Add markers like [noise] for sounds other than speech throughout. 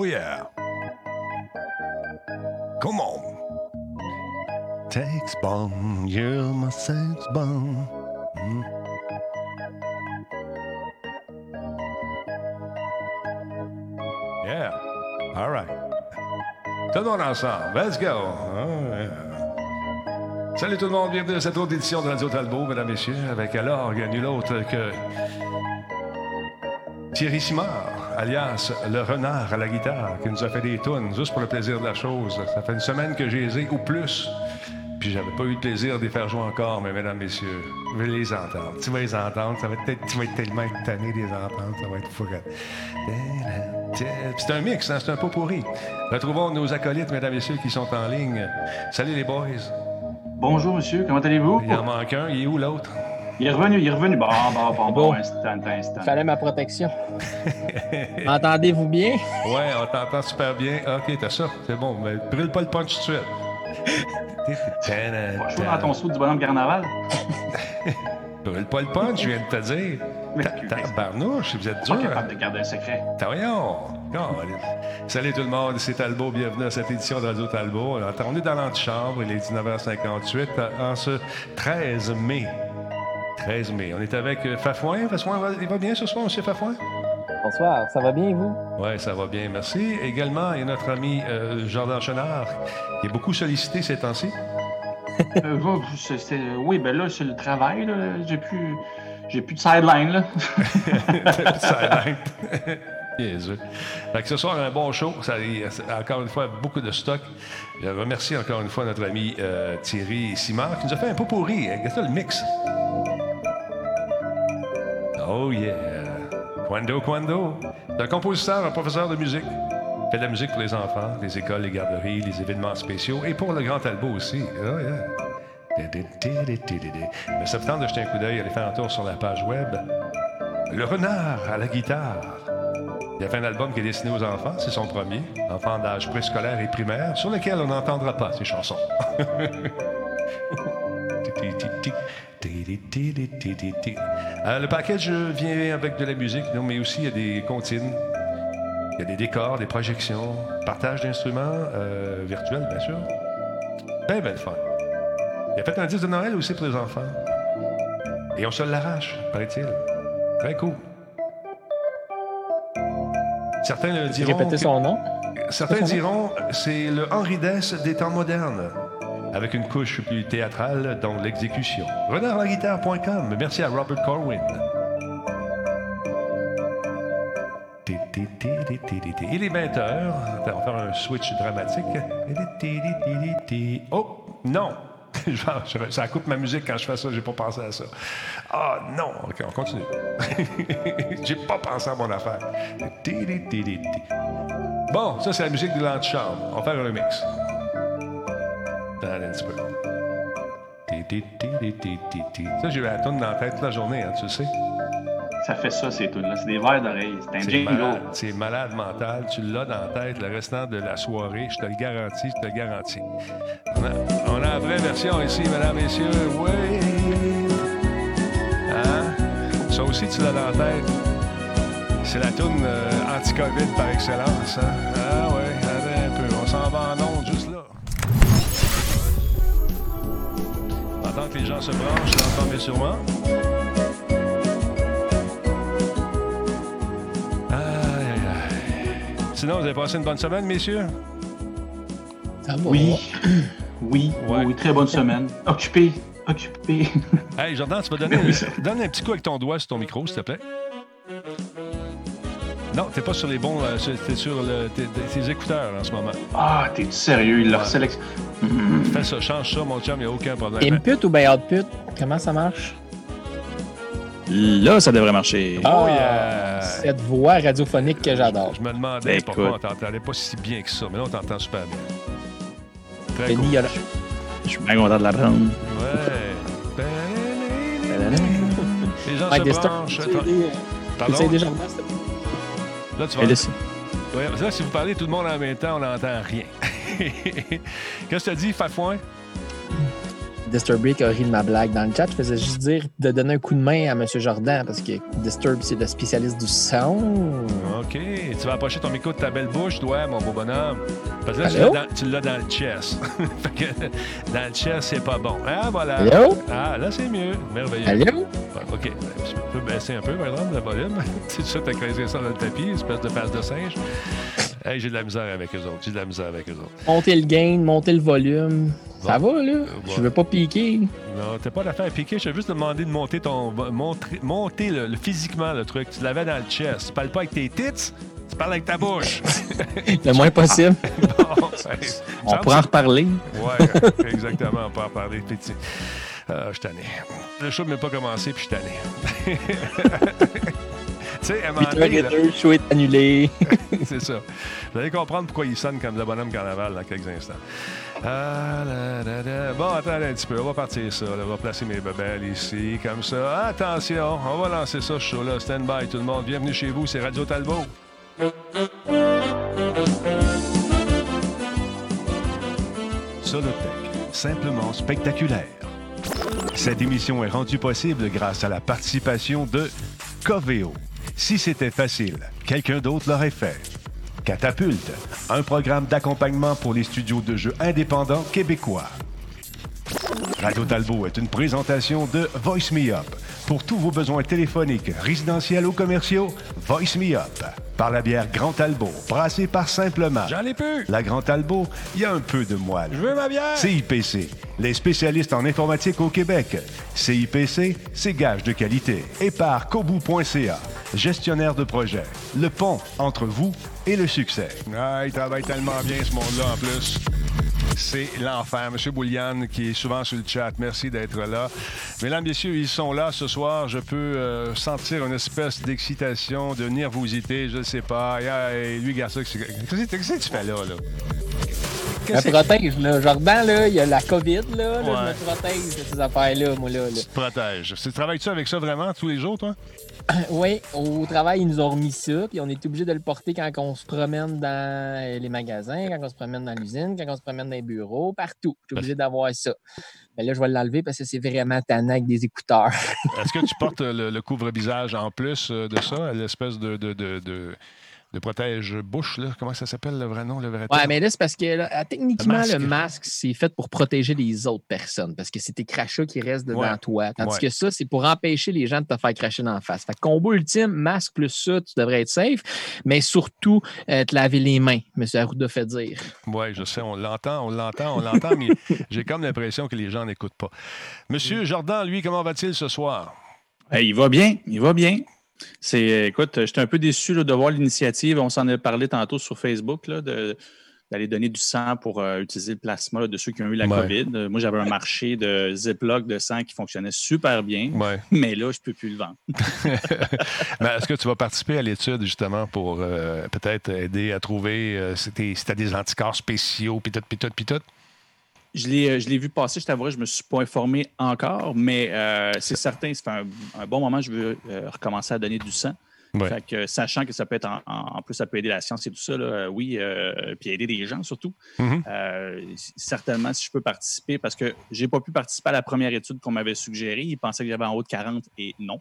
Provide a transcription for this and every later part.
Oh yeah. Come on. Sex bomb, you're my sex bomb. Mm. Yeah. All right. Tout le monde ensemble. Let's go. Oh, yeah. Salut tout le monde, bienvenue à cette autre édition de Radio Talbot, mesdames, messieurs, avec à l'orgue nul autre que Thierry Simard, alias le renard à la guitare, qui nous a fait des tunes juste pour le plaisir de la chose. Ça fait une semaine que j'ai les ai ou plus. Puis j'avais pas eu le plaisir de les faire jouer encore, mais mesdames, messieurs, je vais les entendre. Tu vas les entendre, ça va être, tu vas être tellement étonné de les entendre, ça va être fou. Puis C'est un mix, hein, c'est un pot pourri. Retrouvons nos acolytes, mesdames, messieurs, qui sont en ligne. Salut les boys. Bonjour, monsieur. Comment allez-vous? Il en manque un. Il est où l'autre? Il est revenu, il est revenu. Bon, bon, bon, bon, instant, instant. Fallait ma protection. [laughs] [laughs] Entendez-vous bien? Ouais, on t'entend super bien. OK, t'as ça. C'est bon. Mais brûle pas le punch tout de suite. Pas chaud dans ton saut du bonhomme carnaval? [laughs] brûle pas le punch, je viens de te dire. Barnouche, vous êtes dur. Pas capable de garder un secret. Voyons. Salut tout le monde, c'est Talbot. Bienvenue à cette édition de Radio Talbot. On est dans l'antichambre, il est 19h58 en ce 13 mai. 13 mai. On est avec euh, Fafouin. Fafouin, il va bien ce soir, M. Fafouin? Bonsoir, ça va bien, vous? Oui, ça va bien, merci. Également, il y a notre ami euh, Jordan Chenard, qui est beaucoup sollicité ces temps-ci. [laughs] euh, oui, ben là, c'est le travail. J'ai plus, j'ai plus de sideline. Là. [laughs] plus de sideline. [laughs] Jésus. Fait que ce soir, un bon show. Ça, encore une fois, beaucoup de stock. Je remercie encore une fois notre ami euh, Thierry Simard qui nous a fait un peu pourri. Regarde ça, le mix. Oh yeah. Quando, Quando. Un compositeur, un professeur de musique. Il fait de la musique pour les enfants, les écoles, les garderies, les événements spéciaux et pour le Grand Talbot aussi. Yeah. Mais ça me de jeter un coup d'œil, aller faire un tour sur la page web. Le renard à la guitare. Il a fait un album qui est destiné aux enfants, c'est son premier, enfants d'âge préscolaire et primaire, sur lequel on n'entendra pas ces chansons. [laughs] Euh, le package vient avec de la musique, mais aussi il y a des comptines, il y a des décors, des projections, partage d'instruments euh, virtuels, bien sûr. Bien, belle fun. Il a fait un disque de Noël aussi pour les enfants. Et on se l'arrache, paraît-il. Très cool. Certains le diront. Répétez son nom? Certains diront c'est le Henri Dess des temps modernes avec une couche plus théâtrale dans l'exécution. Renardlaguitare.com. Merci à Robert Corwin. Il est 20 heures. On va faire un switch dramatique. Oh, non! ça coupe ma musique quand je fais ça, j'ai pas pensé à ça. Ah non! OK, on continue. j'ai pas pensé à mon affaire. Bon, ça c'est la musique de l'antichambre. On va faire un remix. Un petit peu. Ça, j'ai eu la tourne dans la tête toute la journée, hein, tu le sais. Ça fait ça, ces tunes-là. C'est des verres d'oreille. C'est un jingle. C'est malade mental. Tu l'as dans la tête le restant de la soirée. Je te le garantis, je te le garantis. On a, on a la vraie version ici, mesdames, messieurs. Oui! Hein? Ça aussi, tu l'as dans la tête. C'est la tourne euh, anti-COVID par excellence. Hein? Ah ouais, Que les gens se branchent, l'entends bien sûrement. Sinon, vous avez passé une bonne semaine, messieurs? Ça va. Oui. [clears throat] Oui, ouais. oui, très bonne semaine. Occupé, occupé. [laughs] hey, Jordan, tu vas donner donne un petit coup avec ton doigt sur ton micro, s'il te plaît. Non, t'es pas sur les bons. Euh, t'es sur le, t'es, tes écouteurs en ce moment. Ah, t'es sérieux? Il leur sélectionne. Fais ça, change ça, mon chum, il n'y a aucun problème. Input ou bien output? Comment ça marche? Là, ça devrait marcher. Oh, yeah! Cette voix radiophonique que j'adore. Je me demandais Ben, pourquoi on écoute. t'entendait pas si bien que ça, mais là, on t'entend super bien. Très cool. il y a la- Je suis bien content de l'apprendre. Ouais. Les gens se Pardon? tu Là, tu vas... Ouais, là, si vous parlez tout le monde en même temps, on n'entend rien. [laughs] Qu'est-ce que tu as dit, Fafouin? Disturbé qui a ri de ma blague dans le chat. Je faisais juste dire de donner un coup de main à M. Jordan parce que Disturb, c'est le spécialiste du son. OK. Tu vas approcher ton micro de ta belle bouche, toi, mon beau bonhomme. Parce que là, tu l'as dans, tu le chest. [laughs] fait que dans le chest, c'est pas bon. Ah, voilà. Allô? Ah, là, c'est mieux. Merveilleux. Allô? Bon, OK. Tu peux baisser un peu, par exemple, le volume. [laughs] tu sais, t'as creusé ça dans le tapis, espèce de face de singe. Hey, j'ai de la misère avec eux autres. J'ai de la misère avec eux autres. Monter le gain, monter le volume. Ça va, là? bon. Je veux pas piquer. Non, t'as pas d'affaire à piquer. Je t'ai juste demandé de monter ton. Montrer, monter le, le- physiquement le truc. Tu l'avais dans le chest. Tu parles pas avec tes tits, tu parles avec ta bouche. [laughs] Le moins possible. [laughs] Bon, hey, On pourra en reparler. Ouais, [laughs] exactement. On peut en parler petit. Euh, je suis tanné. Le show n'a même pas commencé, puis je suis tanné. Tu sais, à un moment 8 donné, h là, 2 show est annulé. [laughs] c'est ça. Vous allez comprendre pourquoi il sonne comme le bonhomme carnaval dans quelques instants. Ah, là, là, là. Bon, attendez un petit peu. On va partir ça. là. On va placer mes bebelles ici, comme ça. Attention, on va lancer ça, ce show-là. Stand by, tout le monde. Bienvenue chez vous, c'est Radio Talbot. Solotech, simplement spectaculaire. Cette émission est rendue possible grâce à la participation de Coveo. Si c'était facile, quelqu'un d'autre l'aurait fait. Catapulte, un programme d'accompagnement pour les studios de jeux indépendants québécois. Radio Talbot est une présentation de Voice Me Up. Pour tous vos besoins téléphoniques, résidentiels ou commerciaux, Voice Me Up. Par la bière Grand Talbot, brassée par Simplement. J'en ai plus! La Grand Talbot, il y a un peu de moelle. Je veux ma bière! CIPC, les spécialistes en informatique au Québec. CIPC, c'est gage de qualité. Et par kobu.ca, gestionnaire de projet. Le pont entre vous et le succès. Ah, il travaille tellement bien ce monde-là en plus. C'est l'enfer. Monsieur Bouliane, qui est souvent sur le chat, merci d'être là. Mesdames, messieurs, ils sont là ce soir. Je peux euh, sentir une espèce d'excitation, de nervosité, je ne sais pas. Et, et lui, garçon, qu'est-ce que tu fais là? [laughs] Je me protège, là. Jordan, là, il y a la COVID, là. là, Ouais. Je me protège de ces affaires-là, moi, là. là. Tu te protèges. Tu Travailles-tu avec ça vraiment tous les jours, toi? [clears throat] Oui, au travail, ils nous ont remis ça, puis on est obligé de le porter quand on se promène dans les magasins, quand on se promène dans l'usine, quand on se promène dans les bureaux, partout. Je suis obligé d'avoir ça. Mais là, je vais l'enlever parce que c'est vraiment tannant avec des écouteurs. Est-ce que tu [laughs] portes le, le couvre-visage en plus euh, de ça, l'espèce de, de, de, de, de protège-bouche, là? Comment ça s'appelle le vrai nom, le vrai Ouais, terme? mais là, c'est parce que là, techniquement, Le masque. c'est fait pour protéger les autres personnes parce que c'est tes crachats qui restent dedans Ouais. toi. Tandis Ouais. que ça, c'est pour empêcher les gens de te faire cracher dans la face. Fait que combo ultime, masque plus ça, tu devrais être safe, mais surtout euh, te laver les mains, M. Arruda fait dire. Oui, je sais, on l'entend, on l'entend, on l'entend, mais [laughs] j'ai comme l'impression que les gens n'écoutent pas. Monsieur Jordan, lui, comment va-t-il ce soir? Il va bien, il va bien. C'est, écoute, j'étais un peu déçu là, de voir l'initiative. On s'en a parlé tantôt sur Facebook là, de- d'aller donner du sang pour euh, utiliser le plasma là, de ceux qui ont eu la Ouais. COVID. Euh, moi, j'avais un marché de Ziploc de sang qui fonctionnait super bien, Ouais. mais là, je ne peux plus le vendre. [laughs] Est-ce que tu vas participer à l'étude, justement, pour euh, peut-être aider à trouver euh, si tu as des anticorps spéciaux, puis tout, puis tout, puis tout? Je l'ai, euh, je l'ai vu passer, je t'avouerai, je ne me suis pas informé encore, mais euh, c'est certain, ça fait un, un bon moment je veux euh, recommencer à donner du sang. Ouais. Fait que, sachant que ça peut être en, plus, ça peut aider la science et tout ça, là, oui, euh, puis aider des gens surtout. Euh, c- certainement, si je peux participer, parce que je n'ai pas pu participer à la première étude qu'on m'avait suggérée. Ils pensaient que j'avais en haut de 40 et non.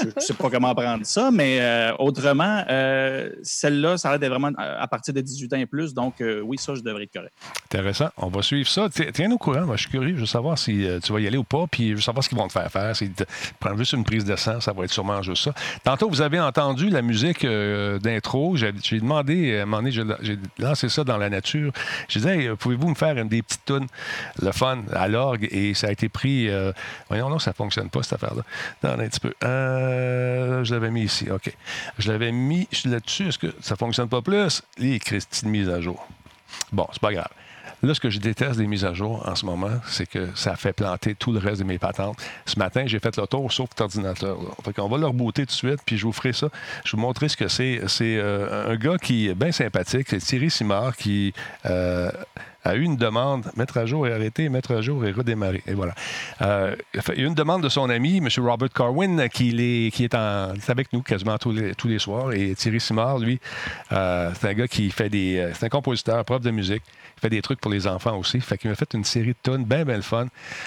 Je ne sais pas comment prendre ça, mais euh, autrement, euh, celle-là, ça a l'air vraiment à à partir de 18 ans et plus. Donc, euh, oui, ça, je devrais être correct. Intéressant. On va suivre ça. Ti- Tiens au courant. Moi, je suis curieux. Je veux savoir si euh, tu vas y aller ou pas. Puis je veux savoir ce qu'ils vont te faire faire. Si prendre juste une prise de sang, ça va être sûrement juste ça. Tantôt, vous avez entendu la musique euh, d'intro. J'ai demandé, à un moment donné, j'ai lancé ça dans la nature. J'ai dit, Hey, pouvez-vous me faire une des petites tunes, le fun, à l'orgue? Et ça a été pris. euh, voyons, non, ça ne fonctionne pas, cette affaire-là. Attendez un petit Euh, je l'avais mis ici. OK. Je l'avais mis là-dessus. Est-ce que ça ne fonctionne pas plus? Les Christine mise à jour. Bon, c'est pas grave. Là, ce que je déteste des mises à jour en ce moment, c'est que ça fait planter tout le reste de mes patentes. Ce matin, j'ai fait le tour sauf cet ordinateur. Là. Fait qu'on va le rebooter tout de suite, puis je vous ferai ça. Je vais vous montrer ce que c'est. C'est euh, un gars qui est bien sympathique, c'est Thierry Simard, qui euh, a eu une demande, mettre à jour et arrêter, mettre à jour et redémarrer. Et voilà. Euh, il y a eu une demande de son ami, M. Robert Carwin, qui, est, qui est, en, avec nous quasiment tous les, tous les soirs. Et Thierry Simard, lui, euh, c'est un gars qui fait des. euh, C'est un compositeur, prof de musique. Il fait des trucs pour les enfants aussi. Fait qu'il m'a fait une série de tunes bien, bien fun.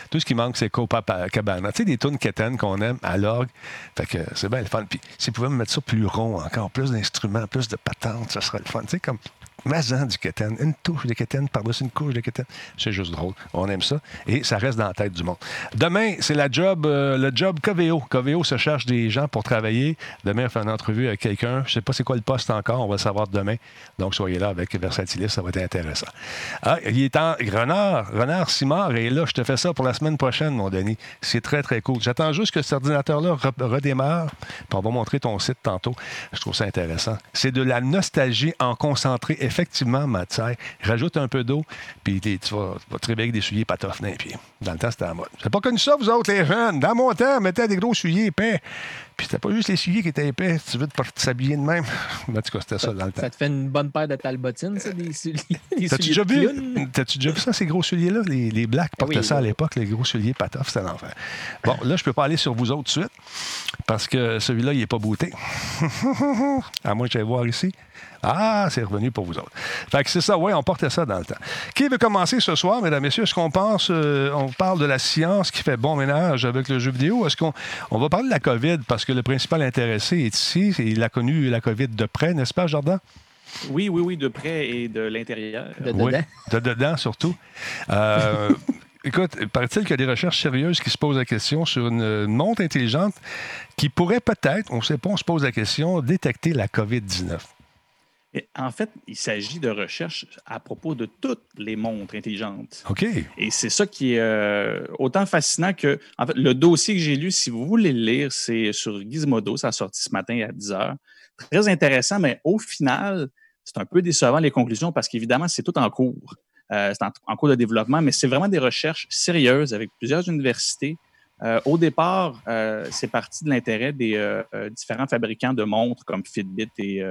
Tout ce qui manque, c'est Copacabana. Tu sais, des tunes quétaines qu'on aime à l'orgue. Fait que c'est bien le fun. Puis s'ils pouvaient me mettre ça plus rond, encore plus d'instruments, plus de patentes, ça serait le fun. Tu sais, comme Mazan du quétaine, une touche de quétaine par-dessus une couche de quétaine. C'est juste drôle. On aime ça. Et ça reste dans la tête du monde. Demain, c'est la job, euh, le job Coveo. Coveo se cherche des gens pour travailler. Demain, on fait une entrevue avec quelqu'un. Je ne sais pas c'est quoi le poste encore. On va le savoir demain. Donc, soyez là avec Versatilis. Ça va être intéressant. Ah, il est en Renard. Renard Simard est là. Je te fais ça pour la semaine prochaine, mon Denis. C'est très, très cool. J'attends juste que cet ordinateur-là re- redémarre. Puis on va montrer ton site tantôt. Je trouve ça intéressant. C'est de la nostalgie en concentré. Effectivement, Mathieu. Rajoute un peu d'eau, puis tu vas, tu vas te réveiller avec des souliers patoffes dans. Dans le temps, c'était la mode. Vous pas connu ça, vous autres, les jeunes? Dans mon temps, mettait des gros souliers épais. Puis c'était pas juste les souliers qui étaient épais. Si tu veux te t'habiller de même. [laughs] En tout cas, c'était ça dans le temps. Ça te fait une bonne paire de talbotines, ça, des souliers. [laughs] T'as-tu déjà, vu, t'as-tu déjà vu ça, ces gros souliers-là? Les, les Blacks portaient oui, ça à l'époque, les gros souliers patoffs, c'était l'enfer. Bon, là, je peux pas aller sur vous autres tout de suite, parce que celui-là, il est pas booté. [laughs] à moins que j'aille voir ici. Ah, c'est revenu pour vous autres. Fait que c'est ça, oui, on portait ça dans le temps. Qui veut commencer ce soir, mesdames, messieurs? Est-ce qu'on pense, euh, on parle de la science qui fait bon ménage avec le jeu vidéo? Est-ce qu'on on va parler de la COVID parce que le principal intéressé est ici et il a connu la COVID de près, n'est-ce pas, Jordan? Oui, oui, oui, de près et de l'intérieur. De Oui, dedans. de dedans surtout. Euh, écoute, paraît-il qu'il y a des recherches sérieuses qui se posent la question sur une, une montre intelligente qui pourrait peut-être, on ne sait pas, on se pose la question, détecter la COVID-19. En fait, il s'agit de recherches à propos de toutes les montres intelligentes. OK. Et c'est ça qui est euh, autant fascinant que. En fait, le dossier que j'ai lu, si vous voulez le lire, c'est sur Gizmodo. Ça a sorti ce matin à 10 h. Très intéressant, mais au final, c'est un peu décevant les conclusions parce qu'évidemment, c'est tout en cours. Euh, c'est en, en cours de développement, mais c'est vraiment des recherches sérieuses avec plusieurs universités. Euh, au départ, c'est parti de l'intérêt des différents fabricants de montres comme Fitbit et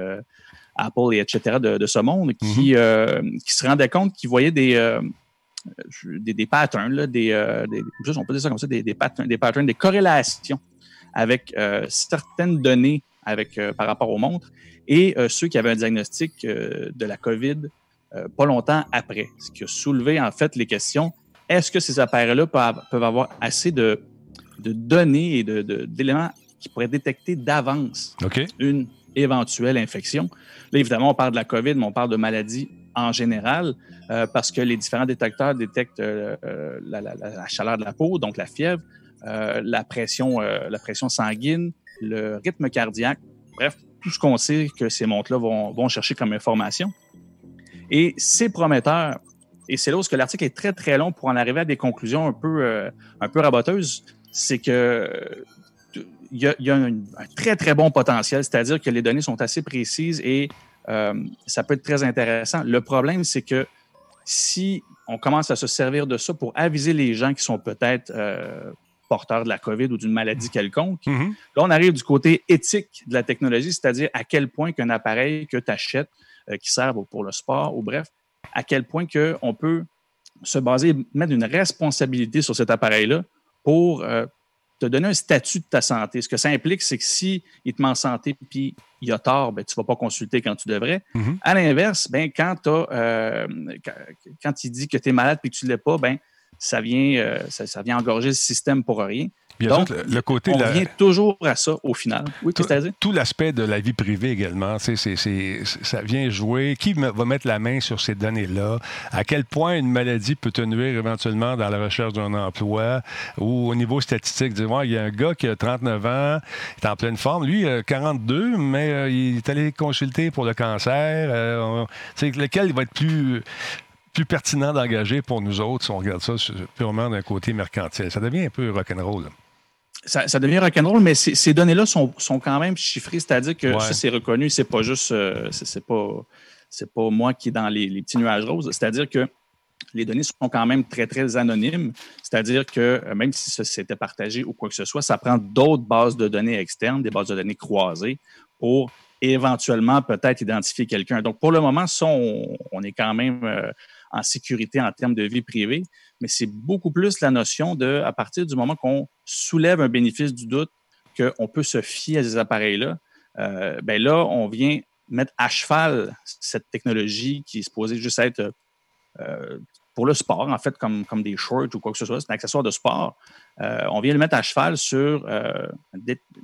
Apple et etc. de, de ce monde qui, euh, qui se rendaient compte qu'ils voyaient des, des, des patterns, là, des, des, juste, on peut dire ça comme ça, des, des, patterns, des patterns, des corrélations avec euh, certaines données avec, euh, par rapport aux montres et euh, ceux qui avaient un diagnostic de la COVID pas longtemps après. Ce qui a soulevé en fait les questions est-ce que ces appareils-là peuvent, avoir assez de, de données et de- de- d'éléments qui pourraient détecter d'avance une éventuelle infection. Là, évidemment, on parle de la COVID, mais on parle de maladies en général, euh, parce que les différents détecteurs détectent euh, euh, la, chaleur de la peau, donc la fièvre, la, pression, la pression sanguine, le rythme cardiaque, bref, tout ce qu'on sait que ces montres-là vont, vont chercher comme information. Et c'est prometteur. Et c'est là où que l'article est très, très long pour en arriver à des conclusions un peu, un peu raboteuses. C'est que il y a, il y a un, un très, très bon potentiel, c'est-à-dire que les données sont assez précises et euh, ça peut être très intéressant. Le problème, c'est que si on commence à se servir de ça pour aviser les gens qui sont peut-être euh, porteurs de la COVID ou d'une maladie quelconque, Mhm. Là, on arrive du côté éthique de la technologie, c'est-à-dire à quel point qu'un appareil que tu achètes euh, qui sert pour le sport ou bref, à quel point que on peut se baser, mettre une responsabilité sur cet appareil-là pour te donner un statut de ta santé. Ce que ça implique, c'est que si il te met en santé puis il a tort, ben, tu ne vas pas consulter quand tu devrais. Mhm. À l'inverse, ben, quand, euh, quand, quand il dit que tu es malade et que tu ne l'es pas, ben, ça, vient, euh, ça, ça vient engorger le système pour rien. Donc, le, côté On la- revient toujours à ça au final. Oui, Tout- l'aspect de la vie privée également, ça vient jouer. Qui va mettre la main sur ces données-là? À quel point une maladie peut te nuire éventuellement dans la recherche d'un emploi? Ou au niveau statistique? Ouais, il y a un gars qui a 39 ans, il est en pleine forme. Lui, euh, 42, mais euh, il est allé consulter pour le cancer. Euh, lequel va être plus plus pertinent d'engager pour nous autres si on regarde ça purement d'un côté mercantile? Ça devient un peu rock'n'roll. Ça, ça devient rock'n'roll, mais ces, données-là sont, sont quand même chiffrées, c'est-à-dire que Ouais. ça, c'est reconnu, c'est pas juste, euh, c'est pas, pas moi qui est dans les, les petits nuages roses, c'est-à-dire que les données sont quand même très, très anonymes, c'est-à-dire que euh, même si ça s'était partagé ou quoi que ce soit, ça prend d'autres bases de données externes, des bases de données croisées pour éventuellement peut-être identifier quelqu'un. Donc, pour le moment, ça, on, est quand même euh, en sécurité en termes de vie privée, mais c'est beaucoup plus la notion de, à partir du moment qu'on soulève un bénéfice du doute, qu'on peut se fier à ces appareils-là, euh, ben là, on vient mettre à cheval cette technologie qui est supposée juste être euh, pour le sport, en fait, comme, comme des shorts ou quoi que ce soit, c'est un accessoire de sport. Euh, on vient le mettre à cheval sur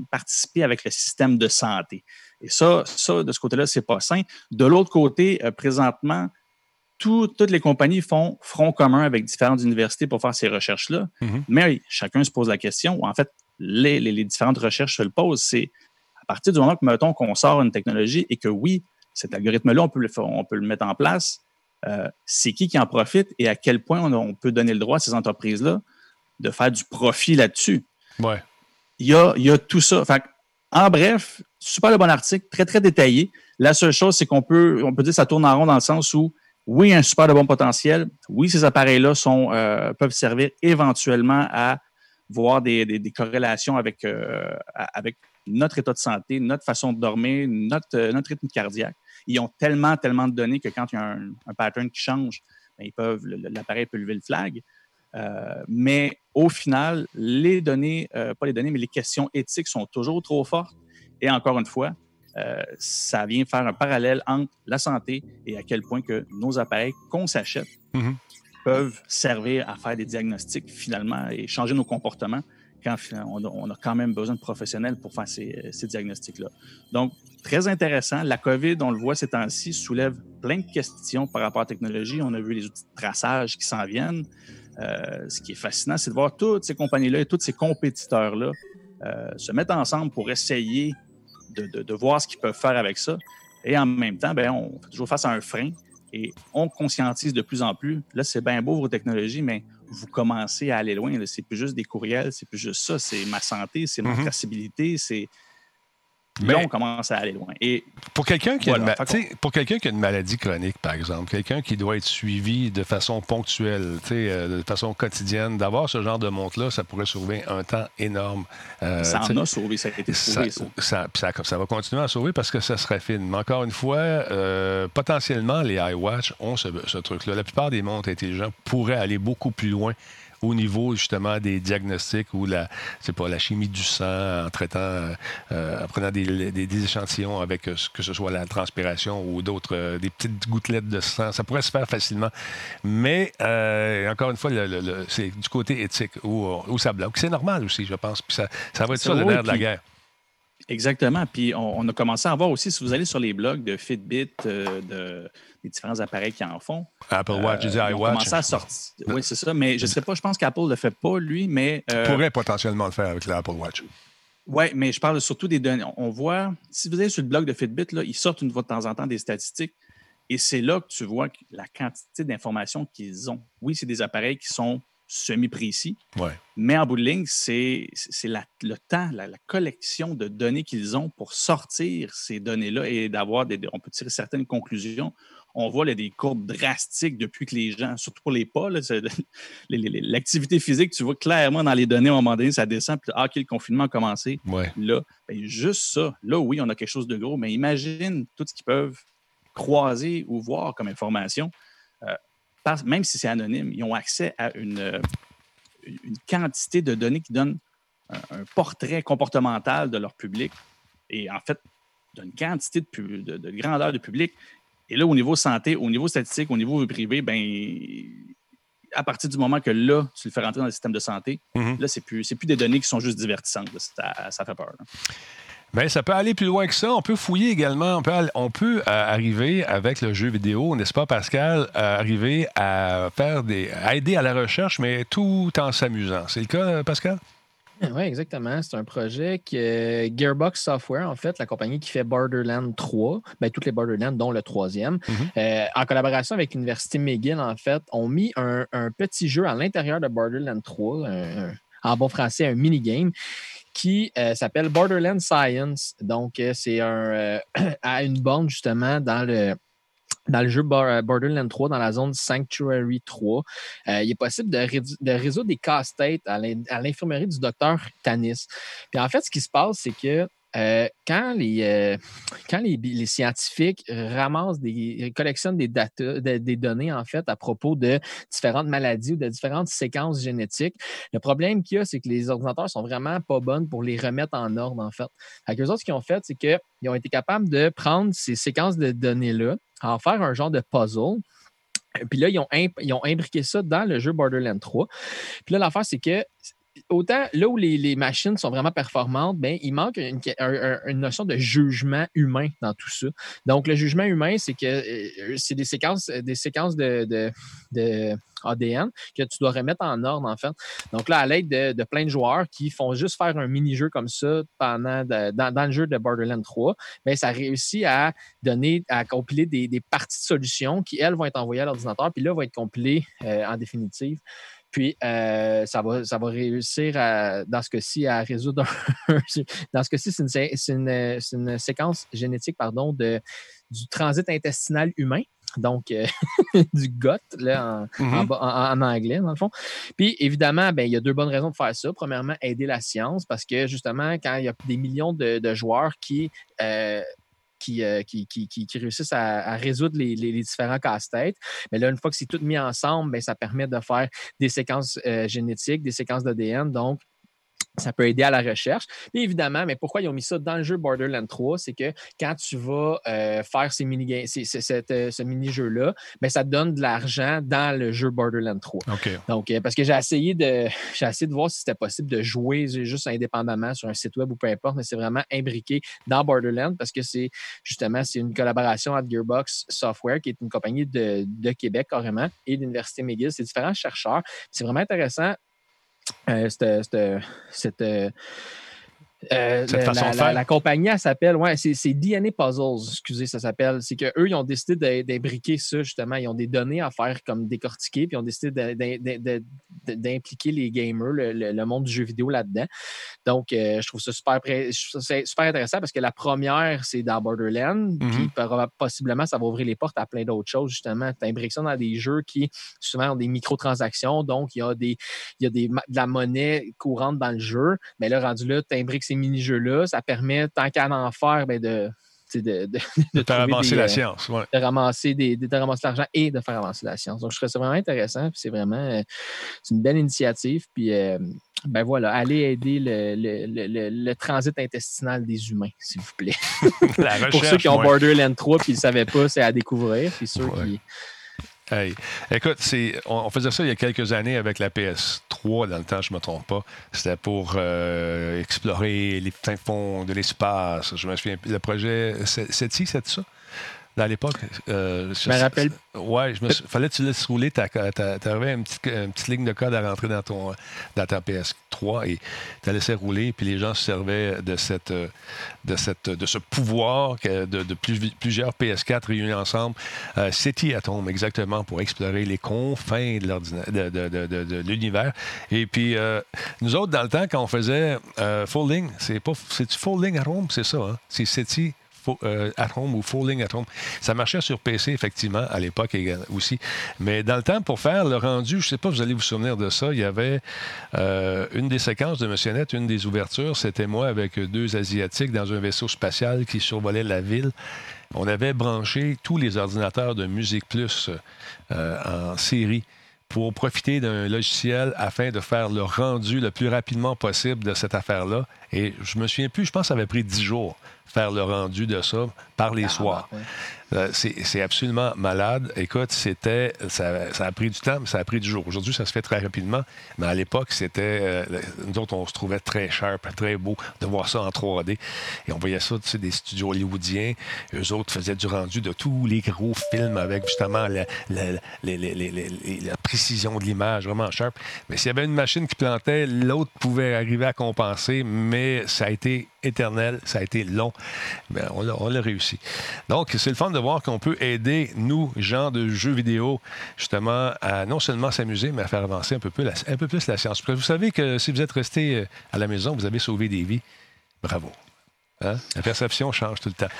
participer avec le système de santé. Et ça, ça de ce côté-là, c'est pas sain. De l'autre côté, présentement, toutes les compagnies font front commun avec différentes universités pour faire ces recherches-là. Mm-hmm. Mais chacun se pose la question, ou en fait, les, les différentes recherches se le posent, c'est à partir du moment que, mettons, qu'on sort une technologie et que oui, cet algorithme-là, on, peut le, on peut le mettre en place, euh, c'est qui qui en profite et à quel point on, peut donner le droit à ces entreprises-là de faire du profit là-dessus. Ouais. Il y a, il y a tout ça. en bref, super le bon article, très, très détaillé. La seule chose, c'est qu'on peut, on peut dire que ça tourne en rond dans le sens où, oui, un super de bon potentiel. Oui, ces appareils-là euh, peuvent servir éventuellement à voir des, corrélations avec, euh, avec notre état de santé, notre façon de dormir, notre, euh, notre rythme cardiaque. Ils ont tellement, tellement de données que quand il y a un, pattern qui change, ben, ils peuvent, l'appareil peut lever le flag. Mais au final, les données, pas les données, mais les questions éthiques sont toujours trop fortes. Et encore une fois, ça vient faire un parallèle entre la santé et à quel point que nos appareils qu'on s'achète mm-hmm. peuvent servir à faire des diagnostics finalement et changer nos comportements quand on a, quand même besoin de professionnels pour faire ces, diagnostics-là. Donc, très intéressant. La COVID, on le voit ces temps-ci, soulève plein de questions par rapport à la technologie. On a vu les outils de traçage qui s'en viennent. Euh, ce qui est fascinant, c'est de voir toutes ces compagnies-là et tous ces compétiteurs-là euh, se mettre ensemble pour essayer de, voir ce qu'ils peuvent faire avec ça. Et en même temps, ben, on fait toujours face à un frein et on conscientise de plus en plus. Là, c'est bien beau vos technologies, mais vous commencez à aller loin. C'est plus juste des courriels, c'est plus juste ça. C'est ma santé, c'est ma mm-hmm. traçabilité, c'est mais on commence à aller loin. Et pour quelqu'un qui, pour quelqu'un qui a une maladie chronique, par exemple, quelqu'un qui doit être suivi de façon ponctuelle, euh, de façon quotidienne, d'avoir ce genre de montre-là, ça pourrait sauver un temps énorme. Euh, ça en a sauvé, ça a été sauvé. Ça, ça. va continuer à sauver parce que ça serait fine. Mais encore une fois, euh, potentiellement, les iWatch ont ce, ce truc-là. La plupart des montres intelligentes pourraient aller beaucoup plus loin au niveau justement des diagnostics ou la, c'est pas la chimie du sang en traitant, euh, en prenant des, des, échantillons avec euh, que ce soit la transpiration ou d'autres, euh, des petites gouttelettes de sang. Ça pourrait se faire facilement. Mais encore une fois, le, c'est du côté éthique où, où ça bloque. C'est normal aussi, je pense. Puis ça, ça va être ça le nerf de la guerre. Exactement. Puis on, a commencé à voir aussi, si vous allez sur les blogs de Fitbit, de les différents appareils qui en font. Apple Watch, euh, iWatch. à sortir. Oui, c'est ça. Mais je ne sais pas, je pense qu'Apple ne le fait pas, lui, mais. Euh, pourrait potentiellement le faire avec l'Apple Watch. Oui, mais je parle surtout des données. On voit, si vous allez sur le blog de Fitbit, là, ils sortent une fois de temps en temps des statistiques. Et c'est là que tu vois la quantité d'informations qu'ils ont. Oui, c'est des appareils qui sont semi-précis. Ouais. Mais en bout de ligne, c'est le temps, la, collection de données qu'ils ont pour sortir ces données-là et d'avoir des. On peut tirer certaines conclusions on voit des courbes drastiques depuis que les gens, surtout pour les pas, [laughs] l'activité physique, tu vois clairement dans les données, à un moment donné, ça descend, puis ah, OK, le confinement a commencé. Là, ben, juste ça, là, oui, on a quelque chose de gros, mais imagine tout ce qu'ils peuvent croiser ou voir comme information. Euh, même si c'est anonyme, ils ont accès à une, une quantité de données qui donnent un, portrait comportemental de leur public et en fait d'une quantité de, de, grandeur de public et là, au niveau santé, au niveau statistique, au niveau privé, ben, à partir du moment que là, tu le fais rentrer dans le système de santé, mhm. là, c'est plus, plus des données qui sont juste divertissantes. Ça, fait peur. Bien, ça peut aller plus loin que ça. On peut fouiller également. On peut, on peut euh, arriver avec le jeu vidéo, n'est-ce pas, Pascal, arriver à faire des, à aider à la recherche, mais tout en s'amusant. C'est le cas, Pascal? [laughs] Oui, exactement. C'est un projet que Gearbox Software, en fait, la compagnie qui fait Borderlands 3, ben, toutes les Borderlands, dont le troisième, mm-hmm. euh, en collaboration avec l'Université McGill, en fait, ont mis un, petit jeu à l'intérieur de Borderlands 3, en bon français, un mini-game qui euh, s'appelle Borderlands Science. Donc, euh, c'est un [clears throat] à une borne justement dans le dans le jeu euh, Borderlands 3, dans la zone Sanctuary 3, euh, il est possible de, résoudre des casse-têtes à l'infirmerie du docteur Tanis. Puis en fait, ce qui se passe, c'est que euh, quand, les, quand les, scientifiques ramassent des, collectionnent des, data, des données, en fait, à propos de différentes maladies ou de différentes séquences génétiques, le problème qu'il y a, c'est que les ordinateurs sont vraiment pas bonnes pour les remettre en ordre, en fait. autres, ce qu'ils ont fait, c'est qu'ils ont été capables de prendre ces séquences de données-là, en faire un genre de puzzle, puis là, ils ont, ils ont imbriqué ça dans le jeu Borderlands 3. Puis là, l'affaire, c'est que autant là où les, machines sont vraiment performantes, ben, il manque une, notion de jugement humain dans tout ça. Donc, le jugement humain, c'est que euh, c'est des séquences, des séquences de, ADN que tu dois remettre en ordre, en fait. Donc là, à l'aide de, plein de joueurs qui font juste faire un mini-jeu comme ça pendant dans, le jeu de Borderlands 3, ben, ça réussit à donner, à compiler des, parties de solutions qui, elles, vont être envoyées à l'ordinateur, puis là, vont être compilées euh, en définitive. Puis, euh, ça, va, ça va réussir, dans ce cas-ci, à résoudre [laughs] Dans ce cas-ci, c'est une, séquence génétique pardon, de, du transit intestinal humain. Donc, euh, [laughs] du GOT là, mm-hmm. en, anglais, dans le fond. Puis, évidemment, ben, il y a deux bonnes raisons de faire ça. Premièrement, aider la science, parce que justement, quand il y a des millions de, joueurs qui euh, euh, qui, qui, réussissent à, résoudre les, différents casse-têtes. Mais là, une fois que c'est tout mis ensemble, bien, ça permet de faire des séquences euh, génétiques, des séquences d'ADN. Donc, ça peut aider à la recherche. Et évidemment, mais pourquoi ils ont mis ça dans le jeu Borderlands 3, c'est que quand tu vas euh, faire ces mini euh, ce mini-jeu-là, ben, ça te donne de l'argent dans le jeu Borderlands 3. Donc, euh, parce que j'ai essayé de [laughs] j'ai essayé de voir si c'était possible de jouer juste indépendamment sur un site web ou peu importe, mais c'est vraiment imbriqué dans Borderlands parce que c'est justement c'est une collaboration avec Gearbox Software, qui est une compagnie de, de Québec carrément, et l'Université McGill. C'est différents chercheurs. C'est vraiment intéressant euh, cette, euh, la, compagnie, elle s'appelle, ouais, c'est DNA Puzzles, excusez, ça s'appelle. C'est qu'eux, ils ont décidé d'imbriquer ça, justement. Ils ont des données à faire comme décortiquer, puis ils ont décidé d'impliquer les gamers, le, monde du jeu vidéo là-dedans. Donc, euh, je trouve ça super, super intéressant parce que la première, c'est dans Borderlands, puis mm-hmm. possiblement, ça va ouvrir les portes à plein d'autres choses, justement. Tu imbriques ça dans des jeux qui, souvent, ont des microtransactions, donc il y a, des, il y a des, de la monnaie courante dans le jeu, mais là, rendu là, tu mini-jeux-là, ça permet, tant qu'à en faire, ben de, de, de, ramasser la euh, science. De ramasser, des, de ramasser l'argent et de faire avancer la science. Donc, je trouve ça vraiment intéressant. C'est vraiment euh, c'est une belle initiative. Puis, euh, ben voilà, allez aider le, le, le, transit intestinal des humains, s'il vous plaît. [laughs] Pour ceux qui ont Borderland 3 et qui ne savaient pas, c'est à découvrir. Puis ceux qui Écoute, on, faisait ça il y a quelques années avec la PS3, dans le temps, je ne me trompe pas. C'était pour euh, explorer les fins fonds de l'espace. Je me souviens, le projet c'est-ci, c'est ça? À l'époque. Euh, je me rappelle. Ouais, il fallait que tu laisses rouler. Tu avais une petite, ligne de code à rentrer dans, ton, dans ta PS3 et tu laissé rouler. Puis les gens se servaient de, cette, de, cette, de ce pouvoir de, de plusieurs PS4 réunis ensemble. Euh, City Atom, exactement, pour explorer les confins de, de l'univers. Et puis, euh, nous autres, dans le temps, quand on faisait euh, Folding, c'est pas. C'est Folding à Rome, c'est ça, hein? C'est City euh, at home ou Falling at home. Ça marchait sur PC, effectivement, à l'époque aussi. Mais dans le temps, pour faire le rendu, je ne sais pas, vous allez vous souvenir de ça, il y avait euh, une des séquences de Monsieur Net, une des ouvertures, c'était moi avec deux Asiatiques dans un vaisseau spatial qui survolait la ville. On avait branché tous les ordinateurs de Musique Plus euh, en série pour profiter d'un logiciel afin de faire le rendu le plus rapidement possible de cette affaire-là. Et je me souviens plus, je pense que ça avait pris dix jours faire le rendu de ça par les ah, soirs. C'est absolument malade. Écoute, c'était, ça, a pris du temps, mais ça a pris du jour. Aujourd'hui, ça se fait très rapidement, mais à l'époque, c'était, euh, nous autres, on se trouvait très sharp, très beau de voir ça en 3D. Et on voyait ça, tu sais, des studios hollywoodiens. Eux autres faisaient du rendu de tous les gros films avec justement la, la précision de l'image, vraiment sharp. Mais s'il y avait une machine qui plantait, l'autre pouvait arriver à compenser, mais ça a été éternel, ça a été long. Mais on l'a réussi. Donc, c'est le fun de voir qu'on peut aider, nous, gens de jeux vidéo, justement, à non seulement s'amuser, mais à faire avancer un peu plus la, un peu plus la science. Vous savez que si vous êtes resté euh, à la maison, vous avez sauvé des vies. Bravo. Hein? La perception change tout le temps.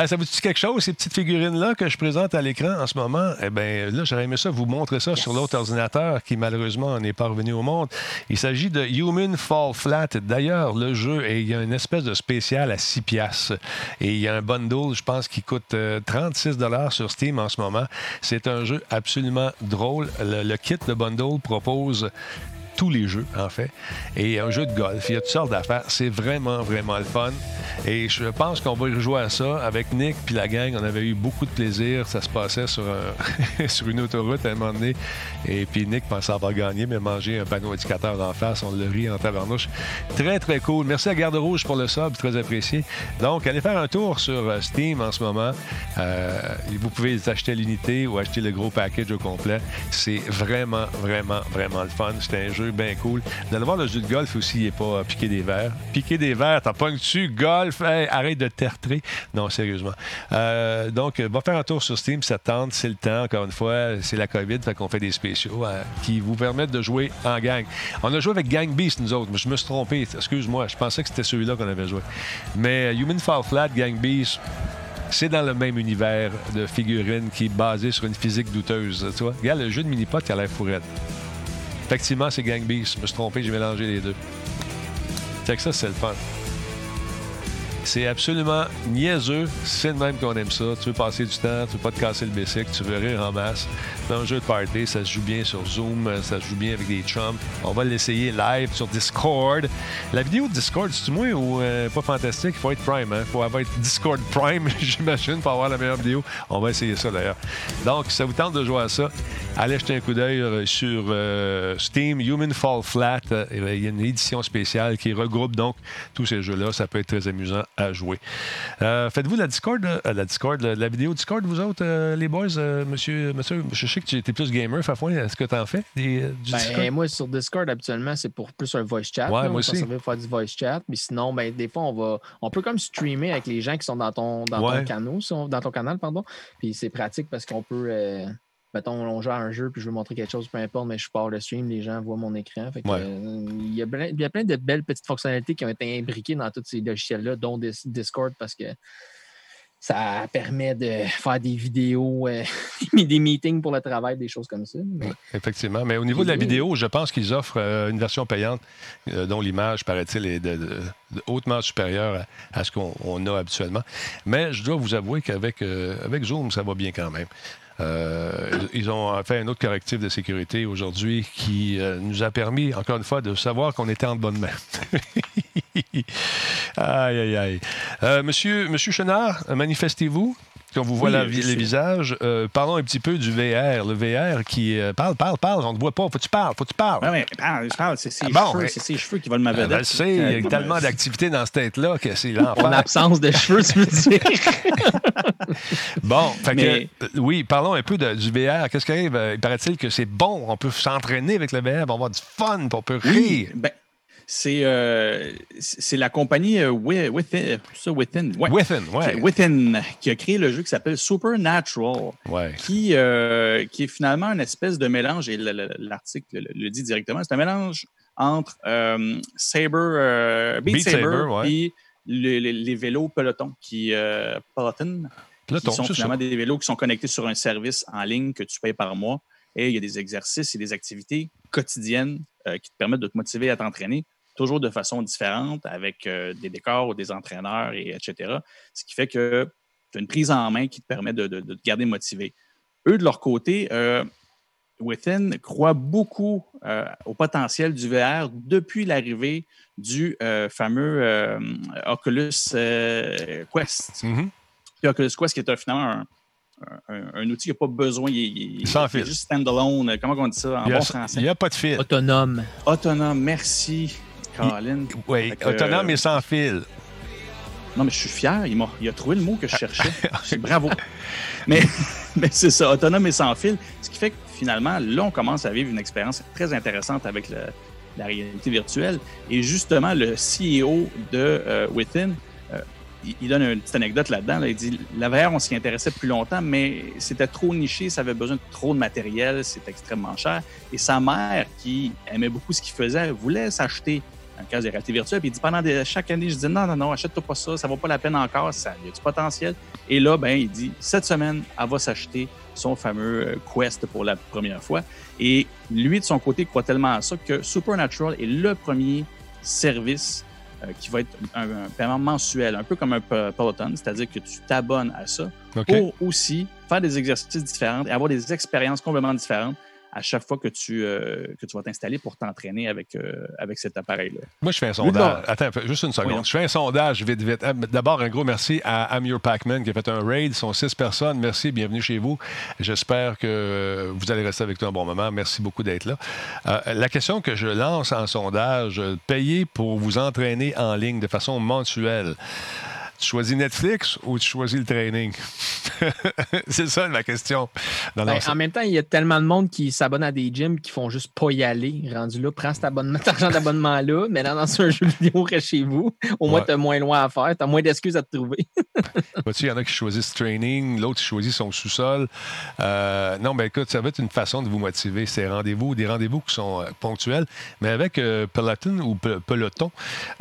Ah, ça vous dit quelque chose, ces petites figurines-là que je présente à l'écran en ce moment? Eh bien, là, j'aurais aimé ça vous montrer ça sur l'autre ordinateur qui, malheureusement, n'est pas revenu au monde. Il s'agit de Human Fall Flat. D'ailleurs, le jeu, et il y a une espèce de spécial à 6 piastres. Et il y a un bundle, je pense, qui coûte 36 euh, sur Steam en ce moment. C'est un jeu absolument drôle. Le, le kit de bundle propose tous les jeux, en fait. Et un jeu de golf. Il y a toutes sortes d'affaires. C'est vraiment, vraiment le fun. Et je pense qu'on va y rejouer à ça. Avec Nick puis la gang, on avait eu beaucoup de plaisir. Ça se passait sur, [laughs] sur une autoroute à un moment donné. Et puis Nick pensait avoir gagné, mais manger un panneau indicateur en face, on le rit en tabarnouche. Très, très cool. Merci à Garde Rouge pour le sub, très apprécié. Donc, allez faire un tour sur euh, Steam en ce moment. Euh, vous pouvez acheter l'unité ou acheter le gros package au complet. C'est vraiment, vraiment, vraiment le fun. C'est un jeu bien cool. Vous allez voir, le jeu de golf aussi, il n'est pas euh, piqué des verres. Piqué des verres, t'as pas dessus, golf, arrête de tertrer. Non, sérieusement. Euh, donc, va faire un tour sur Steam, ça tente, c'est le temps, encore une fois, c'est la COVID, fait qu'on fait des spéciaux euh, qui vous permettent de jouer en gang. On a joué avec Gang Beast, nous autres, mais je me suis trompé, excuse-moi, je pensais que c'était celui-là qu'on avait joué. Mais Human Fall Flat, Gang Beast, c'est dans le même univers de figurines qui est basé sur une physique douteuse. Tu vois? Regarde le jeu de mini-pot qui a l'air fourrette. Effectivement, c'est Gang. Je me suis trompé, j'ai mélangé les deux. Ça, c'est le fun. C'est absolument niaiseux. C'est le même qu'on aime ça. Tu veux passer du temps, tu veux pas te casser le bicycle, tu veux rire en masse. C'est un jeu de party, ça se joue bien sur Zoom, ça se joue bien avec des chums. On va l'essayer live sur Discord. La vidéo de Discord, c'est-tu moins ou euh, pas fantastique? Il faut être Prime, hein? Il faut avoir Discord Prime, [laughs] j'imagine, pour avoir la meilleure vidéo. On va essayer ça d'ailleurs. Donc, si ça vous tente de jouer à ça, allez jeter un coup d'œil euh, sur euh, Steam, Human Fall Flat. Il y a une édition spéciale qui regroupe donc tous ces jeux-là. Ça peut être très amusant à jouer. Euh, faites-vous la Discord, euh, la Discord, la, vidéo Discord, vous autres, euh, les boys, monsieur, monsieur, je sais que tu étais plus gamer, Fafouin, est-ce que tu en fais des, du ben, Discord? Moi, sur Discord, habituellement, c'est pour plus un voice chat. Ouais, moi aussi. Ça veut faire du voice chat, mais sinon, ben, des fois, on va, on peut comme streamer avec les gens qui sont dans ton, dans ton canal, dans ton canal, pardon. Puis c'est pratique parce qu'on peut mettons, on joue à un jeu puis je veux montrer quelque chose, peu importe, mais je pars le stream, les gens voient mon écran. Euh, il, y a plein, il, y a plein, de belles petites fonctionnalités qui ont été imbriquées dans tous ces logiciels-là, dont Discord, parce que ça permet de faire des vidéos, euh, [laughs] des meetings pour le travail, des choses comme ça. effectivement. Mais au niveau de la vidéo, je pense qu'ils offrent euh, une version payante dont l'image, paraît-il, est de, hautement supérieure à, ce qu'on a habituellement. Mais je dois vous avouer qu'avec avec Zoom, ça va bien quand même. Euh, ils ont fait un autre correctif de sécurité aujourd'hui qui euh, nous a permis, encore une fois, de savoir qu'on était en bonne main. [laughs] aïe, aïe, aïe. Euh, monsieur, monsieur Chenard, manifestez-vous? Quand vous voit les visages, parlons un petit peu du VR. Le VR qui. parle, parle, parle, on ne te voit pas. Faut que tu parles, faut que tu parles. Oui, oui, je parle. C'est ses, ah ses cheveux qui volent ma vedette. Ben, sais, il y a tellement d'activité dans cette tête-là que c'est l'enfer. En absence de cheveux, tu veux dire. [laughs] bon, fait que, oui, parlons un peu du VR. Qu'est-ce qui arrive? Il paraît-il que c'est bon. On peut s'entraîner avec le VR, on va avoir du fun, on peut rire. Ben, c'est euh, la compagnie euh, Within, ça, Within, Within, ouais. qui, Within, qui a créé le jeu qui s'appelle Supernatural, qui, euh, qui est finalement une espèce de mélange, et l'article le, dit directement, c'est un mélange entre Saber, Beat, Saber, et les, vélos Peloton, qui, Peloton, qui sont finalement des vélos qui sont connectés sur un service en ligne que tu payes par mois. Et il y a des exercices et des activités quotidiennes qui te permettent de te motiver à t'entraîner toujours de façon différente, avec euh, des décors ou des entraîneurs, et etc. Ce qui fait que tu as une prise en main qui te permet de, te garder motivé. Eux, de leur côté, euh, Within croit beaucoup euh, au potentiel du VR depuis l'arrivée du fameux Oculus Quest. Mm-hmm. Oculus Quest, qui est finalement un, outil qui n'a pas besoin. Il, Sans fil. juste standalone. Comment on dit ça en bon français? Il n'y a pas de fil. Autonome. Autonome, merci. Oui, autonome et sans fil. Non, mais je suis fier. Il, a, il a trouvé le mot que je cherchais. [laughs] Bravo. Mais, [laughs] mais c'est ça, autonome et sans fil. Ce qui fait que finalement, là, on commence à vivre une expérience très intéressante avec la réalité virtuelle. Et justement, le CEO de euh, Within, euh, il, donne une petite anecdote là-dedans. Il dit La VR, on s'y intéressait plus longtemps, mais c'était trop niché, ça avait besoin de trop de matériel, c'est extrêmement cher. Et sa mère, qui aimait beaucoup ce qu'il faisait, voulait s'acheter un casque de réalité virtuelle. Puis il dit pendant des- chaque année, je dis non, non, non, achète-toi pas ça, ça vaut pas la peine encore, ça il y a du potentiel. Et là, ben, il dit cette semaine, elle va s'acheter son fameux euh, Quest pour la première fois. Et lui, de son côté, croit tellement à ça que Supernatural est le premier service euh, qui va être un, un paiement mensuel, un peu comme un Pe- Peloton, c'est-à-dire que tu t'abonnes à ça pour aussi faire des exercices différents et avoir des expériences complètement différentes à chaque fois que tu, euh, que tu vas t'installer pour t'entraîner avec, euh, avec cet appareil-là. Moi, je fais un sondage. Attends, juste une seconde. Voyons. Je fais un sondage vite, vite. Ah, D'abord, un gros merci à Amir Pacman qui a fait un raid. Ce sont six personnes. Merci, bienvenue chez vous. J'espère que euh, vous allez rester avec nous un bon moment. Merci beaucoup d'être là. Euh, la question que je lance en sondage, payer pour vous entraîner en ligne de façon mensuelle. Tu choisis Netflix ou tu choisis le training? [laughs] C'est ça ma question. Ben, en même temps, il y a tellement de monde qui s'abonne à des gyms qui font juste pas y aller. Rendu là, prends cet abonnement, [laughs] cet argent d'abonnement-là, mais là, dans un jeu vidéo, reste chez vous. Au moins, Ouais. tu as moins loin à faire, tu as moins d'excuses à te trouver. [laughs] Vois-tu, il y en a qui choisissent training, l'autre choisit son sous-sol. Euh, non, mais écoute, ça va être une façon de vous motiver. C'est rendez-vous, des rendez-vous qui sont euh, ponctuels. Mais avec euh, Peloton ou Pe- Peloton,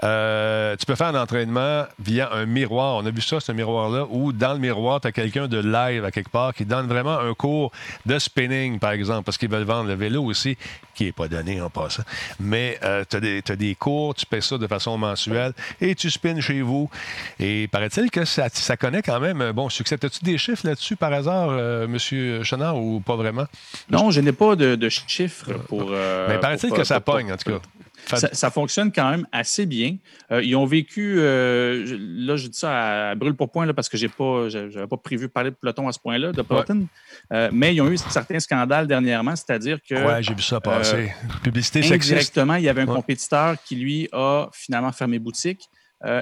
euh, tu peux faire un entraînement via un miroir. On a vu ça, ce miroir-là, où dans le miroir, tu as quelqu'un de live à quelque part qui donne vraiment un cours de spinning, par exemple, parce qu'ils veulent vendre le vélo aussi, qui n'est pas donné en passant. Mais tu as, des cours, tu paies ça de façon mensuelle et tu spins chez vous. Et paraît-il que ça, ça connaît quand même un bon succès. As-tu des chiffres là-dessus par hasard, euh, M. Chenard, ou pas vraiment? Non, je n'ai pas de, de chiffres pour. euh, Mais paraît-il que ça pour- pogne, en tout cas. Ça, ça fonctionne quand même assez bien. Euh, ils ont vécu, euh, je- là, je dis ça à brûle pour point là, parce que j'ai pas, j'avais pas prévu parler de peloton à ce point-là, de peloton. Euh, mais ils ont eu certains scandales dernièrement, c'est-à-dire que Ouais, j'ai vu ça passer. Publicité sexiste. indirectement, il y avait un Ouais. compétiteur qui, lui, a finalement fermé boutique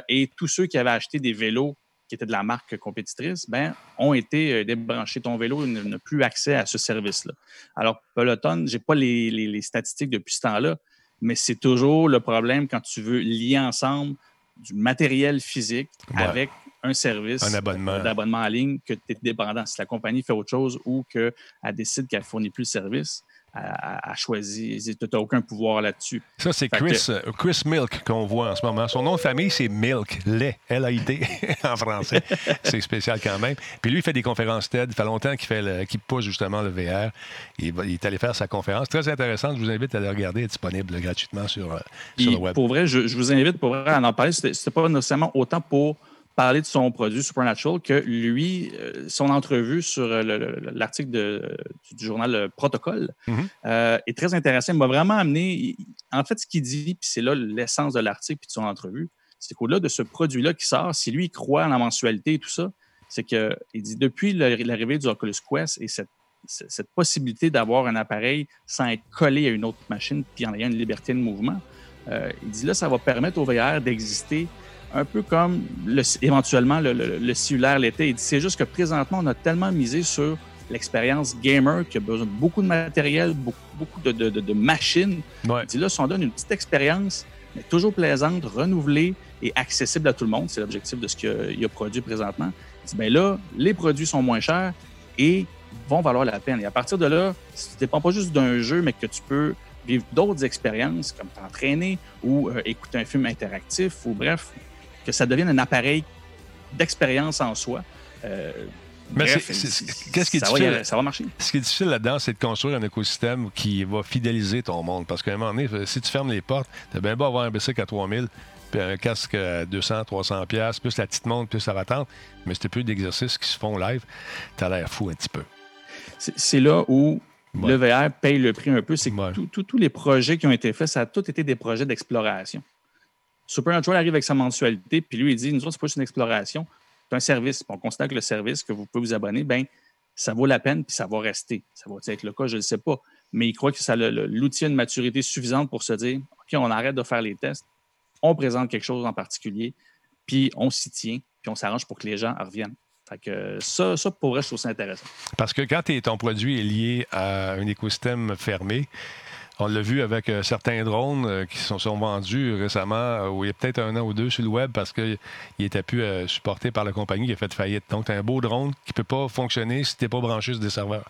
et tous ceux qui avaient acheté des vélos qui étaient de la marque compétitrice, ben, ont été débranchés. Ton vélo n'a n'a plus accès à ce service-là. Alors, Peloton, je n'ai pas les, les- les statistiques depuis ce temps-là, mais c'est toujours le problème quand tu veux lier ensemble du matériel physique Ouais. avec un service Un abonnement. d'abonnement en ligne que tu es dépendant. Si la compagnie fait autre chose ou qu'elle décide qu'elle ne fournit plus le service, elle choisit. Tu n'as aucun pouvoir là-dessus. Ça, c'est Chris, euh, Chris Milk qu'on voit en ce moment. Son nom de famille, c'est Milk, lait, L-A-I-T [laughs] en français. [laughs] c'est spécial quand même. Puis lui, il fait des conférences TED. Ça fait longtemps qu'il fait le- qu'il pousse justement le VR. Il, il est allé faire sa conférence. Très intéressante. Je vous invite à la regarder. Elle est disponible gratuitement sur, euh, sur le web. Pour vrai, je, je vous invite pour vrai à en parler. C'était pas nécessairement autant pour parler de son produit Supernatural que lui, euh, son entrevue sur euh, le- le- l'article de- du journal euh, Protocole Mhm. euh, est très intéressant. Il m'a vraiment amené. En fait, ce qu'il dit, puis c'est là l'essence de l'article puis de son entrevue, c'est qu'au-delà de ce produit-là qui sort, si lui il croit en la mensualité et tout ça, c'est qu'il dit depuis l'arrivée du Oculus Quest et cette cette cette possibilité d'avoir un appareil sans être collé à une autre machine puis en ayant une liberté de mouvement, euh, il dit là, ça va permettre au VR d'exister un peu comme le- éventuellement le, le- le cellulaire l'était. Il dit c'est juste que présentement, on a tellement misé sur l'expérience gamer qui a besoin de beaucoup de matériel, beaucoup, beaucoup de, de- de- de machines. Ouais. Il dit là, si on donne une petite expérience, mais toujours plaisante, renouvelée et accessible à tout le monde, c'est l'objectif de ce qu'il a, produit présentement. Il dit, ben là, les produits sont moins chers et vont valoir la peine. Et à partir de là, si tu ne dépends pas juste d'un jeu, mais que tu peux vivre d'autres expériences, comme t'entraîner ou euh, écouter un film interactif, ou bref, que ça devienne un appareil d'expérience en soi. Euh, Mais qu'est-ce qui est ça difficile? ça va marcher. Ce qui est difficile là-dedans, c'est de construire un écosystème qui va fidéliser ton monde. Parce qu'à un moment donné, si tu fermes les portes, tu bien beau avoir un bicycle à 3000 puis un casque à 200, 300 pièces, plus la petite montre, plus la patente, mais tu plus d'exercices qui se font live, tu as l'air fou un petit peu. C'est là où Ouais. le VR paye le prix un peu. C'est que Ouais. tout- tout- tous les projets qui ont été faits, ça a tous été des projets d'exploration. Supernatural arrive avec sa mensualité, puis lui, il dit, nous autres, c'est pas juste une exploration, c'est un service. On constate que le service que vous pouvez vous abonner, ben ça vaut la peine, puis ça va rester. Ça va être le cas, je ne sais pas. Mais il croit que ça l'outil a une maturité suffisante pour se dire, OK, on arrête de faire les tests, on présente quelque chose en particulier, puis on s'y tient, puis on s'arrange pour que les gens reviennent. Fait que ça, ça, pour vrai, je trouve ça intéressant. Parce que quand ton produit est lié à un écosystème fermé, on l'a vu avec euh, certains drones euh, qui sont, sont vendus récemment, euh, où il y a peut-être un an ou deux sur le web parce qu'il n'était plus supporté par la compagnie qui a fait faillite. Donc, tu as un beau drone qui ne peut pas fonctionner si tu n'es pas branché sur des serveurs.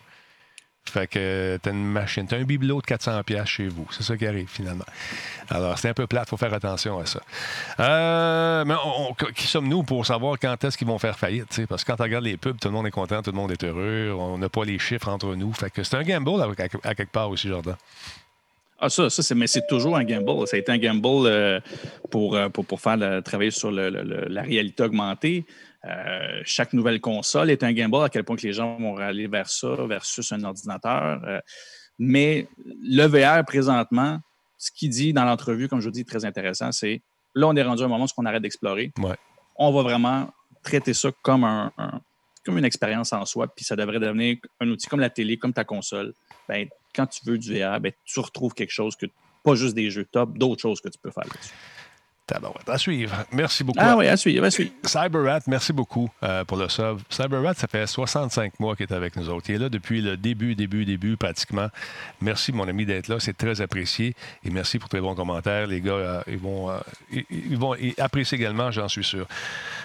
Fait que t'as une machine, t'as un bibelot de 400 pièces chez vous. C'est ça qui arrive finalement. Alors, c'est un peu plate, faut faire attention à ça. Mais qui sommes-nous pour savoir quand est-ce qu'ils vont faire faillite? Parce que quand on regarde les pubs, tout le monde est content, tout le monde est heureux, on n'a pas les chiffres entre nous. Fait que c'est un gamble à, quelque part aussi, Jordan. Ah, ça, ça c'est, mais c'est toujours un gamble. Ça a été un gamble euh, pour, euh, pour, pour, faire travailler sur la réalité augmentée. Euh, chaque nouvelle console est un gamble, à quel point que les gens vont aller vers ça versus un ordinateur. mais le VR, présentement, ce qu'il dit dans l'entrevue, comme je vous dis, très intéressant, c'est là, on est rendu à un moment où on arrête d'explorer. On va vraiment traiter ça comme, un, comme une expérience en soi, puis ça devrait devenir un outil comme la télé, comme ta console. Ben, quand tu veux du VR, ben, tu retrouves quelque chose que, pas juste des jeux top, d'autres choses que tu peux faire là-dessus. À suivre. Merci beaucoup. Ah oui, à suivre, à suivre. CyberRat, merci beaucoup euh, pour le sub. CyberRat, ça fait 65 mois qu'il est avec nous autres. Il est là depuis le début, début, début, pratiquement. Merci, mon ami, d'être là. C'est très apprécié. Et merci pour tes bons commentaires. Les gars, euh, ils, vont, euh, ils, vont apprécier également, j'en suis sûr.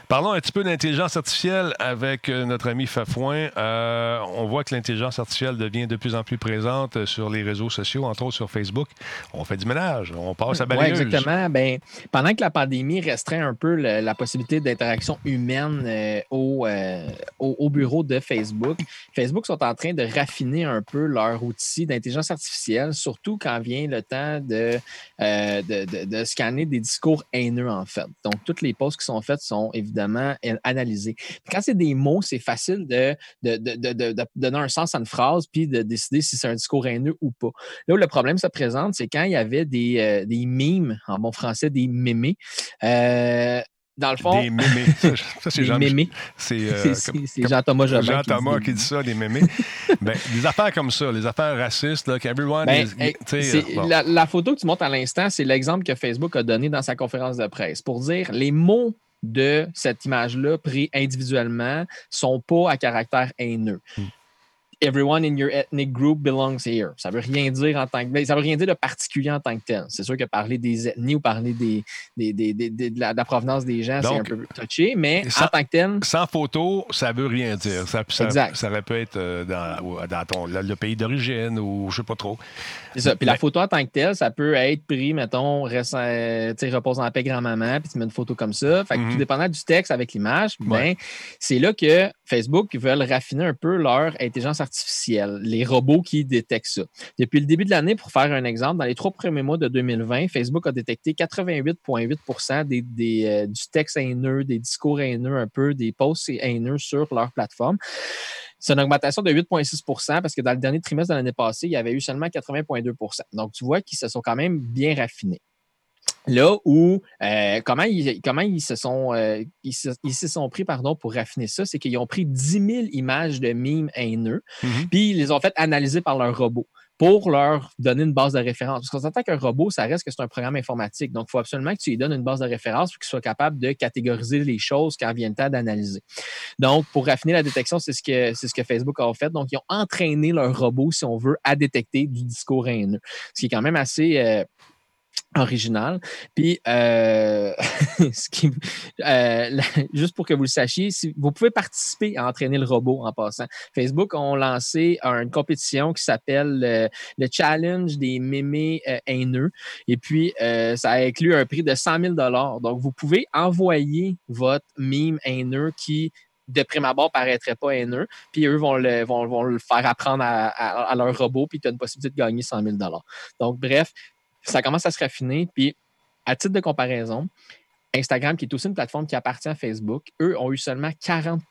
Parlons un petit peu d'intelligence artificielle avec notre ami Fafouin. on voit que l'intelligence artificielle devient de plus en plus présente sur les réseaux sociaux, entre autres sur Facebook. On fait du ménage. On passe à balayeuse. Oui, exactement. Ben, pendant que la pandémie restreint un peu la possibilité d'interaction humaine euh, euh, au, au, bureau de Facebook, Facebook sont en train de raffiner un peu leur outil d'intelligence artificielle, surtout quand vient le temps de, euh, de, scanner des discours haineux, en fait. Donc, toutes les posts qui sont faites sont évidemment analysées. Quand c'est des mots, c'est facile de, donner un sens à une phrase puis de décider si c'est un discours haineux ou pas. Là où le problème se présente, c'est quand il y avait des, des mimes, en bon français, des mémés euh, dans le fond. Des mémés. [laughs] Ça, c'est Jean, euh, Jean-Thomas. Jean-Thomas qui, dit ça, des mémés. [laughs] ben, des affaires comme ça, les affaires racistes, là, ben, la, photo que tu montres à l'instant, c'est l'exemple que Facebook a donné dans sa conférence de presse pour dire les mots de cette image-là pris individuellement sont pas à caractère haineux. Hmm everyone in your ethnic group belongs here. Ça veut rien dire en tant que ça veut rien dire de particulier en tant que tel. C'est sûr que parler des ethnies ou parler des, des, des, de, la, provenance des gens, c'est un peu touché, mais en tant que tel. Sans photo, ça veut rien dire. Ça, ça, ça aurait être euh, dans, dans ton, le, pays d'origine ou je sais pas trop. C'est ça. Puis la photo en tant que telle, ça peut être pris, mettons, reste, euh, repose en paix grand-maman, puis tu mets une photo comme ça. Fait que tout mhm. dépendant du texte avec l'image, ben, c'est là que Facebook veulent raffiner un peu leur intelligence artificielle, les robots qui détectent ça. Depuis le début de l'année, pour faire un exemple, dans les trois premiers mois de 2020, Facebook a détecté 88,8 des, des euh, du texte haineux, des discours haineux un peu, des posts haineux sur leur plateforme. C'est une augmentation de 8,6% parce que dans le dernier trimestre de l'année passée, il y avait eu seulement 80,2% Donc, tu vois qu'ils se sont quand même bien raffinés. Là où, euh, comment, ils, comment ils se sont, euh, ils, se, sont pris pardon, pour raffiner ça, c'est qu'ils ont pris 10 000 images de mimes haineux, mm-hmm. puis ils les ont fait analyser par leur robot pour leur donner une base de référence. Parce qu'on s'entend qu'un robot, ça reste que c'est un programme informatique. Donc, il faut absolument que tu lui donnes une base de référence pour qu'il soit capable de catégoriser les choses quand vient le temps d'analyser. Donc, pour raffiner la détection, c'est ce que c'est ce que Facebook a fait. Donc, ils ont entraîné leur robot, si on veut, à détecter du discours haineux. Ce qui est quand même assez euh, original. Puis, euh, [laughs] euh juste pour que vous le sachiez, si, vous pouvez participer à entraîner le robot en passant. Facebook ont lancé une compétition qui s'appelle euh, le Challenge des mémés euh, haineux. Et puis, ça inclut un prix de 100 000 Donc, vous pouvez envoyer votre mime haineux qui de prime abord paraîtrait pas haineux, puis eux vont le, vont, vont le faire apprendre à, à, leur robot, puis tu as une possibilité de gagner 100 000 Donc, bref, ça commence à se raffiner. Puis, à titre de comparaison, Instagram, qui est aussi une plateforme qui appartient à Facebook, eux ont eu seulement 40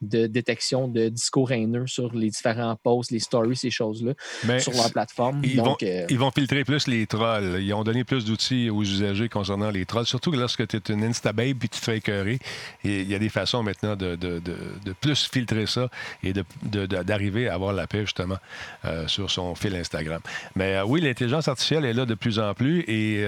de détection de discours haineux sur les différents posts, les stories, ces choses-là, sur leur plateforme. Ils, vont, euh, ils vont filtrer plus les trolls. Ils ont donné plus d'outils aux usagers concernant les trolls, surtout lorsque tu es une Instababe puis tu te fais écœurer. il y a des façons maintenant de, de, de, plus filtrer ça et d'arriver à avoir la paix, justement, euh, sur son fil Instagram. Mais euh, oui, l'intelligence artificielle est là de plus en plus et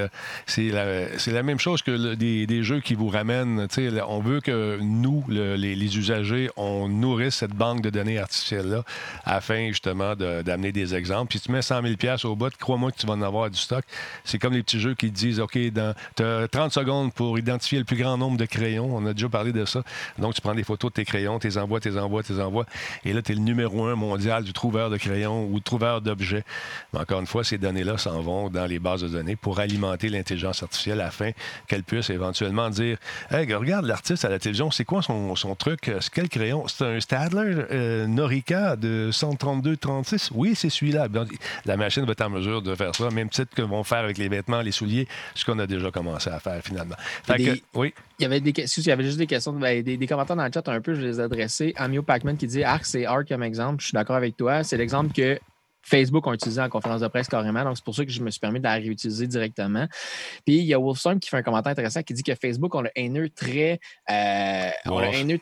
c'est la, la, même chose que des, des, jeux qui vous ramènent. On veut que nous, les, les usagers, on nourrisse cette banque de données artificielles-là afin justement d'amener des exemples. Puis tu mets 100 000 au bout, crois-moi que tu vas en avoir du stock. C'est comme les petits jeux qui disent, OK, tu as 30 secondes pour identifier le plus grand nombre de crayons. On a déjà parlé de ça. Donc, tu prends des photos de tes crayons, tes envois, tes envois, tes envois. Et là, tu es le numéro un mondial du trouveur de crayons ou trouveur d'objets. Mais encore une fois, ces données-là s'en vont dans les bases de données pour alimenter l'intelligence artificielle afin qu'elle puisse éventuellement dire Hey, regarde l'artiste à la télévision, c'est quoi son, truc? C'est quel crayon C'est un Stadler euh, Norica de 132-36 Oui, c'est celui-là. La machine va être en mesure de faire ça, même titre que vont faire avec les vêtements, les souliers, ce qu'on a déjà commencé à faire finalement. oui. Il y avait des questions, il y avait juste des questions, ben, des, commentaires dans le chat un peu, je les ai adressés. Amio Pacman qui dit Arc, c'est Arc comme exemple. Je suis d'accord avec toi. C'est l'exemple que Facebook ont utilisé en conférence de presse carrément. Donc, c'est pour ça que je me suis permis de la réutiliser directement. Puis, il y a Wolfstorm qui fait un commentaire intéressant qui dit que Facebook a le haineux très, euh,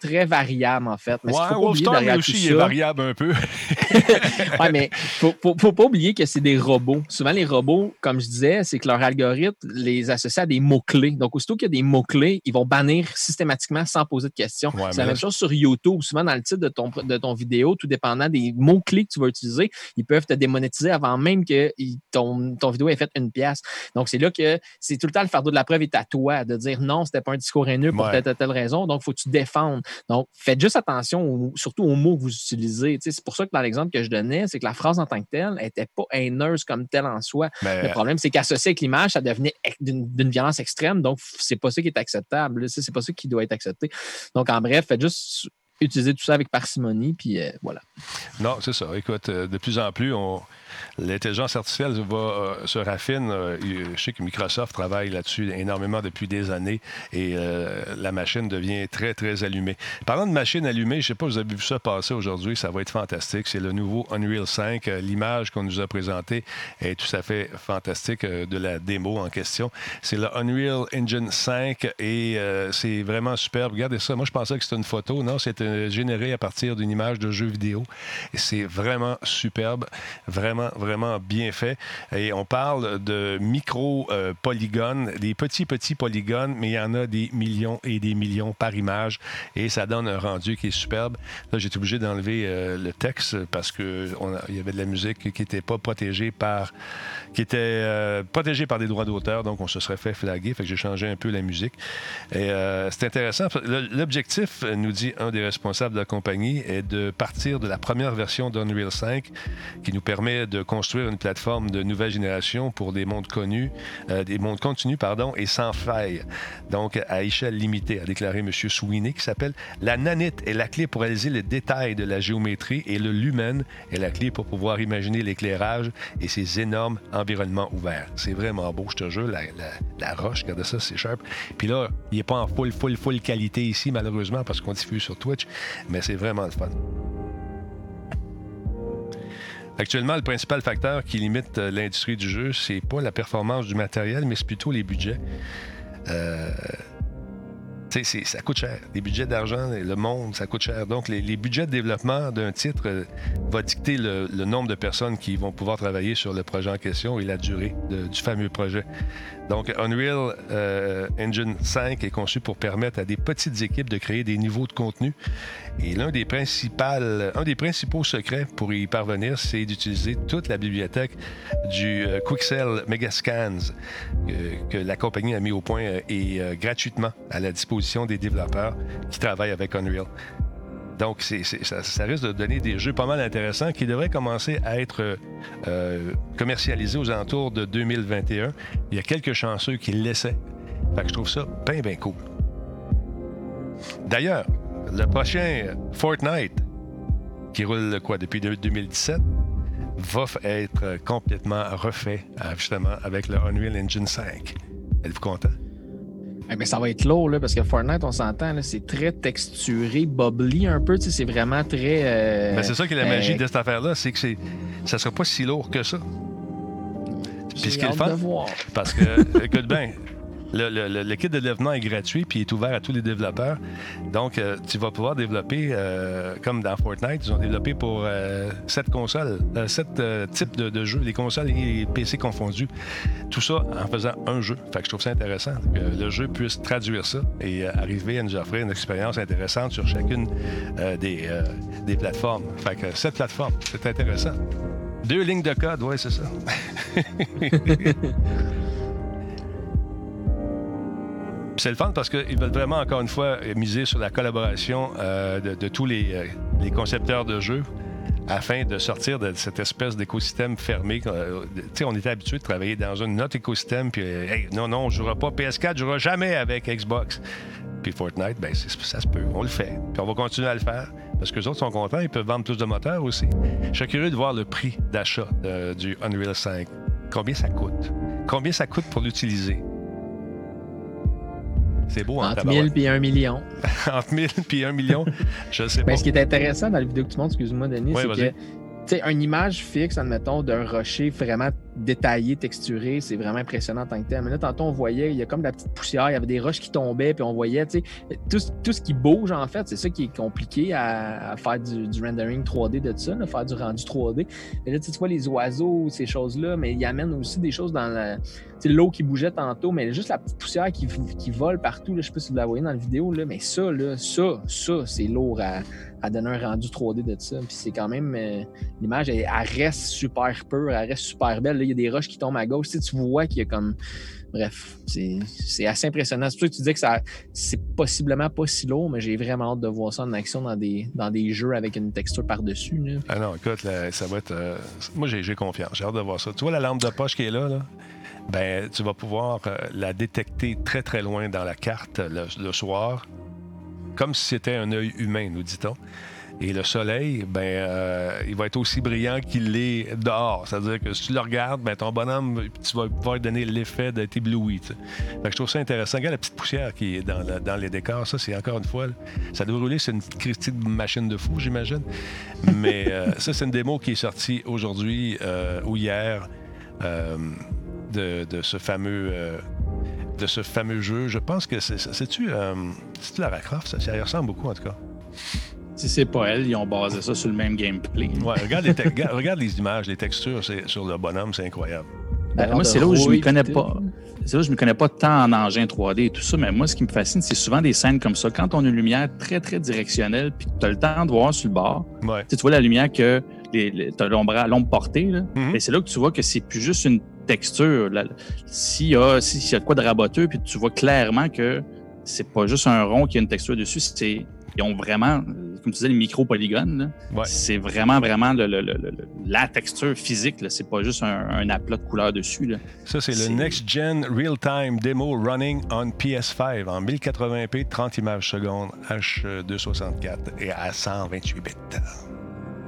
très variable, en fait. Mais ouais, Wolfstorm aussi est variable un peu. [laughs] [laughs] oui, mais faut, faut, faut, pas oublier que c'est des robots. Souvent, les robots, comme je disais, c'est que leur algorithme les associe à des mots-clés. Donc, aussitôt qu'il y a des mots-clés, ils vont bannir systématiquement sans poser de questions. c'est la même chose sur YouTube. Souvent, dans le titre de ton, de ton vidéo, tout dépendant des mots-clés que tu vas utiliser, ils peuvent te démonétiser avant même que ton, ton vidéo ait fait une pièce. Donc, c'est là que c'est tout le temps le fardeau de la preuve est à toi de dire non, c'était pas un discours haineux pour telle, telle, raison. Donc, il faut que tu défendes. Donc, faites juste attention surtout aux mots que vous utilisez. c'est pour ça que dans l'exemple que je donnais, c'est que la phrase en tant que telle n'était pas haineuse comme telle en soi. Le problème, c'est qu'associé avec l'image, ça devenait d'une violence extrême. Donc, c'est pas ça qui est acceptable. C'est pas ça qui doit être accepté. Donc, en bref, faites juste utiliser tout ça avec parcimonie, puis euh, voilà. Non, c'est ça. Écoute, euh, de plus en plus, on, L'intelligence artificielle va, euh, se raffine. Euh, je sais que Microsoft travaille là-dessus énormément depuis des années et euh, la machine devient très, très allumée. Parlant de machine allumée, je ne sais pas, vous avez vu ça passer aujourd'hui, ça va être fantastique. C'est le nouveau Unreal 5. L'image qu'on nous a présentée est tout à fait fantastique de la démo en question. C'est le Unreal Engine 5 et c'est vraiment superbe. Regardez ça. Moi, je pensais que c'était une photo. Non, c'est généré à partir d'une image de jeu vidéo. C'est vraiment superbe. Vraiment vraiment, bien fait. Et on parle de micro-polygones, des petits, petits polygones, mais il y en a des millions et des millions par image. Et ça donne un rendu qui est superbe. Là, j'ai été obligé d'enlever euh, le texte parce qu'il y avait de la musique qui n'était pas protégée par qui était euh, protégée par des droits d'auteur, donc on se serait fait flaguer. Fait j'ai changé un peu la musique. Et euh, c'est intéressant. L'objectif, nous dit un des responsables de la compagnie, est de partir de la première version d'Unreal 5 qui nous permet de construire une plateforme de nouvelle génération pour des mondes connus, euh, des mondes continus, pardon, et sans faille. Donc, à échelle limitée, a déclaré M. Sweeney, qui s'appelle La nanite est la clé pour réaliser le détail de la géométrie et le lumen est la clé pour pouvoir imaginer l'éclairage et ces énormes environnements ouverts. C'est vraiment beau, je te jure. La, la, roche, regarde ça, c'est sharp. Puis là, il n'est pas en full, full, full qualité ici, malheureusement, parce qu'on diffuse sur Twitch, mais c'est vraiment le fun. Actuellement, le principal facteur qui limite euh, l'industrie du jeu, c'est pas la performance du matériel, mais c'est plutôt les budgets. Euh, ça coûte cher. Les budgets d'argent, le monde, ça coûte cher. Donc, les, budgets de développement d'un titre euh, vont dicter le, nombre de personnes qui vont pouvoir travailler sur le projet en question et la durée du fameux projet. Donc, Unreal euh, Engine 5 est conçu pour permettre à des petites équipes de créer des niveaux de contenu. Et l'un des, principaux secrets pour y parvenir, c'est d'utiliser toute la bibliothèque du euh, Quixel Megascans que, la compagnie a mis au point euh, et gratuitement à la disposition des développeurs qui travaillent avec Unreal. Donc, ça, risque de donner des jeux pas mal intéressants qui devraient commencer à être euh, commercialisés aux alentours de 2021. Il y a quelques chanceux qui le laissaient. Fait que je trouve ça bien, bien cool. D'ailleurs, le prochain Fortnite, qui roule quoi depuis 2017, va être complètement refait euh, justement avec le Unreal Engine 5. Êtes-vous content? Eh mais ça va être lourd, là, parce que Fortnite, on s'entend, c'est très texturé, bubbly un peu. C'est vraiment très. Euh, ben, c'est ça qui est la magie euh, de cette affaire-là, c'est que ça ne sera pas si lourd que ça. Puis ce qui est le fun, parce que, [laughs] écoute bien, Le, kit de développement est gratuit puis est ouvert à tous les développeurs. Donc, euh, tu vas pouvoir développer, euh, comme dans Fortnite, ils ont développé pour euh, sept consoles, sept types de, jeux, les consoles et PC confondus. Tout ça en faisant un jeu. Fait que je trouve ça intéressant que le jeu puisse traduire ça et arriver à nous offrir une expérience intéressante sur chacune des, des plateformes. Fait que cette plateforme, c'est intéressant. Deux lignes de code, oui, c'est ça. [laughs] C'est le fun parce qu'ils veulent vraiment, encore une fois, miser sur la collaboration euh, de, tous les, euh, les concepteurs de jeux afin de sortir de cette espèce d'écosystème fermé. Euh, on était habitué de travailler dans un autre écosystème, puis non, non, on ne jouera pas PS4, on jouera jamais avec Xbox. Puis Fortnite, ben, ça se peut, on le fait. Puis on va continuer à le faire parce que les autres sont contents, ils peuvent vendre plus de moteurs aussi. Je suis curieux de voir le prix d'achat du Unreal 5. Combien ça coûte? Combien ça coûte pour l'utiliser? C'est beau, hein, Entre tabarouette? 1000 et 1 million. [laughs] Entre 1000 puis 1 million, je sais [laughs] pas. Mais ce qui est intéressant dans la vidéo que tu montres, excuse-moi, Denis, Ouais, c'est que tu sais, une image fixe, admettons, d'un rocher vraiment détaillé, texturé, c'est vraiment impressionnant en tant que tel. Mais là, tantôt, on voyait, il y a comme de la petite poussière, il y avait des roches qui tombaient, puis on voyait, tu sais, tout, ce- qui bouge, en fait, c'est ça qui est compliqué à, faire du, rendering 3D de ça, là, faire du rendu 3D. Et là, tu vois les oiseaux, ces choses-là, mais il amène aussi des choses dans la- l'eau qui bougeait tantôt, mais juste la petite poussière qui, vole partout. Là, je sais pas si vous la voyez dans la vidéo, là, mais ça, là, ça, ça, c'est lourd à, donner un rendu 3D de ça. Puis c'est quand même. euh, L'image, elle, reste super pure, elle reste super belle. Y a des roches qui tombent à gauche. Tu, tu vois qu'il y a comme. Bref, c'est assez impressionnant. C'est pour ça que tu dis que c'est possiblement pas si lourd, mais j'ai vraiment hâte de voir ça en action dans des, dans des jeux avec une texture par-dessus. Ah non, écoute, ça va être. euh, moi, j'ai j'ai confiance. J'ai hâte de voir ça. Tu vois la lampe de poche qui est là, là? Ben, tu vas pouvoir euh, la détecter très, très loin dans la carte le, le soir, comme si c'était un œil humain, nous dit-on. Et le soleil, ben, euh, il va être aussi brillant qu'il l'est dehors. C'est-à-dire que si tu le regardes, ben, ton bonhomme, tu vas pouvoir lui donner l'effet d'être ébloui. je trouve ça intéressant. Regarde la petite poussière qui est dans, la- dans les décors. Ça, c'est encore une fois, là, ça doit rouler sur une petite de machine de fou, j'imagine. Mais euh, [laughs] ça, c'est une démo qui est sortie aujourd'hui euh, ou hier de, de ce fameux. de ce fameux jeu. Je pense que c'est. C'est-tu euh, c'est-tu Lara Croft? Ça, ça y ressemble beaucoup, en tout cas. Si c'est pas elle, ils ont basé ça sur le même gameplay. Ouais, regarde, les te- regarde, regarde les images, les textures sur le bonhomme, c'est incroyable. Ben, Alors moi, c'est là où je ne connais pas. C'est là où je me connais pas tant en engin 3D et tout ça, mais moi, ce qui me fascine, c'est souvent des scènes comme ça. Quand on a une lumière très, très directionnelle, puis que tu as le temps de voir sur le bord, Ouais. tu vois la lumière que tu as l'ombre l'ombre portée, là. Mhm. et c'est là que tu vois que c'est plus juste une texture. S'il y, a, s'il y a de quoi de raboteux, puis tu vois clairement que c'est pas juste un rond qui a une texture dessus, c'est ils ont vraiment, comme tu disais, les micro-polygones. Ouais. C'est vraiment, vraiment le- le- le- le- la texture physique. C'est pas juste un, un aplat de couleur dessus. Là. Ça, c'est le Next Gen Real Time Demo Running on PS5 en 1080p, 30 images secondes, H264 et à 128 bits.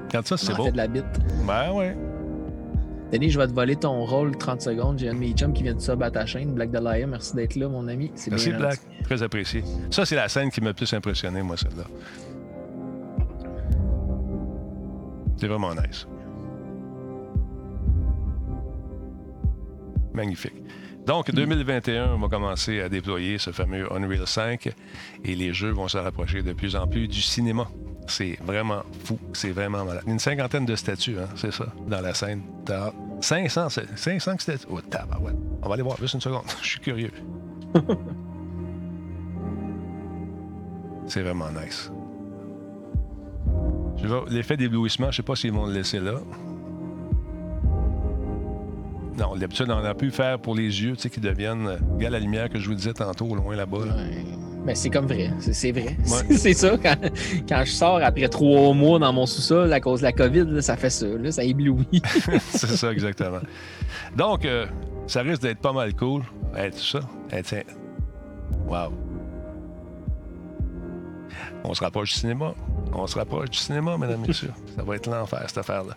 Regarde ça, c'est beau. fait de la bite. Ben ouais. Denis, je vais te voler ton rôle 30 secondes. J'ai un de mes chums qui vient de sub à ta chaîne. Black Delia, merci d'être là, mon ami. C'est Merci, bien Black. Très apprécié. Ça, c'est la scène qui m'a le plus impressionné, moi, celle-là. C'est vraiment nice. Magnifique. Donc, 2021, on va commencer à déployer ce fameux Unreal 5 et les jeux vont se rapprocher de plus en plus du cinéma. C'est vraiment fou, c'est vraiment malade. Une cinquantaine de statues, hein, c'est ça, dans la scène. T'as 500, c'est- 500 statues. Oh, tabarouette. On va aller voir juste une seconde. [laughs] Je suis curieux. [laughs] C'est vraiment nice. L'effet d'éblouissement, je sais pas s'ils vont le laisser là. Non, d'habitude, on a pu faire pour les yeux, tu sais, qui deviennent. euh, Regarde la lumière que je vous disais tantôt, au loin là-bas. là. Ouais. Ben, c'est comme vrai. C'est- vrai. Ouais. [laughs] c'est ça. Quand, quand je sors après trois mois dans mon sous-sol à cause de la COVID, là, ça fait ça. Là, ça éblouit. [laughs] C'est ça, exactement. Donc, euh, ça risque d'être pas mal cool. Tout ça. Tiens. Wow. On se rapproche du cinéma. On se rapproche du cinéma, mesdames et [laughs] messieurs. Ça va être l'enfer, cette affaire-là.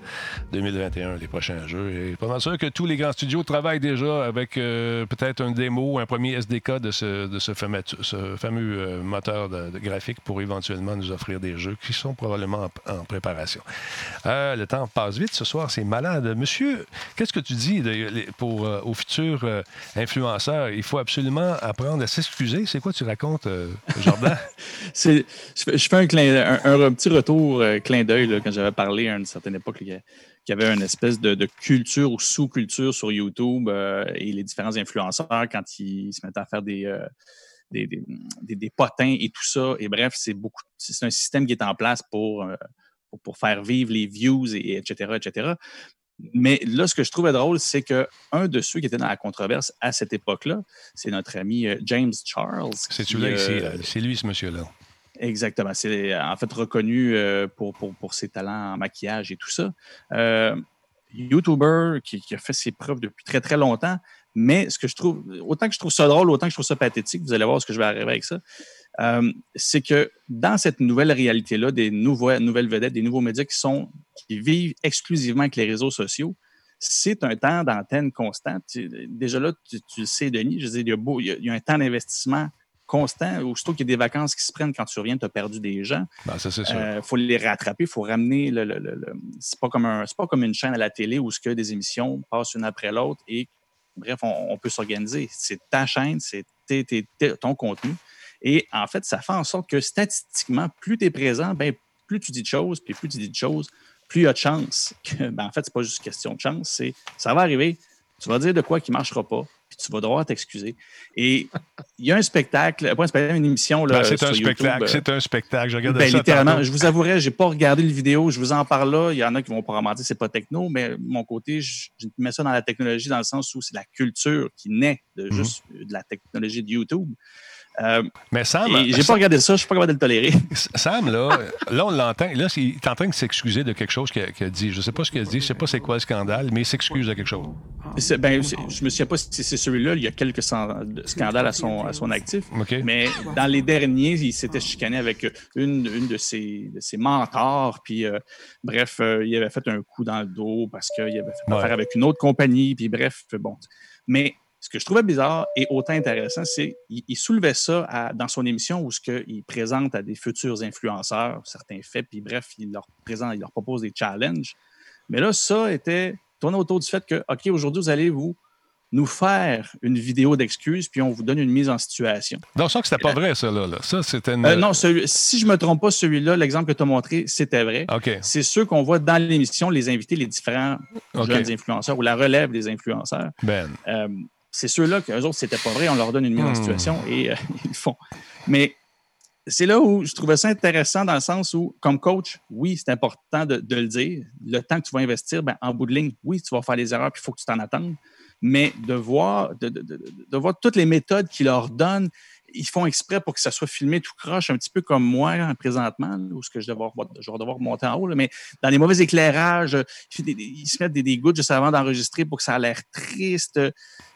2021, les prochains jeux. Et pas mal sûr que tous les grands studios travaillent déjà avec euh, peut-être un démo, un premier SDK de ce, de ce fameux, ce fameux euh, moteur de, de graphique pour éventuellement nous offrir des jeux qui sont probablement en, en préparation. Euh, le temps passe vite ce soir, c'est malade. Monsieur, qu'est-ce que tu dis de- pour, aux futurs influenceurs? Il faut absolument apprendre à s'excuser. C'est quoi tu racontes, Jordan? [laughs] [laughs] C'est- je, fais, un, clin- un- un petit retour euh, clin d'œil quand j'avais parlé à une certaine époque qu'il y avait une espèce de, de culture ou sous-culture sur YouTube euh, et les différents influenceurs quand ils se mettaient à faire des, euh, des, des, des- des potins et tout ça. Et bref, c'est beaucoup. C'est un système qui est en place pour, euh, pour, pour faire vivre les views et, etc., etc. Mais là, ce que je trouvais drôle, c'est que un de ceux qui était dans la controverse à cette époque-là, c'est notre ami James Charles. C'est celui-là ici. euh. C'est lui, ce monsieur-là? Exactement. C'est en fait reconnu euh, pour, pour, pour ses talents en maquillage et tout ça. Euh, YouTuber qui, a fait ses preuves depuis très, très longtemps. Mais ce que je trouve, autant que je trouve ça drôle, autant que je trouve ça pathétique, vous allez voir ce que je vais arriver avec ça, euh, c'est que dans cette nouvelle réalité-là, des nouveaux, nouvelles vedettes, des nouveaux médias qui, sont, qui vivent exclusivement avec les réseaux sociaux, c'est un temps d'antenne constant. Déjà là, tu, le sais, Denis, je veux il y a, beau- il y a un temps d'investissement constant. Aussitôt qu'il y a des vacances qui se prennent quand tu reviens, tu as perdu des gens. Ben, ça, c'est sûr. Il faut les rattraper, il faut ramener le. le- le- le- C'est pas comme un, pas comme une chaîne à la télé où ce que des émissions passent une après l'autre et bref, on, on peut s'organiser. C'est ta chaîne, c'est tes- tes- tes- ton contenu. Et en fait, ça fait en sorte que statistiquement, plus tu es présent, ben, plus tu dis de choses, puis plus tu dis de choses, plus il y a de chances que, ben, en fait, c'est pas juste question de chance, c'est ça va arriver, tu vas dire de quoi qui marchera pas, puis tu vas devoir t'excuser. Et il y a un spectacle, pas un spectacle, une émission. Là, Ben, c'est un YouTube, spectacle. euh, C'est un spectacle. Je regarde ben, ça. littéralement, je vous avouerai, j'ai pas regardé le vidéo, je vous en parle là. Il y en a qui vont pas dire c'est pas techno, mais de mon côté, je, je mets ça dans la technologie dans le sens où c'est la culture qui naît de Mhm. juste de la technologie de YouTube. Euh, Mais Sam, j'ai pas regardé ça, je suis pas capable de le tolérer. [laughs] Sam, là, là, on l'entend. Là, il est en train de s'excuser de quelque chose qu'il a, dit. Je sais pas ce qu'il a dit. Je sais pas c'est quoi le scandale, mais il s'excuse de quelque chose. Ben, je me souviens pas si c'est celui-là, il y a quelques scandales à son, à son actif. Mais dans les derniers, il s'était chicané avec une, une de, ses, de ses mentors. Puis, euh, bref, euh, il avait fait un coup dans le dos parce qu'il avait fait Ouais. affaire avec une autre compagnie. Puis, bref, bon. Mais ce que je trouvais bizarre et autant intéressant, c'est qu'il il soulevait ça à- dans son émission où ce il présente à des futurs influenceurs certains faits. Puis, bref, il leur présente, il leur propose des challenges. Mais là, ça était tourné autour du fait que, OK, aujourd'hui, vous allez vous nous faire une vidéo d'excuses, puis on vous donne une mise en situation. Donc, ça, que c'était pas vrai, ça, là. Ça, c'était une. Euh, non, celui- si je me trompe pas, celui-là, l'exemple que tu as montré, c'était vrai. OK. C'est ceux qu'on voit dans l'émission, les invités, les différents jeunes influenceurs ou la relève des influenceurs. Ben. Euh, c'est ceux-là qu'eux autres, c'était pas vrai. On leur donne une mise en Hmm. situation et euh, [laughs] ils le font. Mais c'est là où je trouvais ça intéressant dans le sens où, comme coach, oui, c'est important de, de le dire. Le temps que tu vas investir, ben, en bout de ligne, oui, tu vas faire des erreurs puis il faut que tu t'en attendes. Mais de voir, de- de voir toutes les méthodes qu'ils leur donnent, ils font exprès pour que ça soit filmé tout croche, un petit peu comme moi hein, présentement, là, où ce que je, vais devoir, monter en haut. là. mais dans les mauvais éclairages, ils, se mettent des, des gouttes juste avant d'enregistrer pour que ça a l'air triste.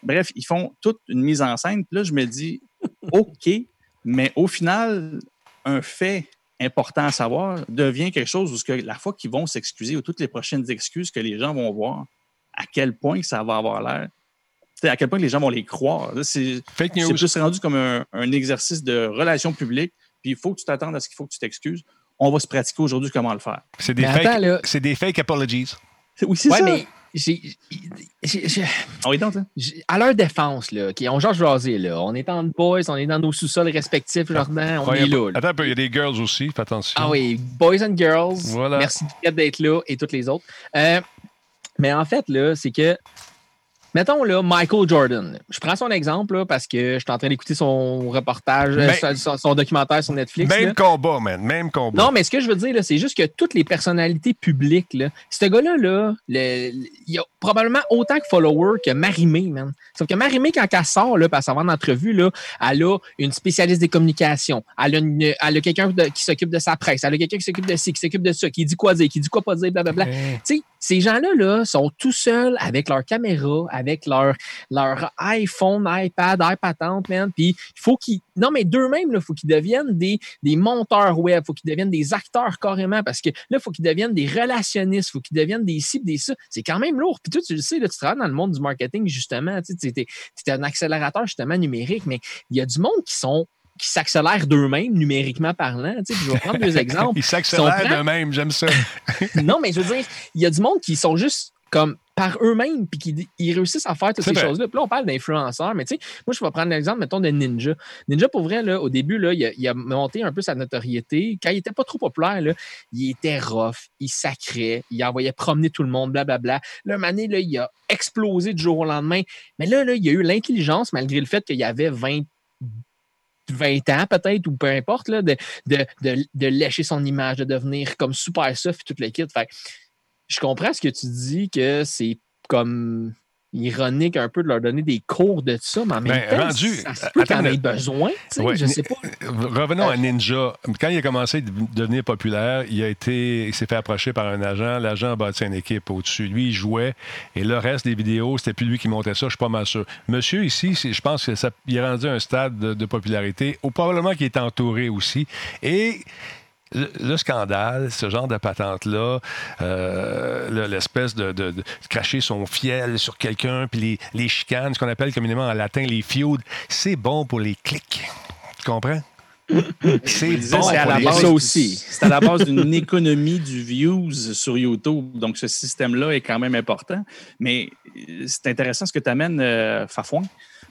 Bref, ils font toute une mise en scène. Puis là, je me dis, [laughs] OK, mais au final, un fait important à savoir devient quelque chose où la fois qu'ils vont s'excuser ou toutes les prochaines excuses que les gens vont voir, à quel point ça va avoir l'air, à quel point les gens vont les croire. C'est plus rendu comme un, un exercice de relations publiques, puis il faut que tu t'attendes à ce qu'il faut que tu t'excuses. On va se pratiquer aujourd'hui comment le faire. C'est des, c'est des fake apologies. Oui, c'est Ouais, ça. mais j'ai- Ah oui, donc, hein. à leur défense, là, OK, on Georges jasé, là. On est en boys, on est dans nos sous-sols respectifs, Jordan, on Ouais, est là. là. Attends un peu, il y a des girls aussi, fais attention. Ah oui, Boys and Girls. Voilà. Merci d'être là et toutes les autres. Euh, mais en fait, là, c'est que, mettons, là, Michael Jordan. Je prends son exemple, là, parce que je suis en train d'écouter son reportage, euh, Ben- son, son documentaire sur Netflix. Même là. combat, man. Même combat. Non, mais ce que je veux dire, c'est juste que toutes les personnalités publiques, là, ce gars-là, là, il y a probablement autant de followers que Marimé, man. Sauf que Marimé, quand elle sort, là, puis elle s'en va en entrevue, là, elle a une spécialiste des communications. Elle a, une- elle a quelqu'un qui s'occupe de sa presse. Elle a quelqu'un qui s'occupe de ci, qui s'occupe de ça, qui dit quoi dire, qui dit quoi pas dire, blablabla. Eh, Tu sais, ces gens-là là, sont tout seuls avec leur caméra, avec leur, leur iPhone, iPad, iPad, man. Puis il faut qu'ils. Non, mais d'eux-mêmes, il faut qu'ils deviennent des, des monteurs web, il faut qu'ils deviennent des acteurs carrément, parce que là, il faut qu'ils deviennent des relationnistes, il faut qu'ils deviennent des cibles, des ça. C'est quand même lourd. Puis toi, tu le sais, là, tu travailles dans le monde du marketing, justement. Tu es, es un accélérateur, justement, numérique, mais il y a du monde qui sont qui s'accélèrent d'eux-mêmes, numériquement parlant. Tu sais, je vais prendre deux [laughs] exemples. Ils s'accélèrent d'eux-mêmes, j'aime ça. non, mais je veux dire, il y a du monde qui sont juste comme par eux-mêmes, puis qui ils réussissent à faire toutes ces choses-là. Puis là, on parle d'influenceurs, mais tu sais, moi, je vais prendre l'exemple, mettons, de Ninja. Ninja, pour vrai, là, au début, là, il, a, monté un peu sa notoriété. Quand il n'était pas trop populaire, là, il était rough, il sacrait, il envoyait promener tout le monde, blablabla. Là, un année, là, il a explosé du jour au lendemain. Mais là, là il y a eu l'intelligence, malgré le fait qu'il y avait 20 20 ans peut-être, ou peu importe, là, de, de, de, lécher son image, de devenir comme super soft et toute l'équipe. Fait je comprends ce que tu dis que c'est comme ironique un peu de leur donner des cours de ça, mais en même ben, temps, rendu, ça peut en ait besoin, je sais pas. Revenons à Ninja. Quand il a commencé à devenir populaire, il a été, il s'est fait approcher par un agent. L'agent a bâti une équipe au-dessus. Lui, il jouait, et le reste des vidéos, c'était plus lui qui montait ça, je suis pas mal sûr. Monsieur ici, je pense qu'il est rendu à un stade de, de popularité, ou probablement qu'il est entouré aussi. Et le, scandale, ce genre de patente-là, euh, l'espèce de, de, cracher son fiel sur quelqu'un, puis les, les, chicanes, ce qu'on appelle communément en latin les feuds, c'est bon pour les clics. Tu comprends? [laughs] C'est bon à la base aussi. C'est à la base d'une [laughs] économie du views sur YouTube. Donc, ce système-là est quand même important. Mais euh, c'est intéressant ce que tu amènes, euh, Fafouin,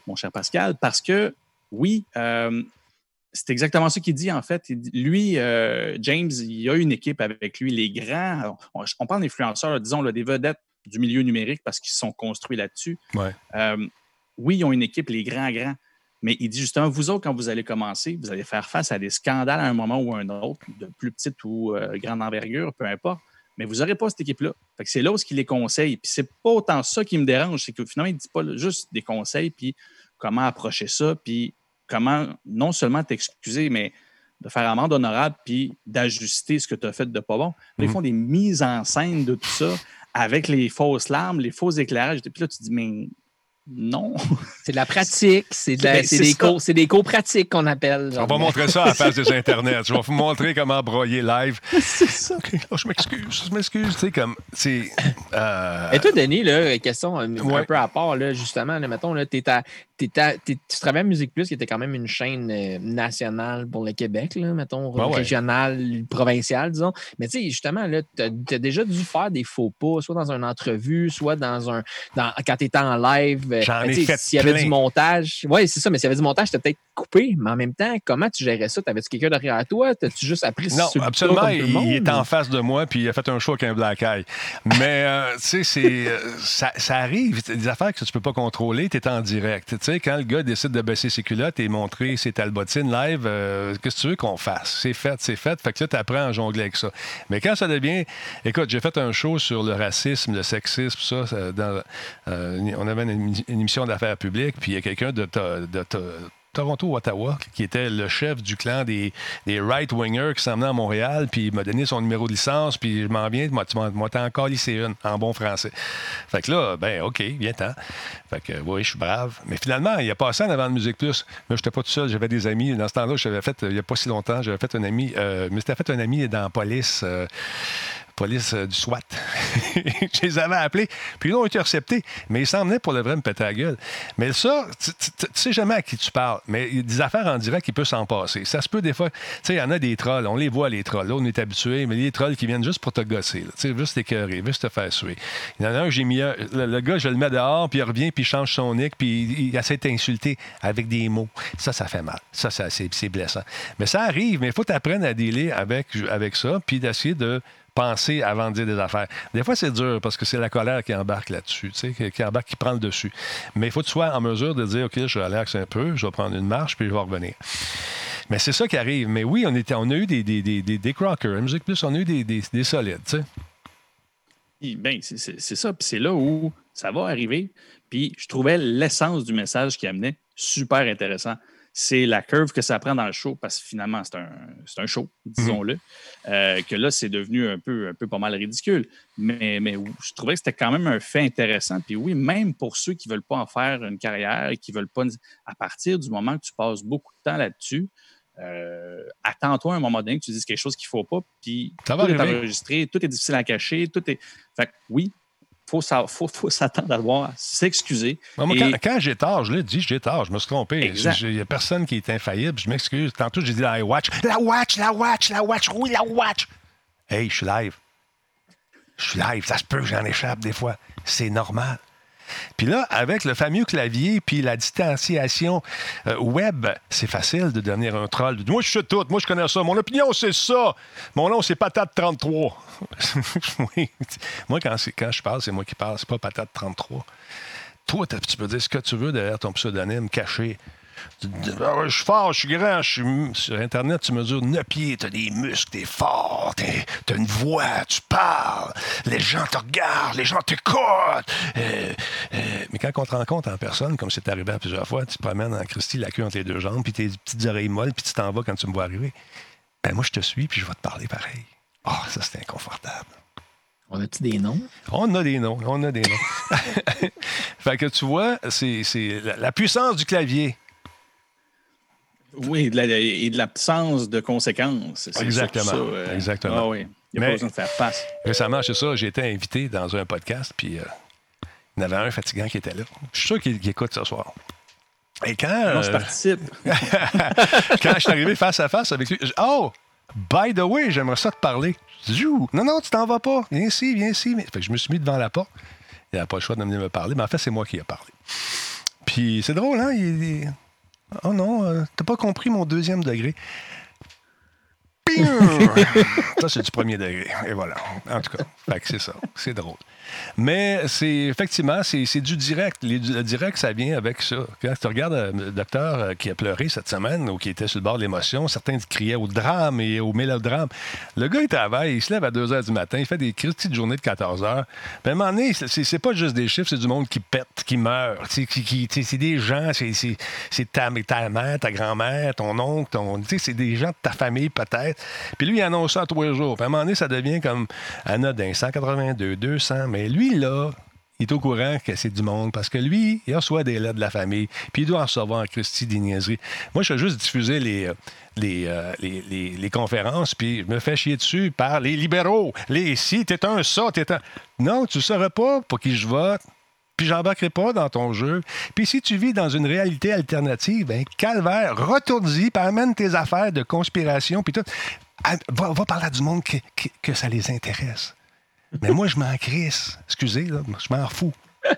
mon cher Pascal, parce que oui, euh, c'est exactement ce qu'il dit, en fait. Lui, euh, James, il a une équipe avec lui, les grands. On, parle d'influenceurs, disons, des vedettes du milieu numérique parce qu'ils sont construits là-dessus. Euh, oui, ils ont une équipe, les grands, grands. Mais il dit justement, vous autres, quand vous allez commencer, vous allez faire face à des scandales à un moment ou à un autre, de plus petite ou euh, grande envergure, peu importe. Mais vous n'aurez pas cette équipe-là. c'est là où il les conseille. Puis c'est pas autant ça qui me dérange, c'est que finalement, il ne dit pas juste des conseils, puis comment approcher ça, puis comment non seulement t'excuser, mais de faire amende honorable puis d'ajuster ce que tu as fait de pas bon. Ils mhm. font des mises en scène de tout ça avec les fausses larmes, les faux éclairages. Puis là, tu te dis, mais non. [laughs] C'est de la pratique, c'est ben, des, cours, des cours pratiques qu'on appelle. On va montrer ça à la face des Internets. Je vais vous montrer comment broyer live. [laughs] C'est ça. Oh, je m'excuse, je m'excuse. Tu sais, comme. Euh... Et toi, Denis, là, question un, peu à part, là, justement, là, mettons, là, t'es à, tu travailles à Musique Plus, qui était quand même une chaîne euh, nationale pour le Québec, là, mettons, régionale, provinciale, disons. Mais tu sais, justement, tu as, déjà dû faire des faux pas, soit dans une entrevue, soit dans un. Dans, quand tu étais en live. Euh, S'il y avait du montage. Oui, c'est ça, mais s'il y avait du montage, tu peut-être coupé. Mais en même temps, comment tu gérais ça? T'avais-tu quelqu'un derrière toi? T'as-tu juste appris Non, absolument. il, il est en face de moi, puis il a fait un show avec un black eye. Mais, euh, tu sais, ça, ça, arrive. Des affaires que tu peux pas contrôler, tu es en direct quand le gars décide de baisser ses culottes et montrer ses talbotines live, euh, qu'est-ce que tu veux qu'on fasse? C'est fait, c'est fait. Fait que là, tu apprends à jongler avec ça. Mais quand ça devient. Écoute, j'ai fait un show sur le racisme, le sexisme, ça. Dans, euh, on avait une, émission d'affaires publiques, puis il y a quelqu'un de, de, Toronto-Ottawa, qui était le chef du clan des, des right-wingers qui s'emmenaient à Montréal, puis il m'a donné son numéro de licence, puis je m'en viens, tu m'as encore lycée une, en bon français. Fait que là, ben, OK, viens-t'en. Fait que, oui, je suis brave. Mais finalement, il a passé en avant de Musique Plus. Moi, j'étais pas tout seul, j'avais des amis. Dans ce temps-là, j'avais fait, il n'y a pas si longtemps, j'avais fait un ami, euh, mais c'était fait un ami dans la police. Euh, police euh, du SWAT. [laughs] je les avais appelés, puis ils ont été interceptés. Mais ils s'en venaient pour le vrai me péter la gueule. Mais ça, tu sais jamais à qui tu parles. Mais des affaires en direct, il peut s'en passer. Ça se peut des fois. Tu sais, il y en a des trolls. On les voit, les trolls. Là, on est habitué, mais les trolls qui viennent juste pour te gosser. Tu sais, juste t'écœurer, juste te faire suer. Il y en a un, j'ai mis. Le, gars, je le mets dehors, puis il revient, puis il change son nick, puis il, essaie de t'insulter avec des mots. Ça, ça fait mal. Ça, ça c'est blessant. Mais ça arrive, mais il faut t'apprendre à dealer avec, avec ça, puis d'essayer de penser avant de dire des affaires. Des fois, c'est dur parce que c'est la colère qui embarque là-dessus, qui embarque, qui prend le dessus. Mais il faut que tu sois en mesure de dire, OK, je relaxe un peu, je vais prendre une marche, puis je vais revenir. Mais c'est ça qui arrive. Mais oui, on, était, on a eu des, des, des, des, crockers. Musique Plus, on a eu des, des, des solides, tu sais. Bien, c'est ça. Puis c'est là où ça va arriver. Puis je trouvais l'essence du message qu'il amenait super intéressant c'est la curve que ça prend dans le show, parce que finalement, c'est un, c'est un show, disons-le, euh, que là, c'est devenu un peu, un peu pas mal ridicule. Mais, mais je trouvais que c'était quand même un fait intéressant. Puis oui, même pour ceux qui ne veulent pas en faire une carrière et qui veulent pas, à partir du moment que tu passes beaucoup de temps là-dessus, euh, attends-toi à un moment donné que tu dises quelque chose qu'il ne faut pas, puis Ça tout va est arriver. enregistré, tout est difficile à cacher, tout est. Fait que oui, faut, faut, faut s'attendre à devoir s'excuser. Moi, moi, Et- quand, quand j'ai tort, je l'ai dit, j'ai tort, je me suis trompé. Il n'y a personne qui est infaillible, je m'excuse. Tantôt, j'ai dit la watch. La watch, la watch, la watch, oui, la watch. Hey, je suis live. Je suis live, ça se peut que j'en échappe des fois. C'est normal. Puis là, avec le fameux clavier puis la distanciation euh, web, c'est facile de devenir un troll. Moi, je sais tout. Moi, je connais ça. Mon opinion, c'est ça. Mon nom, c'est Patate 33. [laughs] oui. Moi, quand, quand je parle, c'est moi qui parle. C'est pas Patate 33. Toi, tu peux dire ce que tu veux derrière ton pseudonyme caché. Ah je suis fort, je suis grand, je suis... m- Sur Internet, tu mesures 9 pieds, t'as des muscles, t'es fort, t'as une voix, tu parles, les gens te regardent, les gens t'écoutent. Euh, euh, mais quand on te rencontre en personne, comme c'est arrivé à plusieurs fois, tu te promènes en Christie, la queue entre les deux jambes, puis tes petites oreilles molles, puis tu t'en vas quand tu me vois arriver. Ben moi, je te suis, puis je vais te parler pareil. Ah, ça, c'est inconfortable. On a-tu des noms? On a des noms, on a des noms. [laughs] fait que tu vois, c'est c'est la, la puissance du clavier. Oui, et de la- et de l'absence de conséquences. Exactement, ça, euh, exactement. Ah oui. Il n'y a Mais- pas besoin de faire face. Récemment, c'est ça, j'ai été invité dans un podcast, puis euh, il y en avait un fatigant qui était là. Je suis sûr qu'il écoute ce soir. Et quand, Non, je euh, participe. [laughs] quand je suis arrivé face à face avec lui, je- oh, by the way, j'aimerais ça te parler. Non, non, tu t'en vas pas. Viens ici, viens ici. Mais- Fait que je me suis mis devant la porte. Il n'a pas le choix de venir me parler, mais en fait, c'est moi qui ai parlé. Puis c'est drôle, hein? Il, il- Oh non, euh, t'as pas compris mon deuxième degré. [laughs] Ça, c'est du premier degré. Et voilà. En tout cas, c'est ça. C'est drôle. Mais c'est effectivement, c'est c'est du direct. Le direct, ça vient avec ça. Quand tu regardes euh, le docteur euh, qui a pleuré cette semaine ou qui était sur le bord de l'émotion, certains criaient au drame et au mélodrame. Le gars, il travaille, il se lève à 2 h du matin, il fait des petites journées de 14 heures. Puis à un moment donné, c'est- c'est c'est pas juste des chiffres, c'est du monde qui pète, qui meurt. Sais, qui- qui- C'est des gens, c'est- c'est c'est ta, ta mère, ta grand-mère, ton oncle, ton. C'est des gens de ta famille, peut-être. Puis lui, il annonce ça à tous les jours. Puis à un moment donné, ça devient comme anodin, 182, 200. Mais lui, là, il est au courant que c'est du monde parce que lui, il reçoit des lettres de la famille, puis il doit en recevoir en Christie des niaiseries. Moi, je fais juste diffuser les, euh, euh, les, les- les conférences, puis je me fais chier dessus par les libéraux. Les si, t'es un ça, t'es un. Non, tu ne saurais pas pour qui je vote. Puis j'embarquerai pas dans ton jeu. Puis si tu vis dans une réalité alternative, ben calvaire, retourne-y, amène tes affaires de conspiration, puis tout. Ah, Va, parler à du monde que ça les intéresse. Mais moi, je m'en crisse. Excusez, là, je m'en fous. [laughs]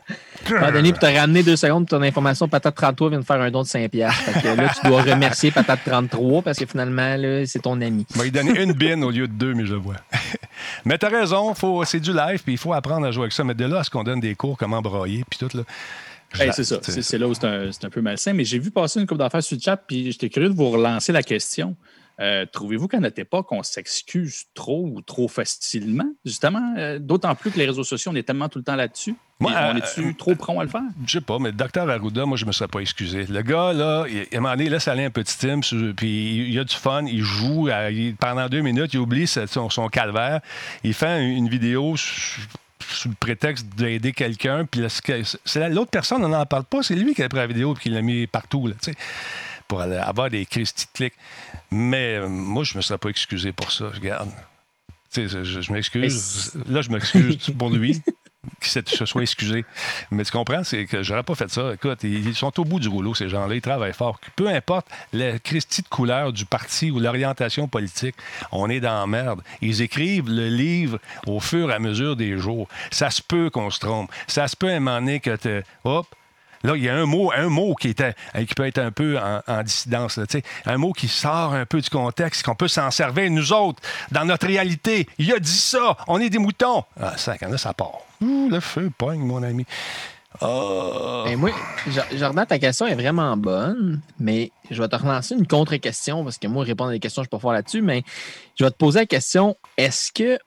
Ah, Denis, pour te ramener deux secondes, ton information, Patate 33 vient de faire un don de 5$. piastres. Fait que là, tu dois remercier Patate 33 parce que finalement, là, c'est ton ami. Il m'a donné une bine au lieu de deux, mais je le vois. [laughs] mais t'as raison, faut, c'est du live, puis il faut apprendre à jouer avec ça. Mais de là à ce qu'on donne des cours, comment broyer, puis tout, là. Hey, c'est ça. C'est c'est là où c'est un, c'est un peu malsain. Mais j'ai vu passer une couple d'affaires sur le chat, puis j'étais curieux de vous relancer la question. Euh, Trouvez-vous qu'à notre époque, on s'excuse trop ou trop facilement, justement? Euh, D'autant plus que les réseaux sociaux, on est tellement tout le temps là-dessus. Moi, on euh, est-tu trop prompt à le faire? Je sais pas, mais le docteur Arruda, moi, je me serais pas excusé. Le gars, là, il, à un moment donné, laisse aller un petit sur- puis il, a du fun, il joue, il- pendant deux minutes, il oublie son, son calvaire. Il fait une, une vidéo sous, le prétexte d'aider quelqu'un, puis l'autre personne, on n'en parle pas, c'est lui qui a pris la vidéo et qui l'a mis partout, là, pour aller- avoir des crises de clics. Mais euh, moi, je me serais pas excusé pour ça, regarde. Tu sais, je, je m'excuse. Là, je m'excuse pour lui [laughs] qu'il se soit excusé. Mais tu comprends, c'est que j'aurais pas fait ça. Écoute, ils ils sont au bout du rouleau, ces gens-là. Ils travaillent fort. Peu importe la Christie de couleur du parti ou l'orientation politique, on est dans la merde. Ils écrivent le livre au fur et à mesure des jours. Ça se peut qu'on se trompe. Ça se peut à un moment donné que tu. Hop! Là, il y a un mot, un mot qui, était, euh, qui peut être un peu en, en dissidence. un mot qui sort un peu du contexte, qu'on peut s'en servir, nous autres, dans notre réalité. Il a dit ça, on est des moutons. Ah, ça, quand là, ça part. Ouh, le feu pogne, mon ami. Jo- Jordan, ta question est vraiment bonne, mais je vais te relancer une contre-question parce que moi, répondre à des questions, je suis pas fort là-dessus, mais je vais te poser la question est-ce que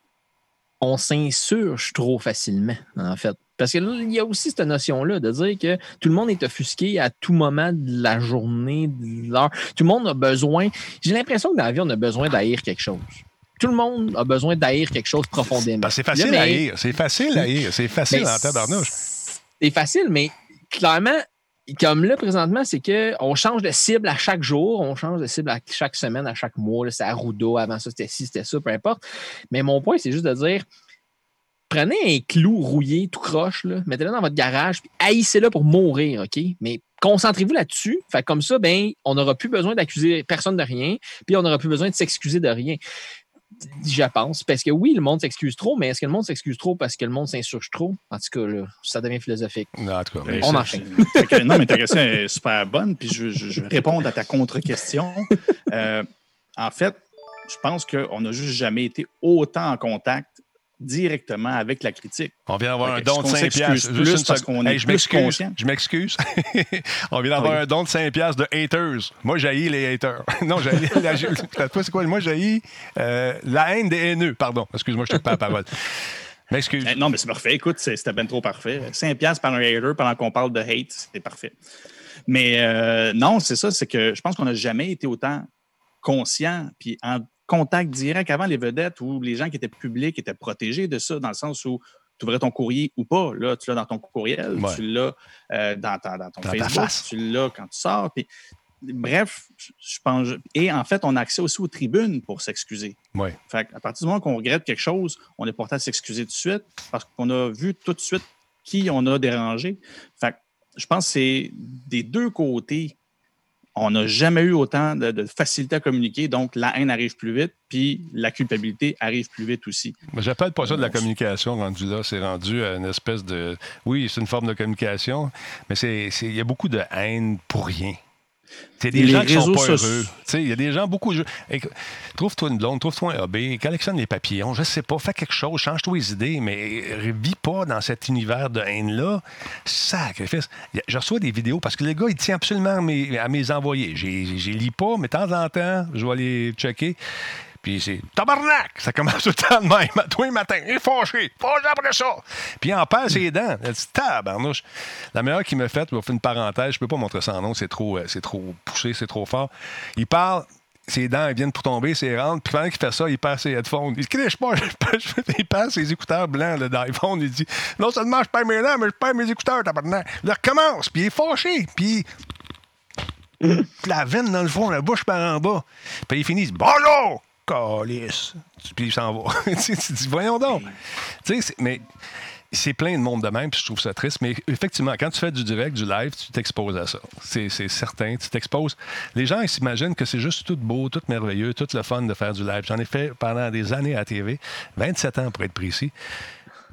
on s'insurge trop facilement, en fait? Parce qu'il y a aussi cette notion-là de dire que tout le monde est offusqué à tout moment de la journée, de l'heure. Tout le monde a besoin. J'ai l'impression que dans la vie, on a besoin d'haïr quelque chose. Tout le monde a besoin d'haïr quelque chose profondément. Ben, c'est facile Là, à haïr. C'est facile à haïr. C'est facile Mais en tabarnouche. C'est facile, mais clairement, comme là, présentement, c'est qu'on change de cible à chaque jour, on change de cible à chaque semaine, à chaque mois. C'est Arruda, avant ça, c'était ci, c'était ça, peu importe. Mais mon point, c'est juste de dire prenez un clou rouillé, tout croche, là, mettez-le dans votre garage, puis haïssez-le pour mourir, OK? Mais concentrez-vous là-dessus. Fait comme ça, ben, on n'aura plus besoin d'accuser personne de rien, puis on n'aura plus besoin de s'excuser de rien. Je pense. Parce que oui, le monde s'excuse trop, mais est-ce que le monde s'excuse trop parce que le monde s'insurge trop? En tout cas, là, ça devient philosophique. Non, en tout cas, On enchaîne. [laughs] Non, mais ta question est super bonne, puis je, je- je vais répondre à ta contre-question. Euh, en fait, je pense qu'on n'a juste jamais été autant en contact directement avec la critique. On vient d'avoir un don de est-ce qu'on 5 s'excuse piastres? je m'excuse. Je m'excuse. On vient d'avoir un don de 5 piastres de haters. Moi, j'haïs les haters. [laughs] non, j'haïs la... [laughs] c'est quoi? Moi, j'haïs euh, la haine des haineux. Pardon. Excuse-moi, je te pas la parole. [laughs] M'excuse. Eh, Non, mais c'est parfait. Écoute, c'était bien trop parfait. 5 piastres par un hater pendant qu'on parle de hate, c'est parfait. Mais euh, non, c'est ça, c'est que je pense qu'on n'a jamais été autant conscient puis en contact direct avant les vedettes ou les gens qui étaient publics étaient protégés de ça, dans le sens où tu ouvrais ton courrier ou pas. Là, tu l'as dans ton courriel, Ouais. tu l'as euh, dans, dans ton Dans Facebook, face. tu l'as quand tu sors. puis- bref, je- pense. Et en fait, on a accès aussi aux tribunes pour s'excuser. Oui. Fait à partir du moment qu'on regrette quelque chose, on est porté à s'excuser tout de suite parce qu'on a vu tout de suite qui on a dérangé. Fait je pense que c'est des deux côtés. On n'a jamais eu autant de, de facilité à communiquer, donc la haine arrive plus vite, puis la culpabilité arrive plus vite aussi. Mais J'appelle pas ça de la communication rendu là. C'est rendu à une espèce de. Oui, c'est une forme de communication, mais il y a beaucoup de haine pour rien. C'est des Les gens qui sont pas heureux. Il y a des gens, beaucoup de. Trouve-toi une blonde, trouve-toi un hobby, collectionne les papillons, je sais pas, fais quelque chose, change-toi les idées, mais vis pas dans cet univers de haine-là. Sacrifice. Je reçois des vidéos parce que le gars, il tient absolument à mes, à mes envoyés. J'ai- J'ai lis pas, mais de temps en temps, je vais les checker. Puis c'est tabarnak! Ça commence tout le temps de même, à tous les matins. Il est fâché. Fâché après ça. Puis il en perd ses dents. Elle dit tabarnouche. La meilleure qu'il me fait, je vais faire une parenthèse, je peux pas montrer ça en nom, c'est trop, euh, c'est trop poussé, c'est trop fort. Il parle. Ses dents elles viennent pour tomber, c'est rentre. Puis pendant qu'il fait ça, il perd ses headphones. Il criche pas, il perd ses écouteurs blancs d'iPhone. Il dit Non seulement je perds mes dents, mais je perds mes écouteurs, tabarnak. Il recommence, puis il est fâché. Puis la veine dans le fond, la bouche par en bas. Puis il finit, Bonjour! Calice! Puis il s'en va. [laughs] tu dis, voyons donc. Tu sais, mais c'est plein de monde de même, puis je trouve ça triste. Mais effectivement, quand tu fais du direct, du live, tu t'exposes à ça. C'est certain, tu t'exposes. Les gens, ils s'imaginent que c'est juste tout beau, tout merveilleux, tout le fun de faire du live. J'en ai fait pendant des années à la TV, 27 ans pour être précis.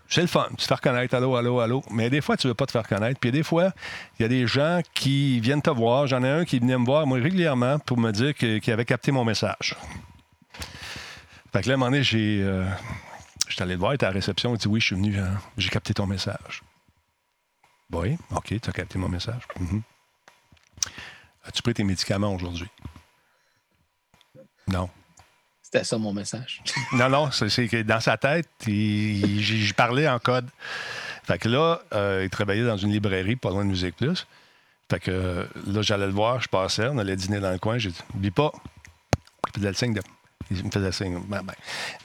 C'est le fun. Tu te fais reconnaître, allô, allô, allô. Mais des fois, tu veux pas te faire reconnaître. Puis des fois, il y a des gens qui viennent te voir. J'en ai un qui venait me voir, moi, régulièrement, pour me dire qu'il avait capté mon message. Fait que là, à un moment donné, j'ai. euh, J'étais allé le voir, il était à la réception. Il dit Oui, je suis venu, hein, j'ai capté ton message. Oui, OK, tu as capté mon message. Mhm. As-tu pris tes médicaments aujourd'hui? Non. C'était ça mon message. [laughs] Non, non, c'est que dans sa tête, j'y parlais en code. Fait que là, euh, il travaillait dans une librairie pas loin de Musique Plus. Fait que euh, là, j'allais le voir, je passais, on allait dîner dans le coin. J'ai dit, oublie pas. Il faisait le signe de. Il me faisait signe. Ben, ben.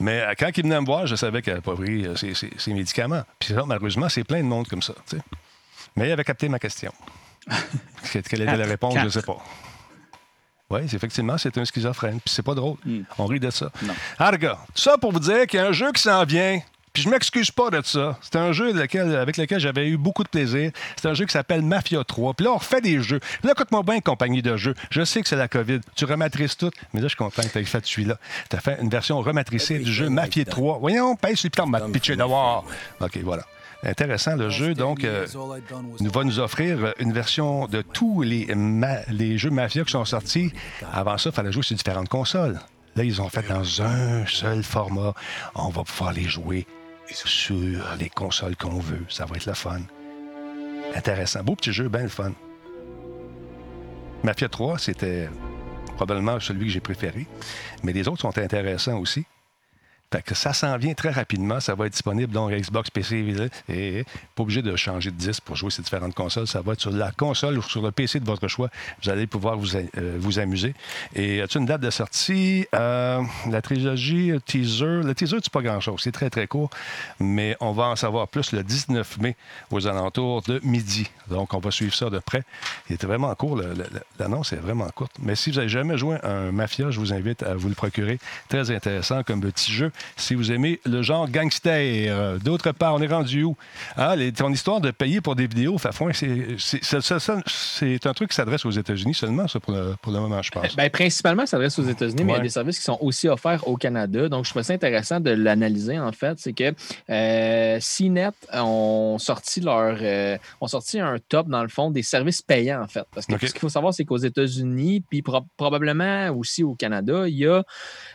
Mais euh, quand il venait me voir, je savais qu'il n'avait pas pris euh, ses, ses- ses médicaments. Puis ça, malheureusement, c'est plein de monde comme ça. Mais il avait capté ma question. [laughs] Que- Quelle était la réponse, je ne sais pas. Oui, effectivement, c'est un schizophrène. Puis c'est pas drôle. Hmm. On rit de ça. Non. Tout ça pour vous dire qu'il y a un jeu qui s'en vient. Puis je m'excuse pas de ça. C'est un jeu lequel- avec lequel j'avais eu beaucoup de plaisir. C'est un jeu qui s'appelle Mafia 3. Puis là, on refait des jeux. Puis là, écoute-moi bien, compagnie de jeux. Je sais que c'est la COVID. Tu rematrices tout. Mais là, je suis content que tu aies fait celui-là. Tu as fait une version rematricée du jeu Mafia 3. Voyons, pèse sur le piton, m'a pitché d'avoir. OK, voilà. Intéressant, le jeu, donc, euh, nous va nous offrir une version de tous les, les jeux Mafia qui sont sortis. Avant ça, il fallait jouer sur différentes consoles. Là, ils ont fait dans un seul format. On va pouvoir les jouer sur les consoles qu'on veut. Ça va être le fun. Intéressant. Beau petit jeu, bien le fun. Mafia 3, c'était probablement celui que j'ai préféré. Mais les autres sont intéressants aussi. Fait que ça s'en vient très rapidement. Ça va être disponible dans Xbox, PC et pas obligé de changer de disque pour jouer ces différentes consoles. Ça va être sur la console ou sur le PC de votre choix. Vous allez pouvoir vous, euh, vous amuser. Et as-tu une date de sortie? Euh, la trilogie, teaser. Le teaser, c'est pas grand-chose. C'est très, très court. Mais on va en savoir plus le 19 mai aux alentours de midi. Donc, on va suivre ça de près. Il était vraiment court. L'annonce est vraiment courte. Mais si vous n'avez jamais joué un Mafia, je vous invite à vous le procurer. Très intéressant comme petit jeu si vous aimez le genre gangster. D'autre part, on est rendu où? Ah, ton histoire de payer pour des vidéos, Fafouin, c'est un truc qui s'adresse aux États-Unis seulement, ça, pour le, pour le moment, je pense. Ben, principalement, ça s'adresse aux États-Unis, mais il y a des services qui sont aussi offerts au Canada. Donc, je trouve ça intéressant de l'analyser, en fait. C'est que euh, CNET ont sorti leur euh, ont sorti un top, dans le fond, des services payants, en fait. Parce que ce qu'il faut savoir, c'est qu'aux États-Unis, puis probablement aussi au Canada, il y a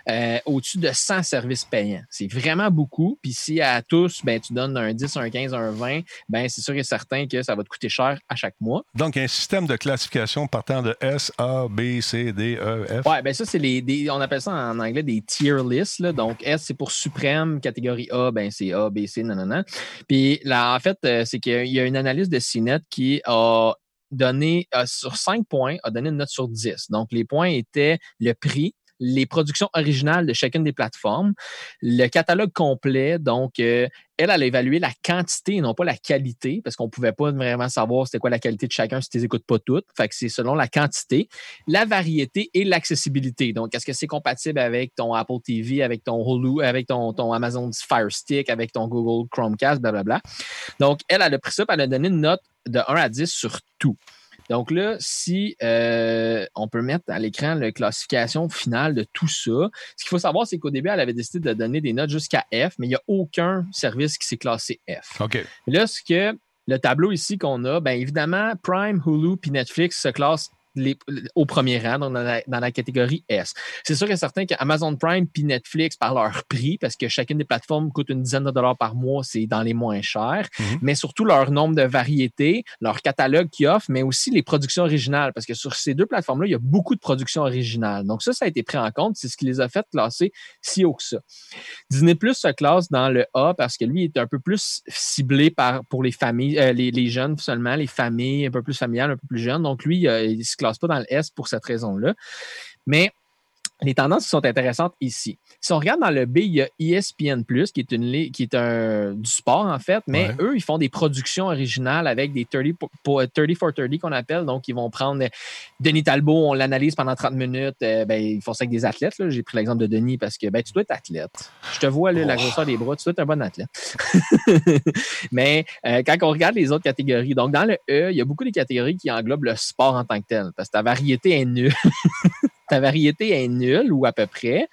euh, au-dessus de 100 services payants. C'est vraiment beaucoup. Puis si à tous, ben, tu donnes un 10, un 15, un 20, ben, c'est sûr et certain que ça va te coûter cher à chaque mois. Donc, un système de classification partant de S, A, B, C, D, E, F. Oui, ben ça, c'est les, on appelle ça en anglais des tier lists. Donc, S, c'est pour suprême. Catégorie A, ben, c'est A, B, C, non, non, non. Puis là, en fait, euh, c'est qu'il y a une analyse de CNET qui a donné, sur 5 points, a donné une note sur 10. Donc, les points étaient le prix, les productions originales de chacune des plateformes, le catalogue complet. Donc, euh, elle, elle a évalué la quantité et non pas la qualité, parce qu'on ne pouvait pas vraiment savoir c'était quoi la qualité de chacun si tu les écoutes pas toutes. Fait que c'est selon la quantité, la variété et l'accessibilité. Donc, est-ce que c'est compatible avec ton Apple TV, avec ton Hulu, avec ton, Amazon Fire Stick, avec ton Google Chromecast, blablabla. Donc, elle, elle a pris ça, elle a donné une note de 1 à 10 sur tout. Donc là, si euh, on peut mettre à l'écran la classification finale de tout ça, ce qu'il faut savoir, c'est qu'au début, elle avait décidé de donner des notes jusqu'à F, mais il n'y a aucun service qui s'est classé F. OK. Là, ce que le tableau ici qu'on a, bien évidemment, Prime, Hulu puis Netflix se classent au premier rang, donc dans la, catégorie S. C'est sûr et certain qu'Amazon Prime puis Netflix, par leur prix, parce que chacune des plateformes coûte une dizaine de dollars par mois, c'est dans les moins chers, mhm. mais surtout leur nombre de variétés, leur catalogue qu'ils offrent, mais aussi les productions originales, parce que sur ces deux plateformes-là, il y a beaucoup de productions originales. Donc ça, ça a été pris en compte, c'est ce qui les a fait classer si haut que ça. Disney Plus se classe dans le A parce que lui est un peu plus ciblé par, pour les familles, euh, les, les, jeunes seulement, les familles un peu plus familiales, un peu plus jeunes. Donc lui, il se classe pas dans le S pour cette raison-là. Mais les tendances sont intéressantes ici. Si on regarde dans le B, il y a ESPN, qui est, une, qui est un, du sport, en fait, mais eux, ils font des productions originales avec des 30, pour, 30 for 30 qu'on appelle. Donc, ils vont prendre Denis Talbot, on l'analyse pendant 30 minutes. Euh, ben, ils font ça avec des athlètes. J'ai pris l'exemple de Denis parce que ben, tu dois être athlète. Je te vois la grosseur des bras, tu dois être un bon athlète. [laughs] mais euh, quand on regarde les autres catégories, donc dans le E, il y a beaucoup de catégories qui englobent le sport en tant que tel parce que ta variété est nulle. [laughs] ta variété est nulle ou à peu près.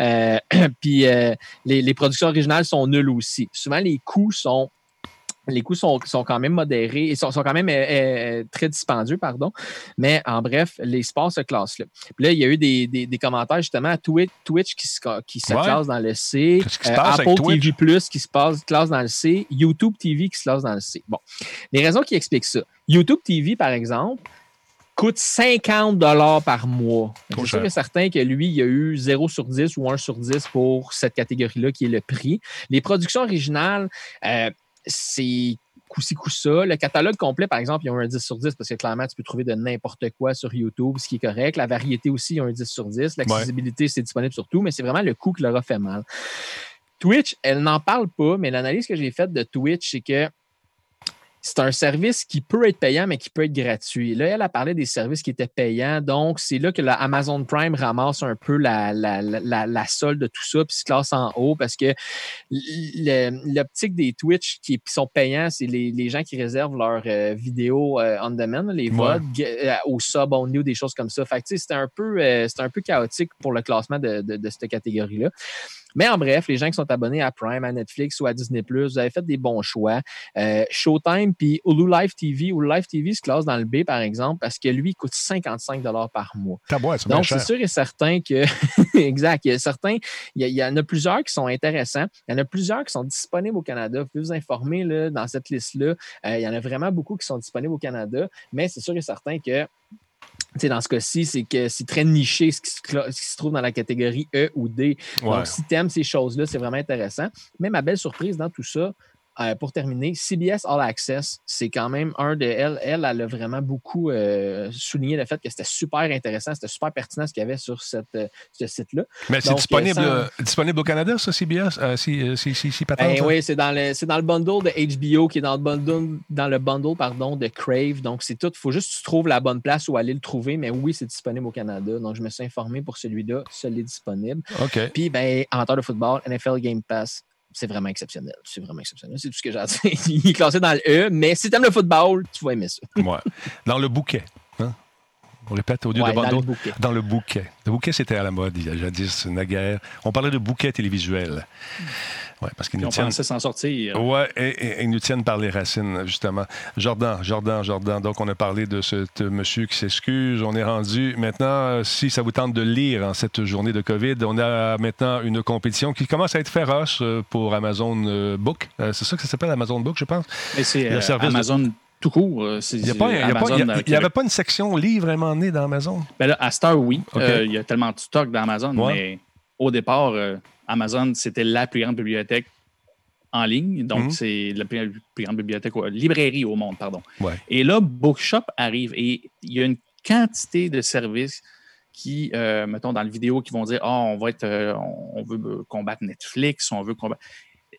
Euh, [clears throat] puis euh, les, productions originales sont nulles aussi. Souvent, les coûts sont les coûts sont, quand même modérés et sont, quand même euh, très dispendieux, pardon. Mais en bref, les sports se classent là. Puis là, il y a eu des, commentaires justement à Twitch, Twitch qui se, qui se classe dans le C, Apple TV Plus qui se passe, classe dans le C, YouTube TV qui se classe dans le C. Bon. Les raisons qui expliquent ça. YouTube TV, par exemple, coûte 50 dollars par mois. Je suis certain que lui, il y a eu 0 sur 10 ou 1 sur 10 pour cette catégorie-là qui est le prix. Les productions originales, euh, c'est coup-ci, coup-ça. Le catalogue complet, par exemple, il y a un 10 sur 10 parce que clairement, tu peux trouver de n'importe quoi sur YouTube, ce qui est correct. La variété aussi, il y a un 10 sur 10. L'accessibilité, c'est disponible sur tout, mais c'est vraiment le coût qui leur a fait mal. Twitch, elle n'en parle pas, mais l'analyse que j'ai faite de Twitch, c'est que c'est un service qui peut être payant, mais qui peut être gratuit. Là, elle a parlé des services qui étaient payants. Donc, c'est là que la Amazon Prime ramasse un peu la, la, solde de tout ça, puis se classe en haut parce que l'optique des Twitch qui sont payants, c'est les, gens qui réservent leurs euh, vidéos euh, on demand, les VOD, euh, au sub only ou des choses comme ça. Fait que, c'était un peu, un peu chaotique pour le classement de, de cette catégorie-là. Mais en bref, les gens qui sont abonnés à Prime, à Netflix ou à Disney+, vous avez fait des bons choix. Euh, Showtime puis Hulu Live TV. Hulu Live TV se classe dans le B, par exemple, parce que lui, il coûte 55 par mois. Donc, c'est sûr et certain que... [laughs] exact. Il y, a certains, il, y, en a plusieurs qui sont intéressants. Il y en a plusieurs qui sont disponibles au Canada. Vous pouvez vous informer là, dans cette liste-là. Euh, il y en a vraiment beaucoup qui sont disponibles au Canada, mais c'est sûr et certain que dans ce cas-ci, c'est que c'est très niché ce qui, se, trouve dans la catégorie E ou D. Donc, si tu aimes ces choses-là, c'est vraiment intéressant. Mais ma belle surprise dans tout ça, euh, pour terminer, CBS All Access, c'est quand même un de elle. Elle, elle a vraiment beaucoup euh, souligné le fait que c'était super intéressant, c'était super pertinent ce qu'il y avait sur cette, euh, ce site-là. Mais c'est disponible, disponible au Canada, ça, CBS? si, si, si, si ben oui, c'est dans, le, dans le bundle de HBO qui est dans le bundle, dans le bundle pardon, de Crave. Donc, c'est tout. Il faut juste que tu trouves la bonne place où aller le trouver. Mais oui, c'est disponible au Canada. Donc, je me suis informé pour celui-là. Celui est disponible. OK. Puis, ben, amateur de football, NFL Game Pass, c'est vraiment exceptionnel. C'est vraiment exceptionnel. C'est tout ce que j'ai à dire. [laughs] Il est classé dans le E, mais si tu aimes le football, tu vas aimer ça. ouais. Dans le bouquet. On répète au lieu de bundle. Dans le bouquet. Dans le bouquet. Le bouquet, c'était à la mode il y a jadis, naguère. On parlait de bouquet télévisuel. Ouais, parce qu'ils nous tiennent. s'en sortir. Oui, et, ils nous tiennent par les racines, justement. Jordan, Jordan, Jordan. Donc, on a parlé de ce monsieur qui s'excuse. On est rendu. Maintenant, euh, si ça vous tente de lire en cette journée de COVID, on a maintenant une compétition qui commence à être féroce euh, pour Amazon euh, Book. C'est ça que ça s'appelle, Amazon Book, je pense? Et c'est Amazon. Tout court. Il n'y avait pas une section livre à un moment donné dans Amazon? Ben là, à Star, oui. il y a tellement de stock dans Amazon, mais au départ, Amazon, c'était la plus grande bibliothèque en ligne. Donc, mhm. c'est la plus, grande bibliothèque, librairie au monde, pardon. Et là, Bookshop arrive et il y a une quantité de services qui, euh, mettons, dans la vidéo, qui vont dire Ah, on va être, euh, on veut combattre Netflix, on veut combattre.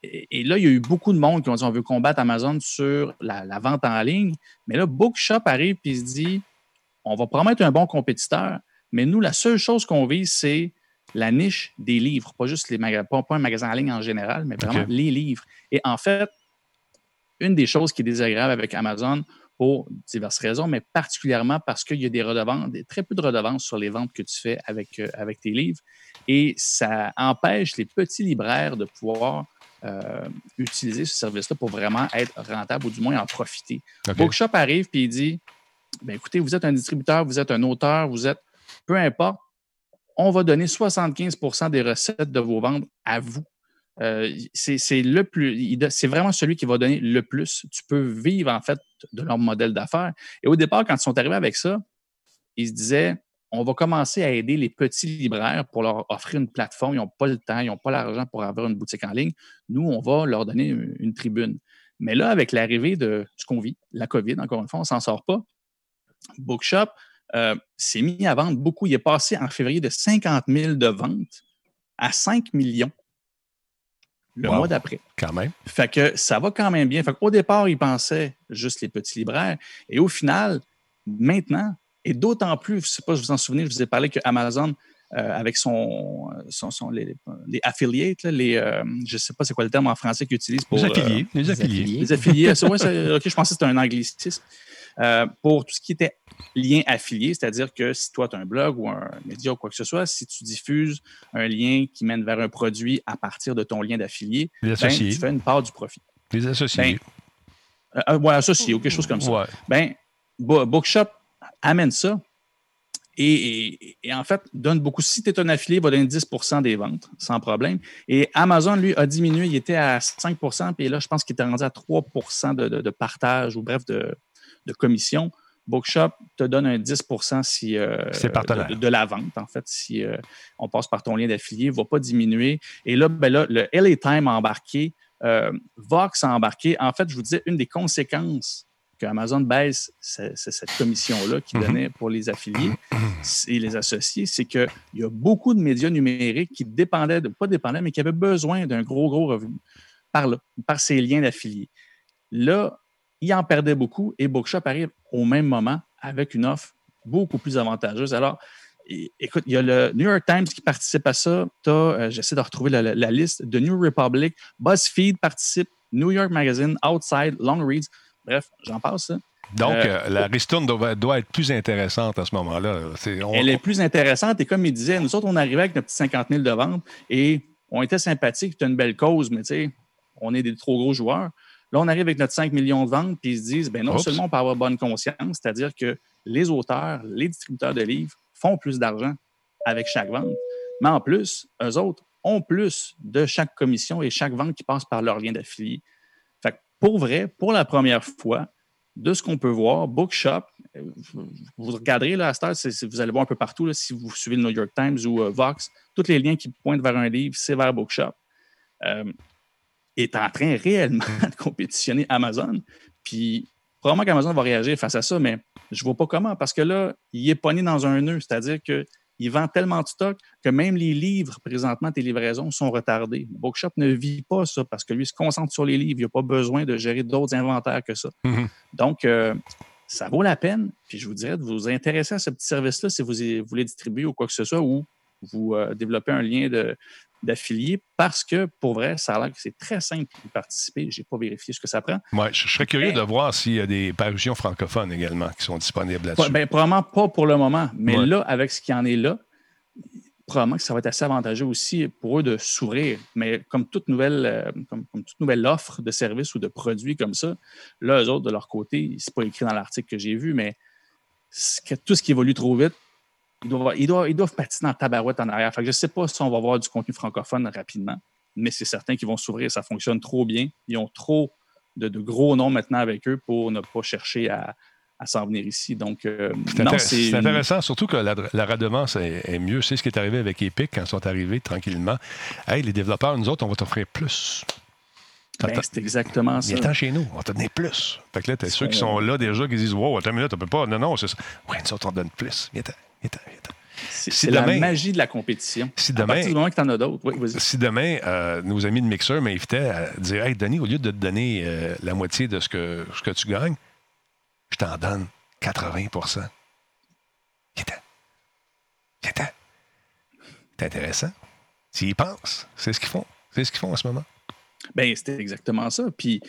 Et, là, il y a eu beaucoup de monde qui ont dit on veut combattre Amazon sur la, la vente en ligne. Mais là, Bookshop arrive et se dit on va promettre un bon compétiteur, mais nous, la seule chose qu'on vise, c'est la niche des livres, pas juste les magasins, pas, un magasin en ligne en général, mais vraiment les livres. Et en fait, une des choses qui est désagréable avec Amazon, pour diverses raisons, mais particulièrement parce qu'il y a des redevances, très peu de redevances sur les ventes que tu fais avec, euh, avec tes livres. Et ça empêche les petits libraires de pouvoir euh, utiliser ce service-là pour vraiment être rentable ou du moins en profiter. Bookshop arrive et il dit ben écoutez, vous êtes un distributeur, vous êtes un auteur, vous êtes peu importe, on va donner 75% des recettes de vos ventes à vous. Euh, c'est le plus, c'est vraiment celui qui va donner le plus. Tu peux vivre en fait de leur modèle d'affaires. Et au départ, quand ils sont arrivés avec ça, ils se disaient on va commencer à aider les petits libraires pour leur offrir une plateforme. Ils n'ont pas le temps, ils n'ont pas l'argent pour avoir une boutique en ligne. Nous, on va leur donner une, tribune. Mais là, avec l'arrivée de ce qu'on vit, la COVID, encore une fois, on ne s'en sort pas. Bookshop, euh, s'est mis à vendre beaucoup. Il est passé en février de 50 000 de ventes à 5 millions le mois d'après. Quand même. Fait que ça va quand même bien. Fait Au départ, il pensait juste les petits libraires. Et au final, maintenant, et d'autant plus, je ne sais pas si vous vous en souvenez, je vous ai parlé que Amazon, euh, avec son, son, les, affiliates, les, euh, je ne sais pas c'est quoi le terme en français qu'ils utilisent pour. Les affiliés. les affiliés. Les affiliés. ok, je pensais que c'était un anglicisme. pour tout ce qui était lien affilié, c'est-à-dire que si toi, tu as un blog ou un média ou quoi que ce soit, si tu diffuses un lien qui mène vers un produit à partir de ton lien d'affilié, ben, tu fais une part du profit. Les associés. Ben, euh, euh, associés ou quelque chose comme ça. Ben, Bookshop amène ça et, en fait, donne beaucoup. Si tu es un affilié, il va donner 10% des ventes sans problème. Et Amazon, lui, a diminué. Il était à 5% puis là, je pense qu'il était rendu à 3% de, partage ou bref, de, de commission. Bookshop te donne un 10% si, euh, de, de, la vente, en fait, si euh, on passe par ton lien d'affilié, ne va pas diminuer. Et là, ben là le LA Time a embarqué, euh, Vox a embarqué. En fait, je vous disais, une des conséquences que Amazon baisse cette commission-là qu'il mhm. donnait pour les affiliés et les associés, c'est qu'il y a beaucoup de médias numériques qui dépendaient, de, pas dépendaient, mais qui avaient besoin d'un gros, gros revenu par là, par ces liens d'affiliés. Là, il en perdait beaucoup et Bookshop arrive au même moment avec une offre beaucoup plus avantageuse. Alors, écoute, il y a le New York Times qui participe à ça. Euh, j'essaie de retrouver la, liste de New Republic. BuzzFeed participe. New York Magazine, Outside, Long Reads. Bref, j'en passe. Donc, euh, euh, la ristourne doit, être plus intéressante à ce moment-là. Elle est plus intéressante. Et comme il disait, nous autres, on arrivait avec notre petit 50 000 de ventes et on était sympathiques. C'était une belle cause, mais tu sais, on est des trop gros joueurs. Là, on arrive avec notre 5 millions de ventes, puis ils se disent, ben non seulement on peut avoir bonne conscience, c'est-à-dire que les auteurs, les distributeurs de livres font plus d'argent avec chaque vente, mais en plus, eux autres ont plus de chaque commission et chaque vente qui passe par leur lien d'affilié. Pour vrai, pour la première fois, de ce qu'on peut voir, Bookshop vous regarderez là, à cette heure, vous allez voir un peu partout, si vous suivez le New York Times ou euh, Vox, tous les liens qui pointent vers un livre, c'est vers Bookshop. Euh, est en train réellement [laughs] de compétitionner Amazon. Puis probablement qu'Amazon va réagir face à ça, mais je ne vois pas comment, parce que là, il est pogné dans un nœud, c'est-à-dire qu'il vend tellement de stock que même les livres, présentement, tes livraisons sont retardées. Bookshop ne vit pas ça parce que lui, il se concentre sur les livres. Il n'a pas besoin de gérer d'autres inventaires que ça. Mhm. Donc, euh, ça vaut la peine. Puis je vous dirais de vous intéresser à ce petit service-là si vous voulez distribuer ou quoi que ce soit, ou vous euh, développez un lien d'affilié parce que pour vrai, ça a l'air que c'est très simple de participer. Je n'ai pas vérifié ce que ça prend. Ouais, je, serais curieux de voir s'il y a des parutions francophones également qui sont disponibles là-dessus. Ben, probablement pas pour le moment, mais là, avec ce qui en est là, probablement que ça va être assez avantageux aussi pour eux de s'ouvrir. Mais comme toute nouvelle, euh, comme, toute nouvelle offre de service ou de produit comme ça, là, eux autres, de leur côté, c'est pas écrit dans l'article que j'ai vu, mais tout ce qui évolue trop vite, ils doivent, ils doivent, ils doivent patiner en tabarouette en arrière. Fait que je ne sais pas si on va voir du contenu francophone rapidement, mais c'est certain qu'ils vont s'ouvrir. Ça fonctionne trop bien. Ils ont trop de, de, gros noms maintenant avec eux pour ne pas chercher à, à s'en venir ici. Donc, euh, c'est intéressant, surtout que la, la redevance est, mieux. C'est ce qui est arrivé avec Epic quand ils sont arrivés tranquillement. Hey, les développeurs, nous autres, on va t'offrir plus. Ben, c'est exactement ça. Viens chez nous, on va te donner plus. Fait que là, t'es ceux qui sont là déjà, qui disent Wow, attends une minute, on peut pas. Non, non, c'est ça. Ouais, nous autres, on donne plus. Viens-t'en, C'est la magie de la compétition. Si demain, à partir du moment que tu en as d'autres. Oui, si demain, euh, nos amis de Mixer m'invitaient à dire Hey, Denis, au lieu de te donner euh, la moitié de ce que, ce que tu gagnes, je t'en donne 80% C'est intéressant. S'ils y pensent, c'est ce qu'ils font. C'est ce qu'ils font en ce moment. Bien, c'était exactement ça. Puis,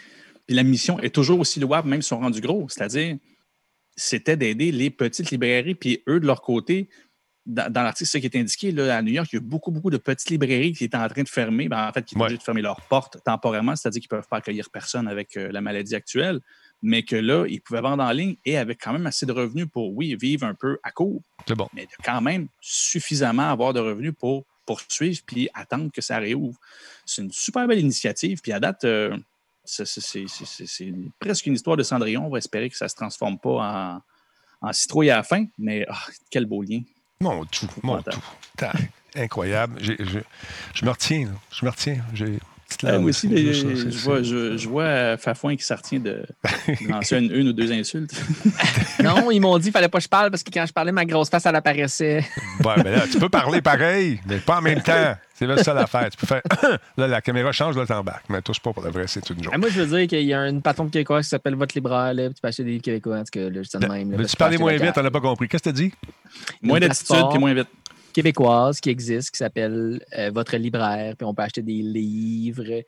la mission est toujours aussi louable, même si on rendu gros. C'est-à-dire, c'était d'aider les petites librairies, puis eux, de leur côté, dans, l'article, ce qui est indiqué, là, à New York, il y a beaucoup, beaucoup de petites librairies qui étaient en train de fermer, ben, en fait, qui obligées de fermer leurs portes temporairement, c'est-à-dire qu'ils ne peuvent pas accueillir personne avec euh, la maladie actuelle mais que là, ils pouvaient vendre en ligne et avec quand même assez de revenus pour, oui, vivre un peu à court. C'est bon. Mais quand même suffisamment avoir de revenus pour poursuivre puis attendre que ça réouvre. C'est une super belle initiative. Puis à date, euh, c'est presque une histoire de Cendrillon. On va espérer que ça ne se transforme pas en, en citrouille à la fin, mais ah, quel beau lien. Mon tout, mon tout. Incroyable. je me retiens, je me retiens. J'ai moi aussi, je, vois, je, vois euh, Fafouin qui s'artient de lancer une, ou deux insultes. [laughs] non, ils m'ont dit qu'il fallait pas que je parle parce que quand je parlais, ma grosse face, elle apparaissait. ouais, mais là, tu peux parler pareil, mais pas en même temps. C'est là ça l'affaire. Tu peux faire. [coughs] là, la caméra change, là, t'embarques. Mais touche pas pour le vrai, c'est une joke. Ah, moi, je veux dire qu'il y a une patron québécoise qui s'appelle Votre Libraire, là, tu peux acheter des livres québécois. En tout cas, là, juste de même. mais tu parlais moins vite, on n'a pas compris. Qu'est-ce que tu as dit? Moins d'attitude puis moins vite québécoise qui existe, qui s'appelle euh, Votre libraire, puis on peut acheter des livres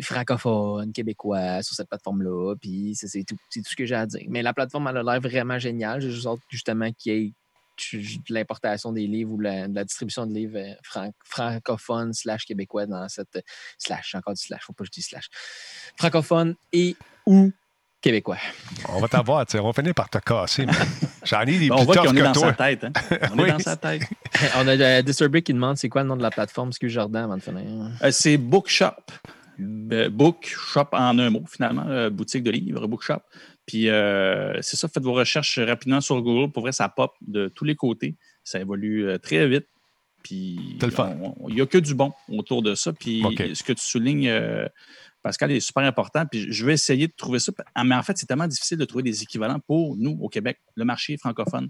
francophones, québécois sur cette plateforme-là, puis c'est tout, ce que j'ai à dire. Mais la plateforme, elle a l'air vraiment géniale. J'ai juste justement qu'il y ait l'importation des livres ou la, de la distribution de livres euh, francophones slash québécois dans cette slash, encore du slash, faut pas que je dise slash, francophone et ou québécois. On va t'avoir, on va finir par te casser. [laughs] J'en ai des On voit qu'on est dans sa tête. Hein? [laughs] On est dans sa tête. [laughs] on a euh, Disturbic qui demande c'est quoi le nom de la plateforme. Excuse Jordan avant de finir. Euh, c'est Bookshop. Euh, Bookshop en un mot, finalement. boutique de livres, Bookshop. Puis c'est ça, faites vos recherches rapidement sur Google. Pour vrai, ça pop de tous les côtés. Ça évolue très vite. Puis il n'y a que du bon autour de ça. Puis ce que tu soulignes, Pascal est super important. Puis je vais essayer de trouver ça. Ah, mais en fait, c'est tellement difficile de trouver des équivalents pour nous au Québec, le marché francophone.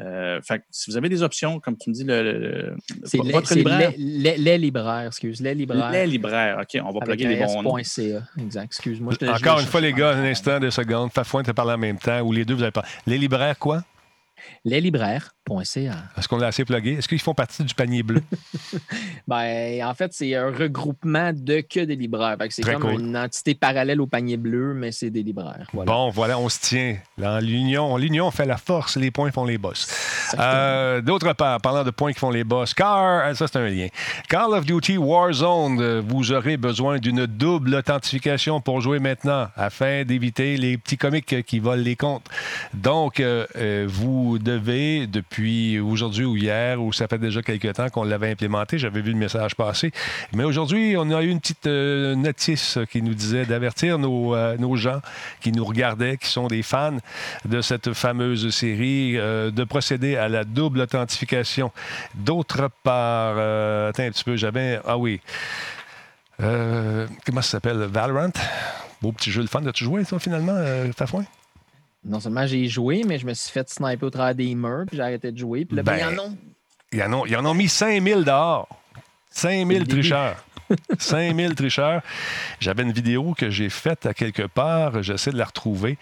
Euh, fait si vous avez des options, comme tu me dis, le, c'est votre libraire. Les, les, libraires, excuse. Les libraires. Les libraires, OK. On va plugger les bons noms. Exact, excuse-moi. Encore une fois, les gars, un instant, deux secondes. Fafouin, tu parlé en même temps, ou les deux, vous avez parlé. Les libraires, quoi? leslibraires.ca. Est-ce qu'on l'a assez plugué? Est-ce qu'ils font partie du panier bleu? [laughs] ben, en fait, c'est un regroupement de que des libraires. C'est comme une entité parallèle au panier bleu, mais c'est des libraires. Bon, voilà, on se tient. L'union, l'union fait la force, les points font les boss. Euh, d'autre part, parlant de points qui font les boss, car, euh, ça c'est un lien. Call of Duty Warzone, euh, vous aurez besoin d'une double authentification pour jouer maintenant afin d'éviter les petits comiques qui volent les comptes. Donc, vous nous depuis aujourd'hui ou hier, ou ça fait déjà quelques temps qu'on l'avait implémenté. J'avais vu le message passer. Mais aujourd'hui, on a eu une petite euh, notice qui nous disait d'avertir nos, euh, nos, gens qui nous regardaient, qui sont des fans de cette fameuse série, euh, de procéder à la double authentification. D'autre part, attends un petit peu, j'avais. Ah oui. comment ça s'appelle? Valorant? Beau petit jeu de fan. As-tu joué, toi, finalement, Fafouin? Non seulement j'ai joué, mais je me suis fait sniper au travers des murs, puis j'ai arrêté de jouer. Puis là, ben, ben ils en ont. Ils en ont, mis 5000 dehors. 5000 tricheurs. [laughs] 5000 tricheurs. J'avais une vidéo que j'ai faite à quelque part. J'essaie de la retrouver.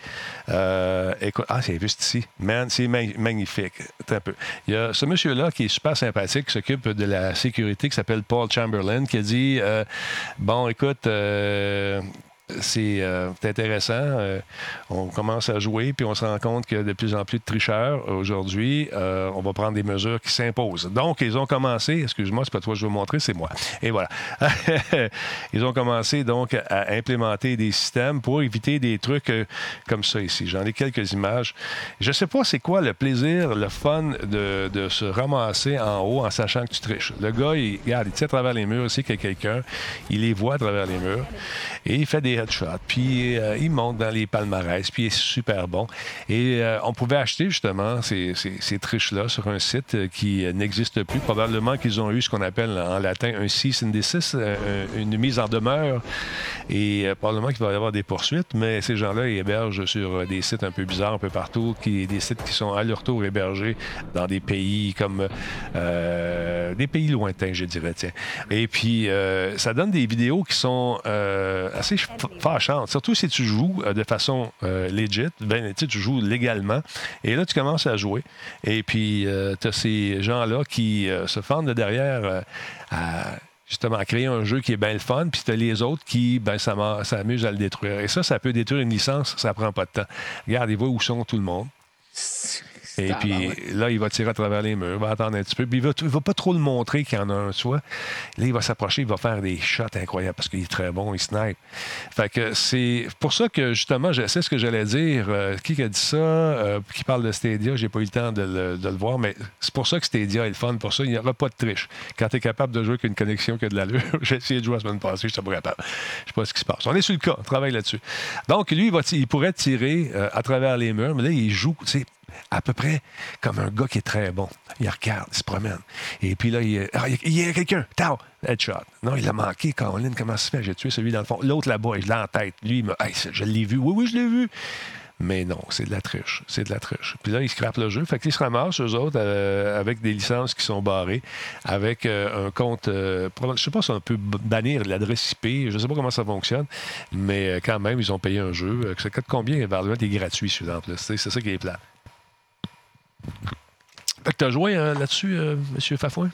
Euh, écoute, ah, c'est juste ici. Man, c'est magnifique. Un peu. Il y a ce monsieur-là qui est super sympathique, qui s'occupe de la sécurité, qui s'appelle Paul Chamberlain, qui a dit euh, Bon, écoute, euh, c'est euh, intéressant. Euh, on commence à jouer, puis on se rend compte qu'il y a de plus en plus de tricheurs. Aujourd'hui, euh, on va prendre des mesures qui s'imposent. Donc, ils ont commencé, excuse-moi, c'est pas toi que je veux montrer, c'est moi. Et voilà. [laughs] ils ont commencé donc à implémenter des systèmes pour éviter des trucs comme ça ici. J'en ai quelques images. Je sais pas c'est quoi le plaisir, le fun de, se ramasser en haut en sachant que tu triches. Le gars, il, regarde, il tient à travers les murs aussi qu'il y a quelqu'un. Il les voit à travers les murs et il fait des puis euh, il monte dans les palmarès, puis il est super bon. Et euh, on pouvait acheter justement ces, triches-là sur un site euh, qui n'existe plus. Probablement qu'ils ont eu ce qu'on appelle en latin un cease desist, une mise en demeure. Et probablement qu'il va y avoir des poursuites, mais ces gens-là hébergent sur des sites un peu bizarres un peu partout, qui, des sites qui sont à leur tour hébergés dans des pays comme des pays lointains, je dirais. Tiens. Et puis, ça donne des vidéos qui sont assez fâchante. Surtout si tu joues euh, de façon euh, legit, ben, tu joues légalement. Et là, tu commences à jouer. Et puis, euh, tu as ces gens-là qui se fendent de derrière à justement créer un jeu qui est bien le fun, puis tu as les autres qui ben, s'amusent à le détruire. Et ça, ça peut détruire une licence, ça prend pas de temps. Regarde, ils voient où sont tout le monde. Et puis là, il va tirer à travers les murs, il va attendre un petit peu. Puis il ne va, pas trop le montrer qu'il y en a un soi. Là, il va s'approcher, il va faire des shots incroyables parce qu'il est très bon, il snipe. Fait que c'est pour ça que justement, je sais ce que j'allais dire. Euh, qui a dit ça? Euh, qui parle de Stadia, j'ai pas eu le temps de le, voir, mais c'est pour ça que Stadia est le fun. Pour ça, il n'y aura pas de triche. Quand tu es capable de jouer avec une connexion qui a de l'allure, [laughs] j'ai essayé de jouer la semaine passée, je suis pas capable. Je sais pas ce qui se passe. On est sur le cas, on travaille là-dessus. Donc, lui, il, va il pourrait tirer euh, à travers les murs, mais là, il joue, à peu près comme un gars qui est très bon. Il regarde, il se promène. Et puis là, il, ah, y a quelqu'un. Tao, headshot. Non, il a manqué. Caroline, comment ça se fait? J'ai tué celui dans le fond. L'autre là-bas, je l'ai en tête. Lui, il me. je l'ai vu. Oui, oui, je l'ai vu. Mais non, c'est de la triche. C'est de la triche. Puis là, ils scrapent le jeu. Fait qu'ils se ramassent, eux autres, euh, avec des licences qui sont barrées, avec euh, un compte. Euh, je sais pas si on peut bannir l'adresse IP. Je sais pas comment ça fonctionne. Mais quand même, ils ont payé un jeu. Ça coûte combien? Valorant? Est gratuit, celui-là. C'est ça qui est plat. Fait que tu as joué euh, là-dessus, euh, M. Fafouin?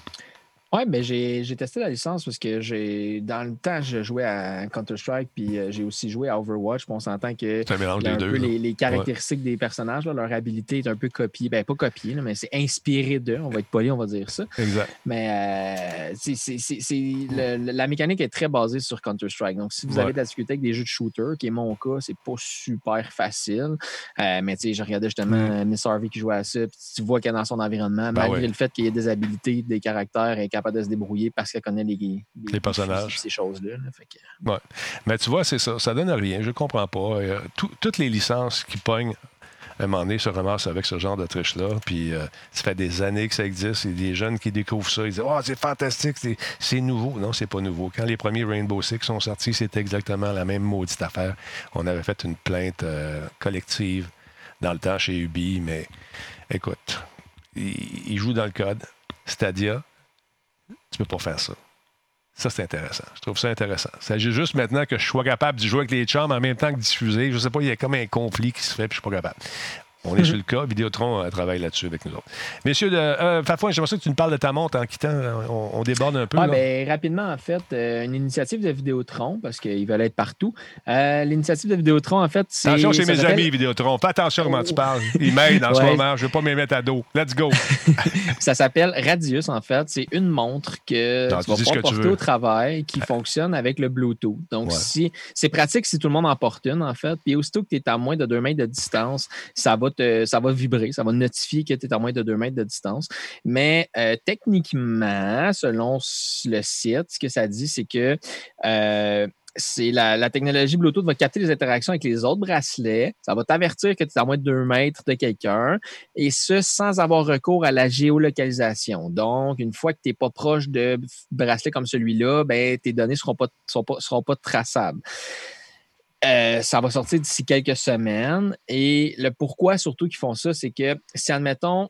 Oui, ben j'ai testé la licence parce que j'ai dans le temps, je jouais à Counter-Strike, puis euh, j'ai aussi joué à Overwatch. on s'entend que un mélange des deux, les, caractéristiques des personnages, leur habilité est un peu copiée. Ben, pas copiée, mais c'est inspiré d'eux. On va être poli, on va dire ça. Exact. Mais euh, la mécanique est très basée sur Counter-Strike. Donc, si vous avez de la difficulté avec des jeux de shooter, qui est mon cas, c'est pas super facile. Euh, mais tu sais, je regardais justement Miss Harvey qui jouait à ça, puis tu vois qu'elle est dans son environnement, ben malgré le fait qu'il y ait des habilités, des caractères, et capable de se débrouiller parce qu'elle connaît les, les, personnages. Ces choses-là. Ouais. Mais tu vois, c'est ça. Ça donne rien. Je comprends pas. Euh, toutes les licences qui pognent à un moment donné, se ramassent avec ce genre de triche-là. Puis euh, ça fait des années que ça existe. Il y a des jeunes qui découvrent ça. Ils disent Oh, c'est fantastique, c'est nouveau. Non, c'est pas nouveau. Quand les premiers Rainbow Six sont sortis, c'était exactement la même maudite affaire. On avait fait une plainte euh, collective dans le temps chez Ubi, mais écoute, ils jouent dans le code. Stadia, tu peux pas faire ça. Ça, c'est intéressant. Je trouve ça intéressant. Il s'agit juste maintenant que je sois capable de jouer avec les chambres en même temps que diffuser. Je sais pas, il y a comme un conflit qui se fait, puis je suis pas capable. On est [laughs] sur le cas. Vidéotron euh, travaille là-dessus avec nous autres. Messieurs, de, euh, Fafouin, j'aimerais que tu nous parles de ta montre en quittant. On, déborde un peu. Ah, ben, rapidement, en fait, euh, une initiative de Vidéotron, parce qu'ils veulent être partout. L'initiative de Vidéotron, en fait, c'est. Attention chez mes amis, Vidéotron. Fais attention comment tu parles. Ils m'aident en ce [laughs] moment. Je ne veux pas me mettre à dos. Let's go. [laughs] ça s'appelle Radius, en fait. C'est une montre que tu vas pouvoir porter au travail qui fonctionne avec le Bluetooth. Donc, si c'est pratique si tout le monde en porte une, en fait. Puis aussitôt que tu es à moins de 2 mètres de distance, ça va ça va vibrer, ça va notifier que tu es à moins de 2 mètres de distance. Mais euh, techniquement, selon le site, ce que ça dit, c'est que euh, la, technologie Bluetooth va capter les interactions avec les autres bracelets. Ça va t'avertir que tu es à moins de 2 mètres de quelqu'un et ce, sans avoir recours à la géolocalisation. Donc, une fois que tu n'es pas proche de bracelets comme celui-là, ben, tes données ne seront pas, seront pas, traçables. Euh, ça va sortir d'ici quelques semaines. Et le pourquoi surtout qu'ils font ça, c'est que si, admettons,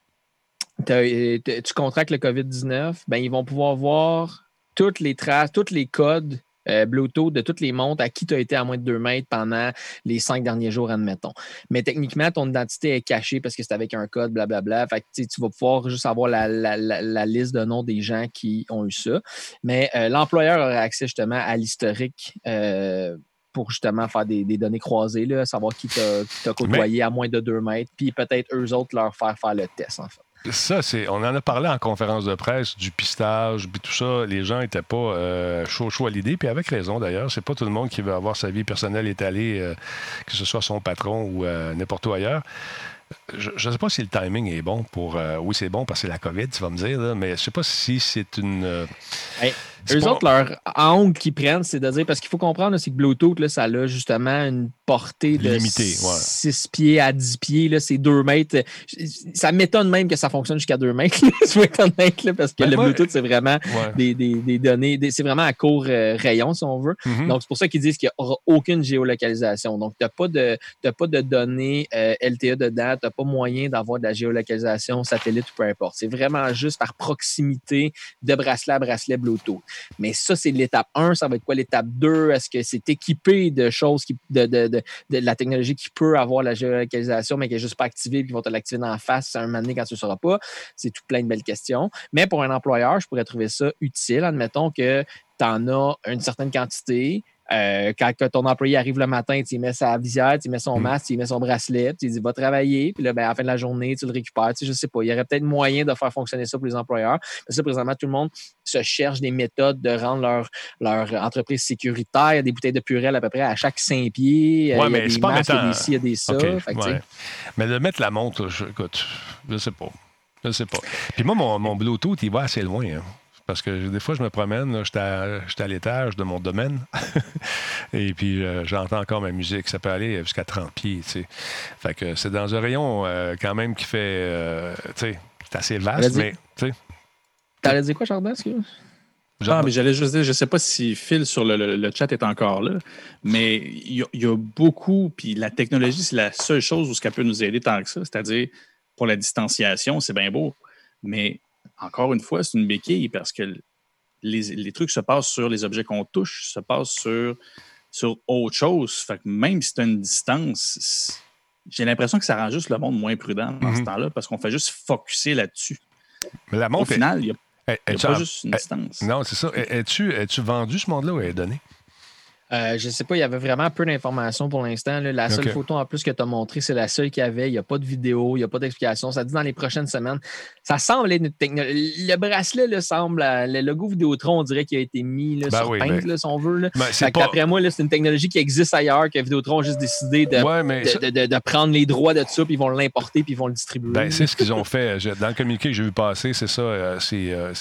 tu contractes le COVID-19, ben, ils vont pouvoir voir toutes les traces, tous les codes euh, Bluetooth de toutes les montres à qui tu as été à moins de 2 mètres pendant les cinq derniers jours, admettons. Mais techniquement, ton identité est cachée parce que c'est avec un code, blablabla. Fait que tu vas pouvoir juste avoir la, liste de noms des gens qui ont eu ça. Mais euh, l'employeur aura accès justement à l'historique. Euh, pour justement faire des, données croisées, là, savoir qui t'a côtoyé à moins de 2 mètres, puis peut-être eux autres leur faire faire le test, en fait. Ça, c'est. On en a parlé en conférence de presse, du pistage, puis tout ça. Les gens n'étaient pas euh, chaud chaud à l'idée, puis avec raison d'ailleurs. C'est pas tout le monde qui veut avoir sa vie personnelle étalée, euh, que ce soit son patron ou euh, n'importe où ailleurs. Je ne sais pas si le timing est bon pour. oui, c'est bon parce que c'est la COVID, tu vas me dire, mais je ne sais pas si c'est une. Eux autres, leur angle qu'ils prennent, c'est de dire, parce qu'il faut comprendre, c'est que Bluetooth, là, ça a justement une portée de 6 pieds à 10 pieds, c'est 2 mètres. Ça m'étonne même que ça fonctionne jusqu'à 2 mètres, [laughs] parce que ben, le Bluetooth, c'est vraiment des, données, c'est vraiment à court euh, rayon, si on veut. Mm-hmm. Donc, c'est pour ça qu'ils disent qu'il n'y aura aucune géolocalisation. Donc, tu n'as pas, de, pas de données euh, LTE dedans, tu n'as pas moyen d'avoir de la géolocalisation satellite ou peu importe. C'est vraiment juste par proximité de bracelet à bracelet Bluetooth. Mais ça, c'est l'étape 1. Ça va être quoi l'étape 2? Est-ce que c'est équipé de choses, qui, de, de, de, la technologie qui peut avoir la géolocalisation, mais qui n'est juste pas activée, puis ils vont te l'activer dans la face à un moment donné quand tu ne sauras pas? C'est tout plein de belles questions. Mais pour un employeur, je pourrais trouver ça utile. Admettons que tu en as une certaine quantité, euh, quand ton employé arrive le matin, tu mets sa visière, tu mets son mm. masque, tu mets son bracelet, tu dis va travailler, puis là, ben, à la fin de la journée, tu le récupères. Je sais pas. Il y aurait peut-être moyen de faire fonctionner ça pour les employeurs. Parce que présentement, tout le monde se cherche des méthodes de rendre leur, leur entreprise sécuritaire. Il y a des bouteilles de purée à peu près à chaque cinq pieds. Ouais, mais c'est pas masques, il y a des ci, il y a des ça. Mais de mettre la montre, je, écoute, je sais pas. Je sais pas. Puis moi, mon, mon Bluetooth, il va assez loin. Hein. Parce que des fois, je me promène, j'étais à, l'étage de mon domaine, [laughs] et puis euh, j'entends encore ma musique. Ça peut aller jusqu'à 30 pieds, tu sais. Fait que c'est dans un rayon euh, quand même qui fait, euh, tu sais, c'est assez vaste, mais, tu sais. T'allais dire quoi, Chardin? Ah, mais j'allais juste dire, je ne sais pas si Phil sur le, chat est encore là, mais il y, a beaucoup, puis la technologie, c'est la seule chose où ce qu'elle peut nous aider tant que ça. C'est-à-dire, pour la distanciation, c'est bien beau, mais encore une fois, c'est une béquille parce que les, trucs se passent sur les objets qu'on touche, se passent sur, sur autre chose. Fait que même si tu as une distance, j'ai l'impression que ça rend juste le monde moins prudent dans ce mhm. temps-là parce qu'on fait juste focuser là-dessus. Mais la Au final, il n'y a, pas juste une distance. Non, c'est ça. Es-tu vendu ce monde-là ou est donné? Euh, je ne sais pas, il y avait vraiment peu d'informations pour l'instant. La seule photo en plus que tu as montrée, c'est la seule qu'il y avait. Il n'y a pas de vidéo, il n'y a pas d'explication. Ça dit dans les prochaines semaines. Ça semble être une technologie. Le bracelet là, semble. Le logo Vidéotron, on dirait qu'il a été mis là, ben sur oui, ben si on veut. Là. Ben, D'après moi, c'est une technologie qui existe ailleurs, que Vidéotron a juste décidé de, de, prendre les droits de ça, puis ils vont l'importer, puis ils vont le distribuer. c'est ce qu'ils ont fait. Dans le communiqué que j'ai vu passer, c'est ça. Euh, c'est, euh,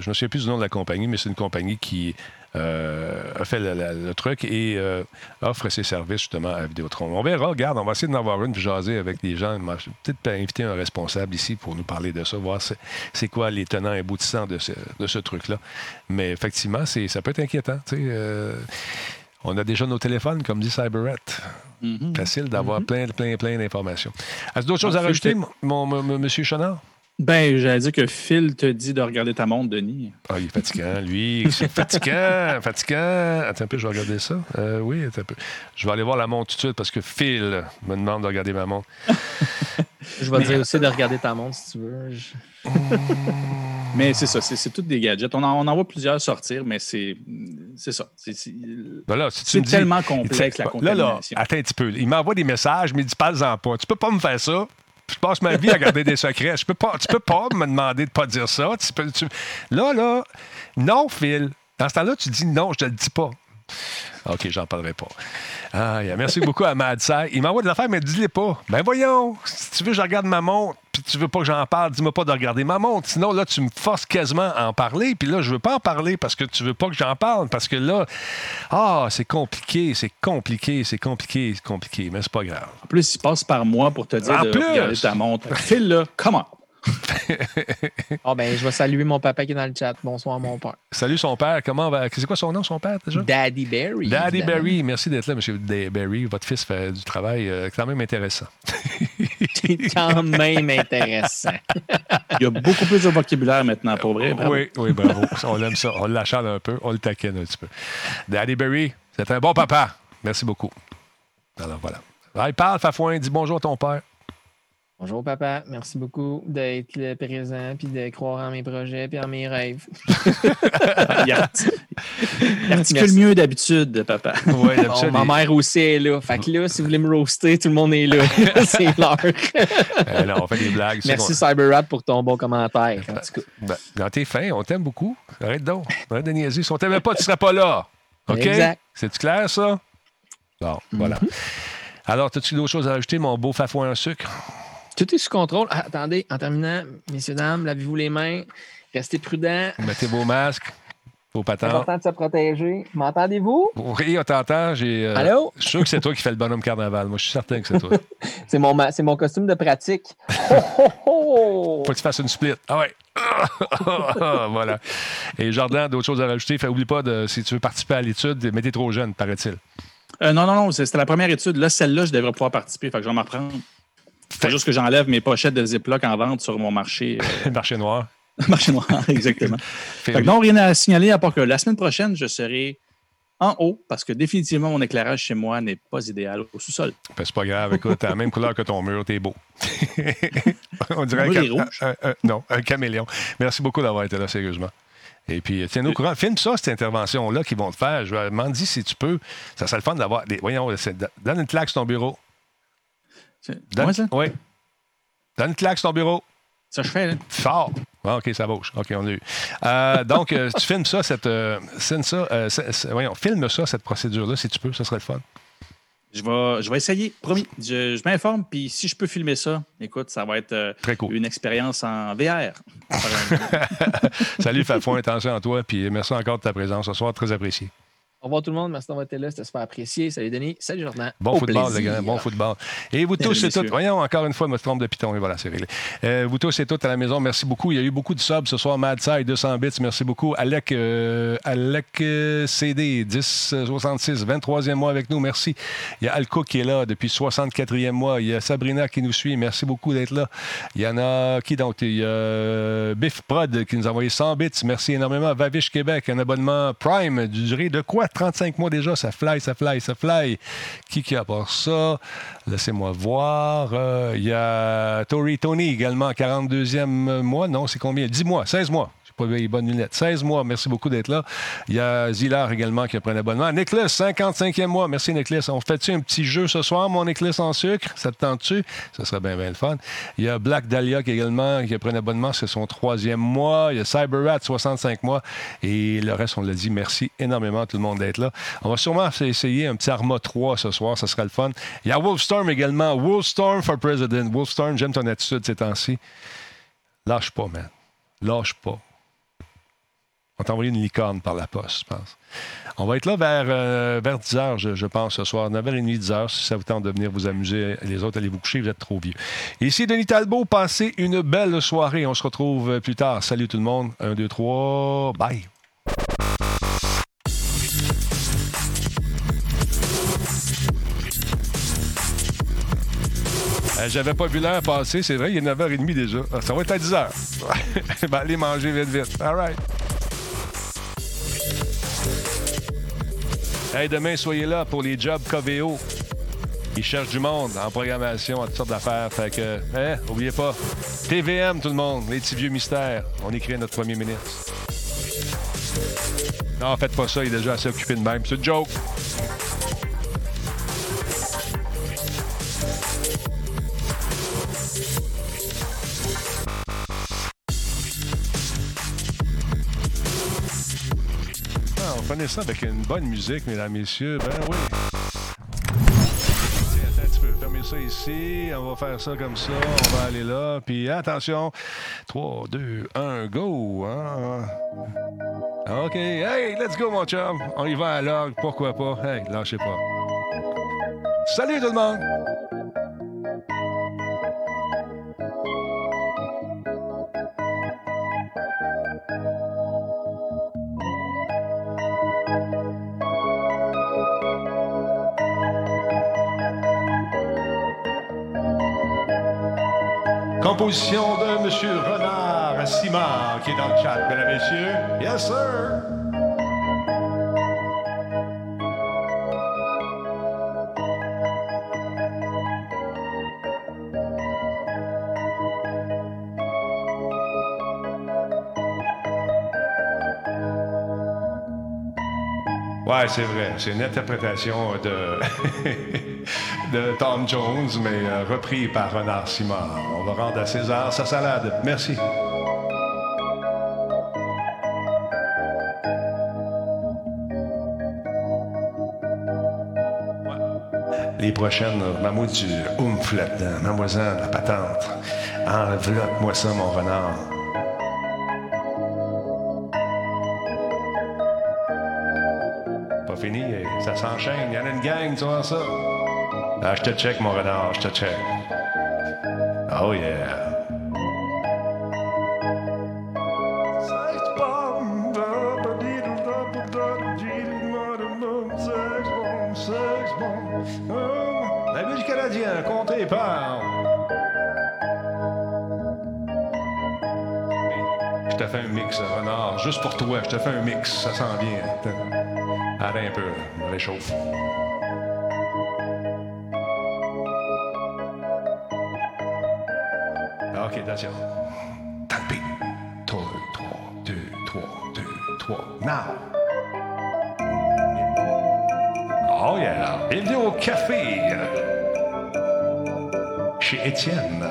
je me souviens plus du nom de la compagnie, mais c'est une compagnie qui euh, a fait le, truc et euh, offre ses services justement à Vidéotron. On verra, regarde, on va essayer d'en avoir une, puis jaser avec des gens. Peut-être inviter un responsable ici pour nous parler de ça, voir c'est quoi les tenants et aboutissants de ce, truc-là. Mais effectivement, ça peut être inquiétant. Euh, on a déjà nos téléphones, comme dit Cyberette. Mm-hmm. Facile d'avoir mm-hmm. plein, plein, plein d'informations. As-tu d'autres choses à rajouter, mon, monsieur Chenard? Ben, j'allais dire que Phil te dit de regarder ta montre, Denis. Ah, il est fatigant, lui. C'est fatigant, [laughs] fatigant. Attends un peu, je vais regarder ça. Euh, oui, attends un peu. Je vais aller voir la montre tout de suite parce que Phil me demande de regarder ma montre. [laughs] je vais te dire aussi de regarder ta montre si tu veux. [laughs] mais c'est ça, c'est tous des gadgets. On en, voit plusieurs sortir, mais c'est ça. C'est ben tellement complexe la Là, là, attends un petit peu. Il m'envoie des messages, mais il dit pas-en pas. Tu peux pas me faire ça je passe ma vie à garder des secrets. Je peux pas, tu peux pas me demander de pas dire ça. Là, là, non, Phil. Dans ce temps-là, tu dis non, je te le dis pas. [laughs] OK, j'en parlerai pas. Ah, yeah. Merci beaucoup à Mad Sai. Il m'envoie des affaires, mais dis-les pas. Ben voyons, si tu veux, je regarde ma montre, puis tu veux pas que j'en parle, dis-moi pas de regarder ma montre. Sinon, là, tu me forces quasiment à en parler, puis là, je veux pas en parler parce que tu veux pas que j'en parle, parce que là, ah, c'est compliqué, c'est compliqué, c'est compliqué, c'est compliqué, mais c'est pas grave. En plus, il passe par moi pour te dire En de plus! regarder ta montre. File là, comment? [laughs] Ah ben, je vais saluer mon papa qui est dans le chat. Bonsoir, mon père. Salut son père, comment va? C'est quoi son nom, son père, déjà? Daddy Barry. Daddy évidemment. Barry, merci d'être là, M. Barry. Votre fils fait du travail euh, quand même intéressant. C'est quand même intéressant. [laughs] [laughs] Il y a beaucoup plus de vocabulaire maintenant, pour vrai. bravo. Oui, oui, bravo. on aime ça. On l'achale un peu, on le taquine un petit peu. Daddy Barry, c'est un bon papa. Merci beaucoup. Alors voilà. Allez, parle, Fafouin, dis bonjour à ton père. Bonjour, papa. Merci beaucoup d'être présent puis de croire en mes projets puis en mes rêves. [laughs] Il arti- il articule Merci. mieux d'habitude, papa. Oui, Bon, ma mère aussi est là. Fait que là, si vous voulez me roaster, tout le monde est là. [laughs] C'est l'heure. Euh, on fait des blagues. Merci, bon. CyberRat, pour ton bon commentaire. En tout cas. Ben, dans tes fins, on t'aime beaucoup. Arrête donc. Arrête de niaiser. Si on t'aimait pas, tu serais pas là. OK? C'est-tu clair, ça? Bon, voilà. Alors, as-tu d'autres choses à ajouter, mon beau Fafouin en sucre? Tout est sous contrôle. Ah, attendez, en terminant, messieurs, dames, lavez-vous les mains. Restez prudents. Mettez vos masques, vos C'est patentes. important de se protéger. M'entendez-vous? Oui, on t'entend. J'ai, euh, Allô? Je suis sûr que c'est toi qui fais le bonhomme carnaval. Moi, je suis certain que c'est toi. [laughs] C'est mon, ma- c'est mon costume de pratique. Oh, oh, oh! Faut que tu fasses une split. Ah ouais. [laughs] voilà. Et Jordan, d'autres choses à rajouter? Fait, oublie pas, de, si tu veux participer à l'étude, mais t'es trop jeune, paraît-il. Euh, non, non, non, c'est- c'était la première étude. Là, celle-là, je devrais pouvoir participer. Fait que je vais m'en prendre. Faut juste que j'enlève mes pochettes de Ziploc en vente sur mon marché, euh, [laughs] marché noir. [laughs] marché noir, exactement. [laughs] Fait- que non, rien à signaler à part que la semaine prochaine, je serai en haut parce que définitivement, mon éclairage chez moi n'est pas idéal au sous-sol. Ben, c'est pas grave. Écoute, t'as la même couleur que ton mur. T'es beau. On dirait un, cam- un- un- non, un caméléon. Merci beaucoup d'avoir été là, sérieusement. Et puis, tiens-nous au courant. Filme ça, cette intervention-là qu'ils vont te faire. Je m'en dis si tu peux. Ça serait le fun d'avoir. Des... Voyons, donne une claque sur ton bureau. Donne... moi, ça? Oui. Donne une claque sur ton bureau. Ça, je fais, là. Fort. Ah, OK, ça bouge. OK, on l'a eu. Euh, donc, euh, tu filmes ça, cette. euh, filme ça, euh, voyons, filme ça, cette procédure-là, si tu peux, ça serait le fun. Je vais, je vais essayer, promis. Je, je m'informe, puis si je peux filmer ça, écoute, ça va être euh, Très cool. une expérience en VR. [laughs] Salut, Fafouin, attention à toi, puis merci encore de ta présence ce soir, très apprécié. Au revoir tout le monde. Merci d'avoir été là. C'était super apprécié. Salut Denis. Salut Jordan. Bon Au football, plaisir. le gars, bon football. Et vous tous et toutes, voyons, encore une fois, me trompe de piton, et voilà, c'est réglé. Euh, vous tous et toutes à la maison, merci beaucoup. Il y a eu beaucoup de subs ce soir. Mad Side, 200 bits, merci beaucoup. Alec, euh, Alec euh, CD, 1066, 23e mois avec nous, merci. Il y a Alco qui est là depuis 64e mois. Il y a Sabrina qui nous suit, merci beaucoup d'être là. Il y en a qui donc? Il y a euh, Biff Prod qui nous a envoyé 100 bits, merci énormément. Vavish Québec, un abonnement Prime, du durée de quoi? 35 mois déjà, ça fly, ça fly, ça fly. Qui qui a ça? Laissez-moi voir. Euh, Il y a Tori Tony également, 42e mois. Non, c'est combien? 10 mois, 16 mois. Pas les bonnes lunettes. 16 mois, merci beaucoup d'être là. Il y a Zilar également qui a pris un abonnement. Nicholas, 55e mois. Merci Nicholas. On fait-tu un petit jeu ce soir, mon Nicholas en sucre? Ça te tente-tu? Ça serait bien, bien le fun. Il y a Black Dahlia qui également qui a pris un abonnement. C'est son troisième mois. Il y a CyberRat, 65 mois. Et le reste, on l'a dit. Merci énormément à tout le monde d'être là. On va sûrement essayer un petit Arma 3 ce soir. Ça sera le fun. Il y a Wolfstorm également. Wolfstorm for President. Wolfstorm, j'aime ton attitude ces temps-ci. Lâche pas, man. Lâche pas. On une licorne par la poste, je pense. On va être là vers, euh, vers 10 h, je, je pense, ce soir. 9h30, 10 h, si ça vous tente de venir vous amuser. Les autres, allez vous coucher, vous êtes trop vieux. Ici Denis Talbot, passez une belle soirée. On se retrouve euh, plus tard. Salut tout le monde. 1, 2, 3, bye. Euh, J'avais pas vu l'heure passer, c'est vrai, il est 9h30 déjà. Ah, Ça va être à 10h. [laughs] ben, allez manger vite, vite. All right. Hey, demain, soyez là pour les jobs KVO. Ils cherchent du monde en programmation, en toutes sortes d'affaires. Fait que, hein, oubliez pas. TVM, tout le monde, les petits vieux mystères. On écrit à notre premier ministre. Non, faites pas ça, il est déjà assez occupé de même. C'est une joke. On ça avec une bonne musique, mesdames, messieurs. Ben oui. Attends, tu peux fermer ça ici. On va faire ça comme ça. On va aller là. Puis attention. 3, 2, 1, go. Hein? OK. Hey, let's go, mon chum. On y va à l'orgue. Pourquoi pas? Hey, lâchez pas. Salut tout le monde! Composition de M. Renard Simard qui est dans le chat, mesdames et messieurs. Yes, sir! Ouais, c'est vrai. C'est une interprétation de, [laughs] de Tom Jones, mais euh, repris par Renard Simard. On va rendre à César sa salade. Merci. Les prochaines, maman du oomph là-dedans, mademoiselle, la patente. Enveloppe-moi ça, mon renard. Pas fini, ça s'enchaîne. Il y en a une gang, tu vois ça? Je te check, mon renard, je te check. Oh yeah. La musique canadienne, comptez par. Je te fais un mix, renard, juste pour toi. Je te fais un mix, ça sent bien. Arrête un peu, là. réchauffe. Attention. Tapez. 3, 3, 2, 3, 2, 3. Now! Oh yeah! Bienvenue au café! Chez Étienne.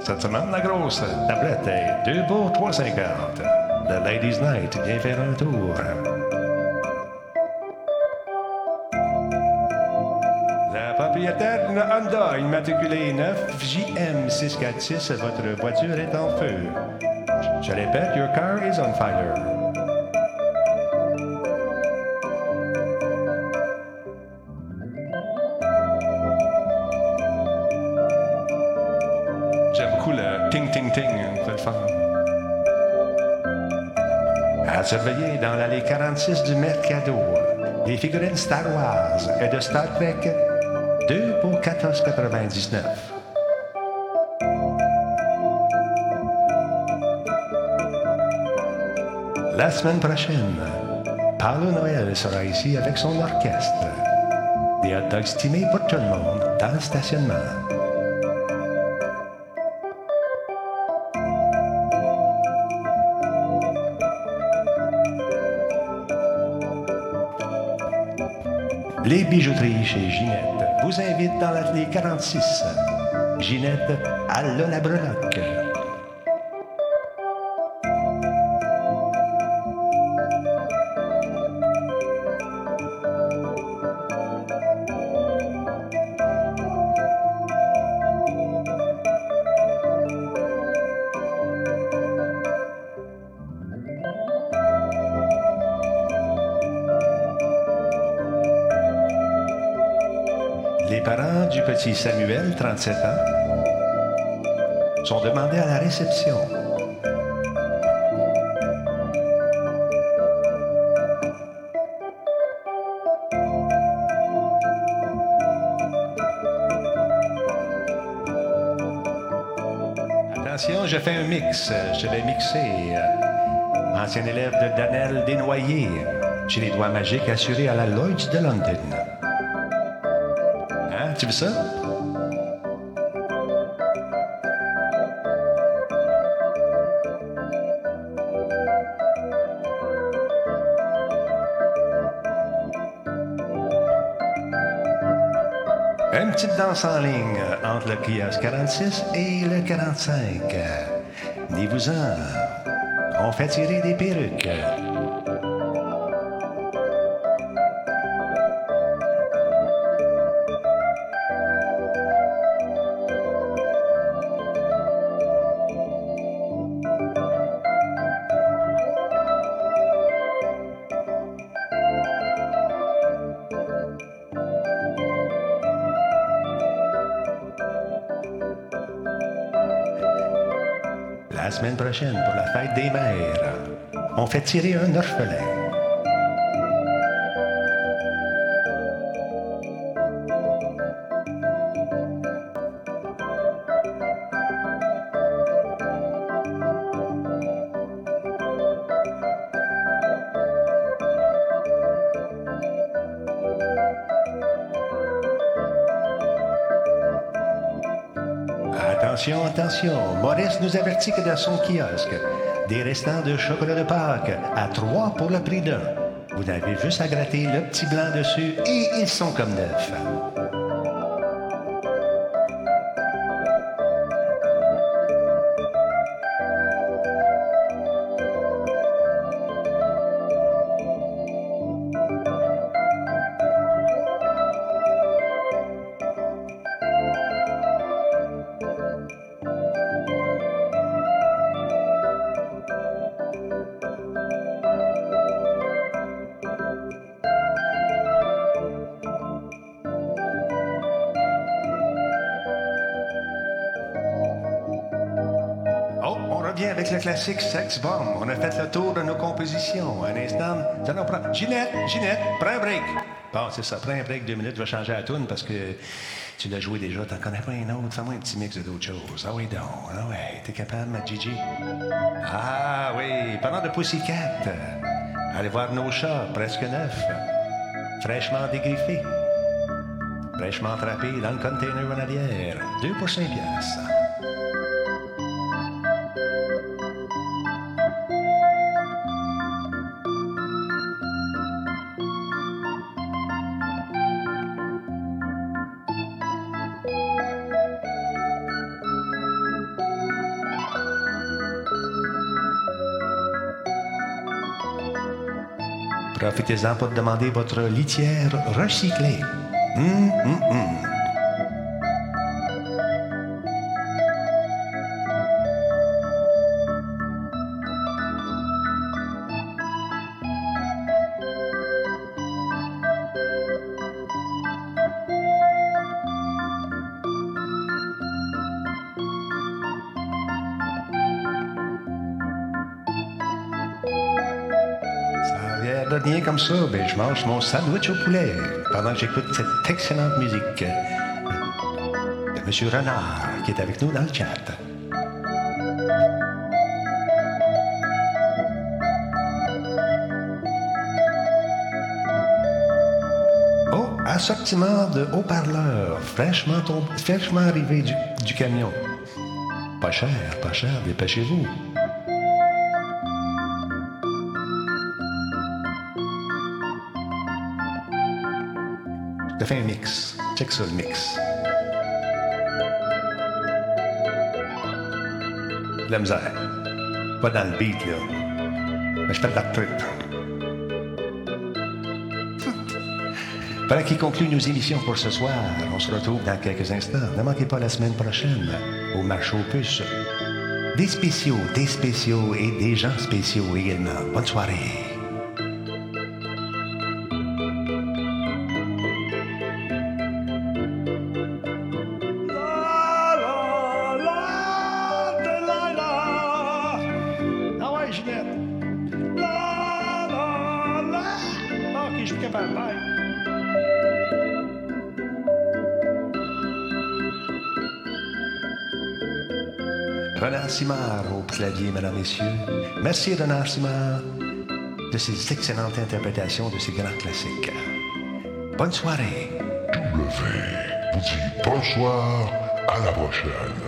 Cette semaine, la grosse tablette est 2 pour 3,50. Le Ladies Night vient faire un tour. Honda immatriculée 9 JM646, votre voiture est en feu. Je répète, your car is on fire. J'aime beaucoup le ting-ting-ting, c'est le. À surveiller dans l'allée 46 du Mercado, les figurines Star Wars et de Star Trek, 2 pour 14,99. La semaine prochaine, Paolo Noël sera ici avec son orchestre. Des hot dogs stimés pour tout le monde dans le stationnement. Les bijouteries chez Ginette vous invitent dans l'atelier 46. Ginette à la Samuel, 37 ans, sont demandés à la réception. Attention, je fais un mix. Je vais mixer. euh, Ancien élève de Danel Desnoyers. J'ai les doigts magiques assurés à la Lloyds de London. Tu veux ça? Une petite danse en ligne entre le kiosque 46 et le 45. Dis-vous-en, on fait tirer des perruques. On fait tirer un orphelin. Attention, attention. Maurice nous avertit que dans son kiosque, des restants de chocolat de Pâques à 3 pour le prix d'un. Vous avez juste à gratter le petit blanc dessus et ils sont comme neufs. Revient avec le classique Sex Bomb. On a fait le tour de nos compositions. Un instant, nous allons prendre... Ginette, Ginette, prends un break. Bon, c'est ça, prends un break deux minutes, je vais changer la tune parce que tu l'as joué déjà, t'en connais pas un autre? Fais-moi un petit mix de d'autres choses. Ah oui, donc. Ah ouais, t'es capable, ma Gigi? Ah oui, parlant de Pussycat, allez voir nos chats, presque neufs, fraîchement dégriffés, fraîchement frappés dans le container en arrière. Deux pour cinq piastres. Profitez-en pour demander votre litière recyclée. Hum, hum, hum. Ben, je mange mon sandwich au poulet pendant que j'écoute cette excellente musique de M. Renard qui est avec nous dans le chat. Oh, assortiment de haut-parleurs fraîchement, fraîchement arrivé du, du camion. Pas cher, pas cher, dépêchez-vous. Fais un mix. Check ça, le mix. La misère. Pas dans le beat, là. Mais je fais de la trip. Voilà qui conclut nos émissions pour ce soir. On se retrouve dans quelques instants. Ne manquez pas la semaine prochaine au marché aux puces. Des spéciaux, des spéciaux et des gens spéciaux également. Bonne soirée. Clavier, mesdames, messieurs. Merci, Renard Simard, de ces excellentes interprétations de ces grands classiques. Bonne soirée. W vous dit bonsoir, à la prochaine.